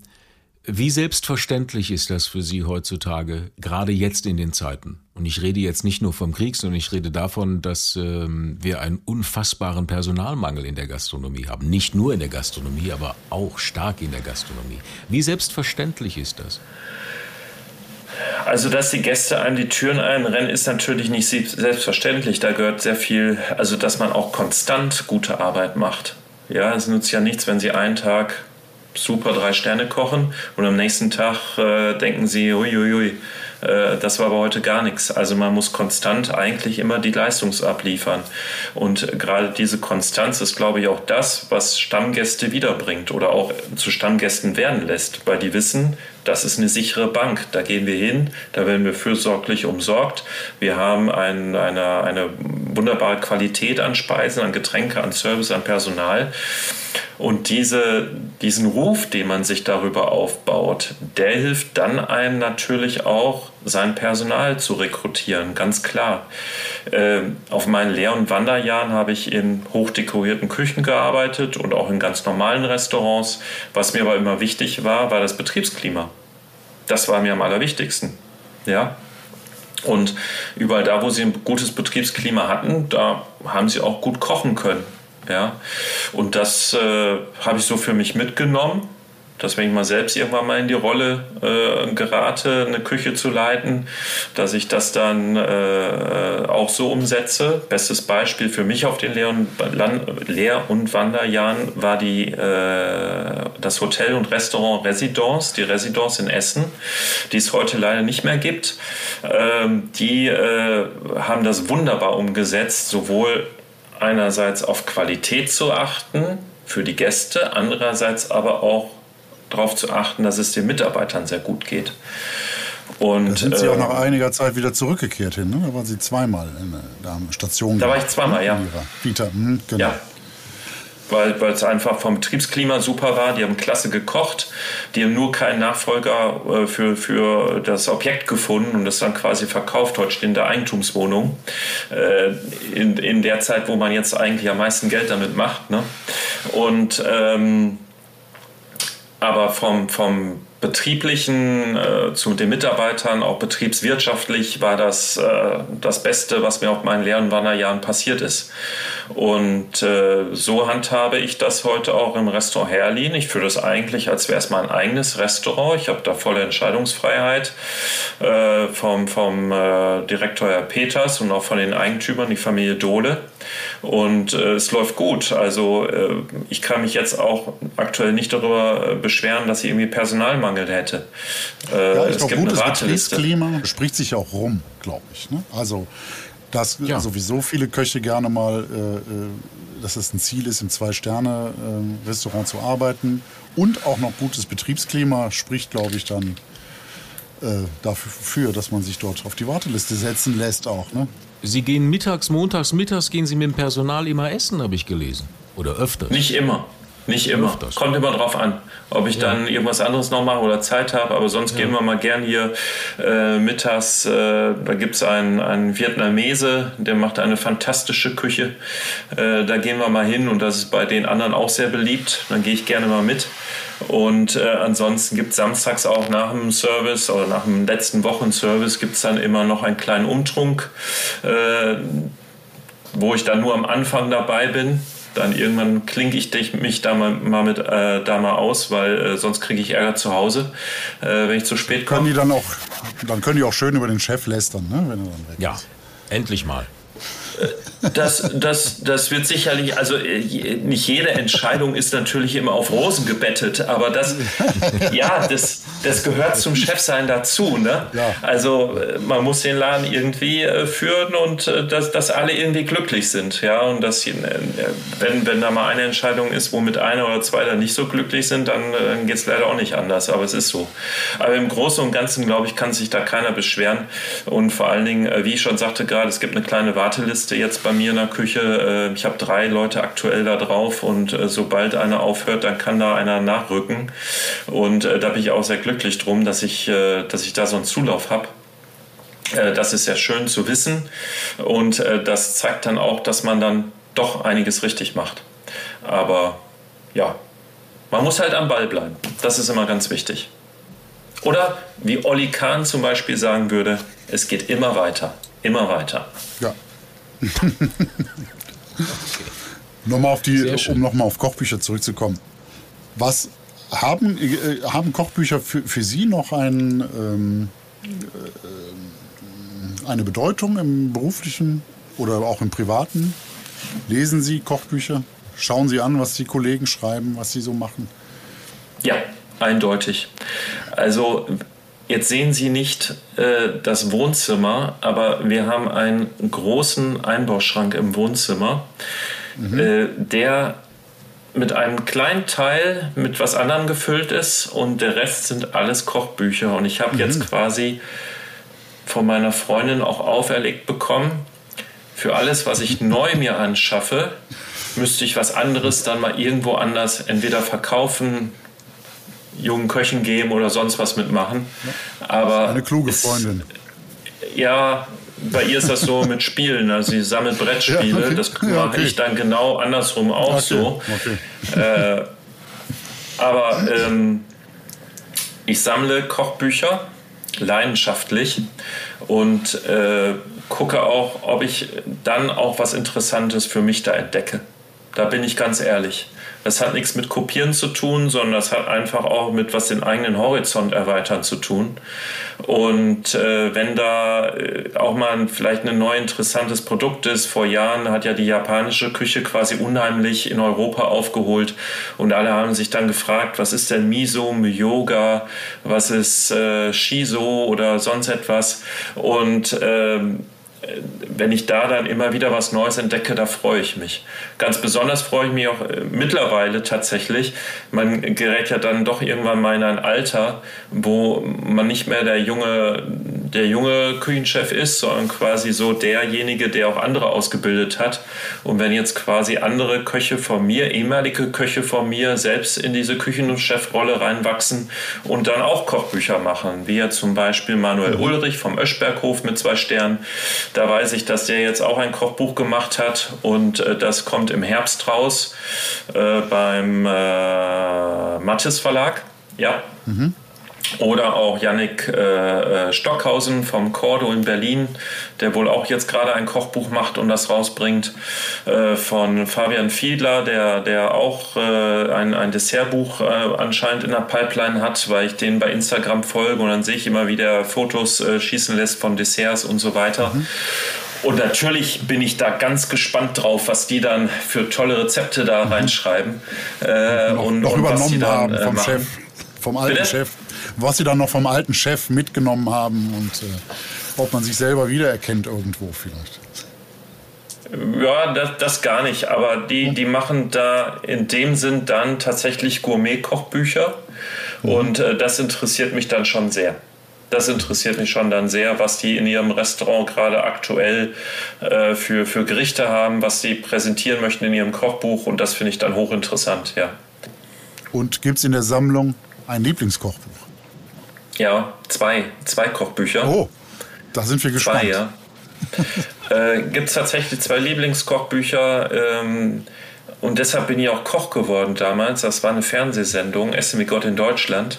wie selbstverständlich ist das für Sie heutzutage, gerade jetzt in den Zeiten? Und ich rede jetzt nicht nur vom Krieg, sondern ich rede davon, dass ähm, wir einen unfassbaren Personalmangel in der Gastronomie haben. Nicht nur in der Gastronomie, aber auch stark in der Gastronomie. Wie selbstverständlich ist das? Also, dass die Gäste einem die Türen einrennen, ist natürlich nicht selbstverständlich. Da gehört sehr viel, also dass man auch konstant gute Arbeit macht. Ja, es nützt ja nichts, wenn Sie einen Tag super drei Sterne kochen und am nächsten Tag äh, denken Sie, uiuiui, äh, das war aber heute gar nichts. Also man muss konstant eigentlich immer die Leistung abliefern. Und gerade diese Konstanz ist, glaube ich, auch das, was Stammgäste wiederbringt oder auch zu Stammgästen werden lässt, weil die wissen, das ist eine sichere Bank. Da gehen wir hin, da werden wir fürsorglich umsorgt. Wir haben ein, eine, eine wunderbare Qualität an Speisen, an Getränke, an Service, an Personal. Und diese, diesen Ruf, den man sich darüber aufbaut, der hilft dann einem natürlich auch, sein Personal zu rekrutieren, ganz klar. Äh, auf meinen Lehr- und Wanderjahren habe ich in hochdekorierten Küchen gearbeitet und auch in ganz normalen Restaurants. Was mir aber immer wichtig war, war das Betriebsklima. Das war mir am allerwichtigsten. Ja, und überall da, wo sie ein gutes Betriebsklima hatten, da haben sie auch gut kochen können. Ja? Und das äh, habe ich so für mich mitgenommen dass wenn ich mal selbst irgendwann mal in die Rolle äh, gerate, eine Küche zu leiten, dass ich das dann äh, auch so umsetze. Bestes Beispiel für mich auf den Lehr- und, Lehr und Wanderjahren war die, äh, das Hotel und Restaurant Residence, die Residence in Essen, die es heute leider nicht mehr gibt. Ähm, die äh, haben das wunderbar umgesetzt, sowohl einerseits auf Qualität zu achten, für die Gäste, andererseits aber auch darauf zu achten, dass es den Mitarbeitern sehr gut geht. Und, da sind Sie äh, auch nach einiger Zeit wieder zurückgekehrt hin, ne? Da waren Sie zweimal in der Station. Da war ich zweimal, ja. Vita, hm, genau. Ja. Weil, weil es einfach vom Betriebsklima super war. Die haben klasse gekocht. Die haben nur keinen Nachfolger äh, für, für das Objekt gefunden und das dann quasi verkauft. Heute stehen da Eigentumswohnungen. Äh, in, in der Zeit, wo man jetzt eigentlich am meisten Geld damit macht. Ne? Und ähm, aber vom, vom betrieblichen äh, zu den Mitarbeitern, auch betriebswirtschaftlich, war das äh, das Beste, was mir auf meinen Lehr- und Wanderjahren passiert ist. Und äh, so handhabe ich das heute auch im Restaurant Herlin. Ich führe das eigentlich, als wäre es mein eigenes Restaurant. Ich habe da volle Entscheidungsfreiheit äh, vom, vom äh, Direktor Herr Peters und auch von den Eigentümern, die Familie Dohle. Und äh, es läuft gut. Also ich kann mich jetzt auch aktuell nicht darüber beschweren, dass ich irgendwie Personalmangel hätte. Äh, ja, ich glaube, gutes Betriebsklima spricht sich auch rum, glaube ich. Ne? Also dass ja. sowieso viele Köche gerne mal, äh, äh, dass es ein Ziel ist, im Zwei-Sterne-Restaurant äh, zu arbeiten und auch noch gutes Betriebsklima spricht, glaube ich, dann äh, dafür, dass man sich dort auf die Warteliste setzen lässt auch. Ne? Sie gehen mittags, montags, mittags gehen Sie mit dem Personal immer essen, habe ich gelesen. Oder öfter. Nicht immer. Nicht immer. Öfters. Kommt immer drauf an, ob ich ja. dann irgendwas anderes noch mache oder Zeit habe. Aber sonst ja. gehen wir mal gern hier äh, mittags. Äh, da gibt es einen, einen Vietnamese, der macht eine fantastische Küche. Äh, da gehen wir mal hin und das ist bei den anderen auch sehr beliebt. Dann gehe ich gerne mal mit. Und äh, ansonsten gibt es samstags auch nach dem Service oder nach dem letzten Wochenservice gibt es dann immer noch einen kleinen Umtrunk, äh, wo ich dann nur am Anfang dabei bin dann irgendwann klinke ich mich da mal, mal mit äh, da mal aus, weil äh, sonst kriege ich Ärger zu Hause, äh, wenn ich zu spät komme. Können die dann auch, dann können die auch schön über den Chef lästern, ne? Wenn er dann weg ja, endlich mal. Das, das, das wird sicherlich, also äh, nicht jede Entscheidung ist natürlich immer auf Rosen gebettet, aber das, ja, das, das gehört zum Chefsein dazu. Ne? Ja. Also äh, man muss den Laden irgendwie äh, führen und dass, dass alle irgendwie glücklich sind. Ja? Und dass, wenn, wenn da mal eine Entscheidung ist, womit einer oder zwei dann nicht so glücklich sind, dann, dann geht es leider auch nicht anders. Aber es ist so. Aber im Großen und Ganzen, glaube ich, kann sich da keiner beschweren. Und vor allen Dingen, wie ich schon sagte gerade, es gibt eine kleine Warteliste jetzt bei mir in der Küche. Äh, ich habe drei Leute aktuell da drauf und äh, sobald einer aufhört, dann kann da einer nachrücken. Und äh, da bin ich auch sehr glücklich drum, dass ich, dass ich da so einen Zulauf habe. Das ist sehr schön zu wissen und das zeigt dann auch, dass man dann doch einiges richtig macht. Aber ja, man muss halt am Ball bleiben. Das ist immer ganz wichtig. Oder wie Olli Kahn zum Beispiel sagen würde, es geht immer weiter, immer weiter. Ja, Nochmal auf die, um nochmal auf Kochbücher zurückzukommen. Was haben, äh, haben Kochbücher für, für Sie noch ein, ähm, äh, eine Bedeutung im beruflichen oder auch im privaten? Lesen Sie Kochbücher? Schauen Sie an, was die Kollegen schreiben, was sie so machen? Ja, eindeutig. Also Jetzt sehen Sie nicht äh, das Wohnzimmer, aber wir haben einen großen Einbauschrank im Wohnzimmer, mhm. äh, der mit einem kleinen Teil mit was anderem gefüllt ist und der Rest sind alles Kochbücher. Und ich habe mhm. jetzt quasi von meiner Freundin auch auferlegt bekommen, für alles, was ich neu mir anschaffe, müsste ich was anderes dann mal irgendwo anders entweder verkaufen, jungen Köchen geben oder sonst was mitmachen. Aber eine kluge Freundin. ja, bei ihr ist das so mit Spielen. Also sie sammelt Brettspiele. Ja, okay. Das mache ja, okay. ich dann genau andersrum auch okay. so. Äh, aber ähm, ich sammle Kochbücher leidenschaftlich und äh, gucke auch, ob ich dann auch was Interessantes für mich da entdecke. Da bin ich ganz ehrlich. Das hat nichts mit Kopieren zu tun, sondern das hat einfach auch mit was den eigenen Horizont erweitern zu tun. Und äh, wenn da äh, auch mal vielleicht ein neu interessantes Produkt ist, vor Jahren hat ja die japanische Küche quasi unheimlich in Europa aufgeholt und alle haben sich dann gefragt, was ist denn Miso, Yoga, was ist äh, Shiso oder sonst etwas und ähm, wenn ich da dann immer wieder was Neues entdecke, da freue ich mich. Ganz besonders freue ich mich auch äh, mittlerweile tatsächlich. Man gerät ja dann doch irgendwann mal in ein Alter, wo man nicht mehr der junge, der junge Küchenchef ist, sondern quasi so derjenige, der auch andere ausgebildet hat. Und wenn jetzt quasi andere Köche von mir, ehemalige Köche von mir, selbst in diese Küchen- und Chefrolle reinwachsen und dann auch Kochbücher machen, wie ja zum Beispiel Manuel mhm. Ulrich vom Öschberghof mit zwei Sternen, da weiß ich, dass der jetzt auch ein Kochbuch gemacht hat und äh, das kommt im Herbst raus äh, beim äh, Mattes Verlag. Ja. Mhm. Oder auch Yannick äh, äh, Stockhausen vom Cordo in Berlin, der wohl auch jetzt gerade ein Kochbuch macht und das rausbringt. Äh, von Fabian Fiedler, der, der auch äh, ein, ein Dessertbuch äh, anscheinend in der Pipeline hat, weil ich den bei Instagram folge und dann sehe ich immer, wie der Fotos äh, schießen lässt von Desserts und so weiter. Mhm. Und natürlich bin ich da ganz gespannt drauf, was die dann für tolle Rezepte da Mhm. reinschreiben. Noch, und, noch und was übernommen dann, haben vom machen. Chef, vom alten Bitte? Chef. Was sie dann noch vom alten Chef mitgenommen haben und äh, ob man sich selber wiedererkennt irgendwo vielleicht. Ja, das, das gar nicht. Aber die, die machen da in dem Sinn dann tatsächlich Gourmet-Kochbücher. Und äh, das interessiert mich dann schon sehr. Das interessiert mich schon dann sehr, was die in ihrem Restaurant gerade aktuell äh, für, für Gerichte haben, was sie präsentieren möchten in ihrem Kochbuch. Und das finde ich dann hochinteressant, ja. Und gibt es in der Sammlung ein Lieblingskochbuch? Ja, zwei, zwei Kochbücher. Oh, da sind wir gespannt. Zwei, ja. äh, Gibt es tatsächlich zwei Lieblingskochbücher ähm, und deshalb bin ich auch Koch geworden damals. Das war eine Fernsehsendung, Essen mit Gott in Deutschland.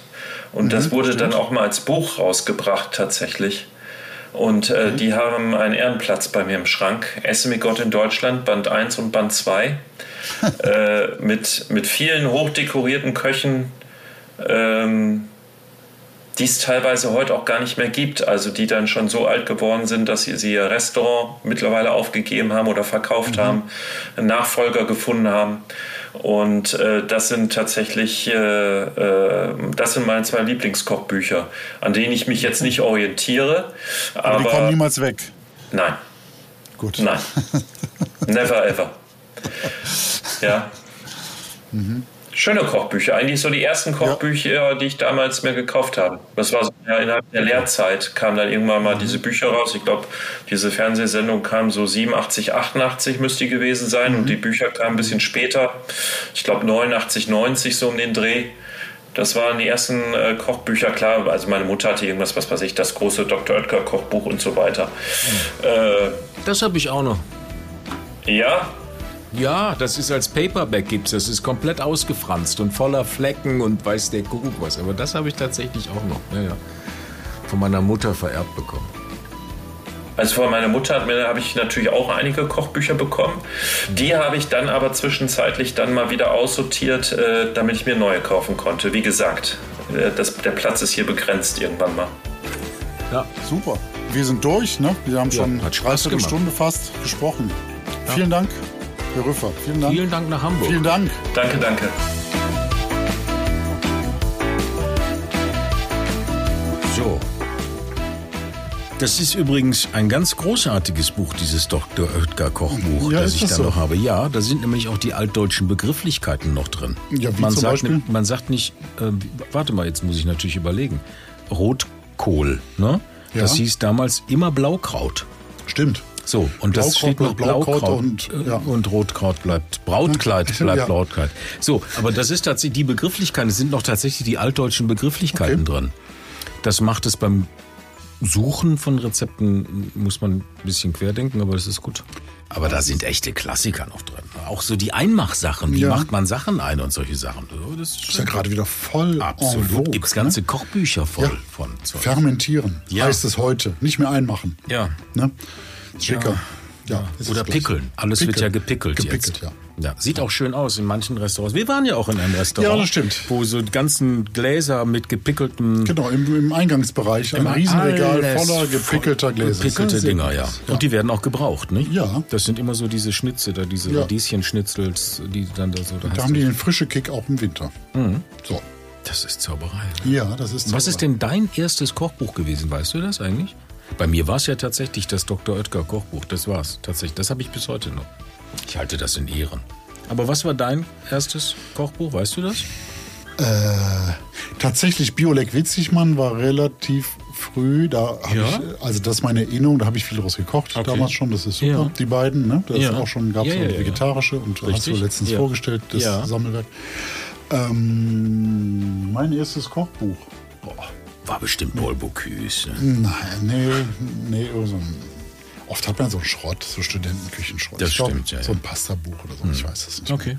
Und das wurde dann auch mal als Buch rausgebracht tatsächlich. Und äh, die haben einen Ehrenplatz bei mir im Schrank. Essen mit Gott in Deutschland, Band 1 und Band 2. äh, mit, mit vielen hochdekorierten Köchen. Ähm, die es teilweise heute auch gar nicht mehr gibt, also die dann schon so alt geworden sind, dass sie, sie ihr Restaurant mittlerweile aufgegeben haben oder verkauft haben, einen Nachfolger gefunden haben. Und äh, das sind tatsächlich, äh, äh, das sind meine zwei Lieblingskochbücher, an denen ich mich jetzt nicht orientiere. Aber Aber, die kommen niemals weg. nein, Gut. nein, never ever. Ja. Schöne Kochbücher, eigentlich so die ersten Kochbücher, die ich damals mir gekauft habe. Das war so ja, innerhalb der Lehrzeit, kamen dann irgendwann mal diese Bücher raus. Ich glaube, diese Fernsehsendung kam so 87, 88 müsste die gewesen sein und die Bücher kamen ein bisschen später. Ich glaube 89, 90 so um den Dreh. Das waren die ersten äh, Kochbücher, klar. Also meine Mutter hatte irgendwas, was weiß ich, das große Dr. Oetker Kochbuch und so weiter. Äh, Das habe ich auch noch. ja, Ja, das ist als Paperback gibt's. Das ist komplett ausgefranst und voller Flecken und weiß der Kuckuck was. Aber das habe ich tatsächlich auch noch. Ja, ja. Von meiner Mutter vererbt bekommen. Also von meiner Mutter habe ich natürlich auch einige Kochbücher bekommen. Die habe ich dann aber zwischenzeitlich dann mal wieder aussortiert, äh, damit ich mir neue kaufen konnte. Wie gesagt, äh, das, der Platz ist hier begrenzt irgendwann mal. Ja, Super. Wir sind durch, ne? Wir haben schon hat Spaß dreiviertel gemacht. Stunde fast gesprochen. Vielen Dank, Herr Rüffer. Vielen Dank. vielen Dank nach Hamburg. Vielen Dank. Danke, danke. So. Das ist übrigens ein ganz großartiges Buch, dieses Dr. Oetker Kochbuch, Ja, das ich das da so? noch habe. Ja, da sind nämlich auch die altdeutschen Begrifflichkeiten noch drin. Ja, wie man, zum sagt, Beispiel? man sagt nicht, äh, warte mal, jetzt muss ich natürlich überlegen. Rotkohl, ne? Ja. Das hieß damals immer Blaukraut. Stimmt. So, und das steht noch Blaukraut Blaukraut und, äh, ja. und Rotkraut bleibt Brautkleid bleibt Ja. Brautkleid. So, aber das ist tatsächlich die Begrifflichkeiten, es sind noch tatsächlich die altdeutschen Begrifflichkeiten Okay. drin. Das macht es beim Suchen von Rezepten muss man ein bisschen querdenken, aber das ist gut. Aber da sind echte Klassiker noch drin. Auch so die Einmachsachen, wie Ja. macht man Sachen ein und solche Sachen. Das ist Ist ja gerade wieder voll absolut. vogue, Gibt's ganze ne? Kochbücher voll Ja. von Zeug. Fermentieren Ja. heißt es heute. Nicht mehr einmachen. Ja. Ne? Schicker. Ja. Oder pickeln. Alles wird Pickeln. ja gepickelt, Gepickelt, jetzt. ja. Ja, sieht auch schön aus in manchen Restaurants. Wir waren ja auch in einem Restaurant. Ja, das stimmt. Wo so die ganzen Gläser mit gepickeltem. Genau, im, im Eingangsbereich ein Riesenregal voller gepickelter Gläser. Gepickelte Dinger, gut. ja. Und die werden auch gebraucht, nicht? Ja. Das sind immer so diese Schnitze, da diese Ja. Radieschenschnitzels, die dann da so. Da Da haben die den frische Kick auch im Winter. So. das ist Zauberei. Ja, das ist Was ist denn dein erstes Kochbuch gewesen? Weißt du das eigentlich? Bei mir war es ja tatsächlich das Dr. Oetker Kochbuch. Das war's. Tatsächlich. Das habe ich bis heute noch. Ich halte das in Ehren. Aber was war dein erstes Kochbuch? Weißt du das? Äh, tatsächlich Biolek Witzigmann war relativ früh. Da Ja? ich, also das ist meine Erinnerung, da habe ich viel draus gekocht Okay. damals schon. Das ist super. Ja. Die beiden, ne? Das Ja. ist auch schon gab es Ja, ja, vegetarische und hast du Richtig. letztens vorgestellt, das. Sammelwerk. Ähm, mein erstes Kochbuch. Boah. War bestimmt Paul Bocuse. Nein, nee, nee, irgend so ein, oft hat man so einen Schrott, so Studentenküchenschrott. Das Ich glaub, stimmt, ja, So ein Pastabuch oder so, ich weiß es nicht. Okay.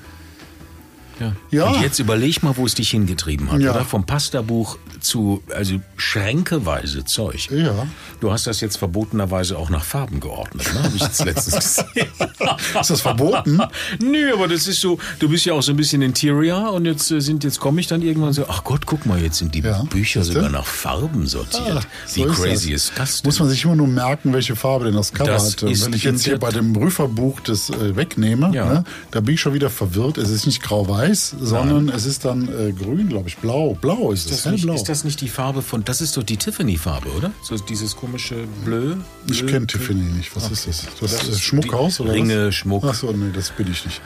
Ja. Ja. Und jetzt überleg mal, wo es dich hingetrieben hat, Ja. oder? Vom Pastabuch zu, also schränkeweise Zeug. Ja. Du hast das jetzt verbotenerweise auch nach Farben geordnet, ne? Habe ich jetzt letztens gesehen. Ist das verboten? Nö, aber das ist so, du bist ja auch so ein bisschen Interior und jetzt äh, sind, jetzt komme ich dann irgendwann so, ach Gott, guck mal, jetzt sind die Ja, Bücher sogar nach Farben sortiert. Ah, Wie so ist crazy das. ist das denn? Muss man sich immer nur merken, welche Farbe denn das Cover Das hat. Und ist Wenn ich jetzt hier bei dem Prüferbuch das äh, wegnehme, Ja. ne, da bin ich schon wieder verwirrt. Es ist nicht grau-weiß, sondern es ist dann äh, grün, glaube ich. Blau. Blau ist es. ist das, nicht, Hellblau. ist das nicht die Farbe von, das ist doch die Tiffany-Farbe, oder? So dieses komische Bleu? ich Bleu- kenne Tiffany nicht. Was ist das? Das, Das ist Schmuckhaus oder Ringe, was? Schmuck. Ach so, nee, das bin ich nicht.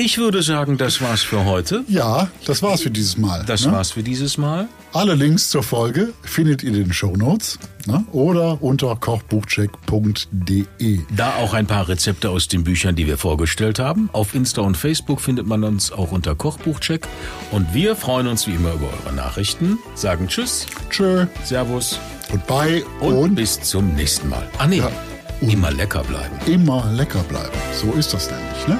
Ich würde sagen, das war's für heute. Ja, das war's für dieses Mal. Das ne? war's für dieses Mal. Alle Links zur Folge findet ihr in den Shownotes ne? oder unter kochbuchcheck.de. Da auch ein paar Rezepte aus den Büchern, die wir vorgestellt haben. Auf Insta und Facebook findet man uns auch unter Kochbuchcheck. Und wir freuen uns wie immer über eure Nachrichten. Sagen Tschüss, Tschö, Servus goodbye und, und, bis zum nächsten Mal. Ah nee, Ja. immer lecker bleiben. immer lecker bleiben. So ist das nämlich. Ne?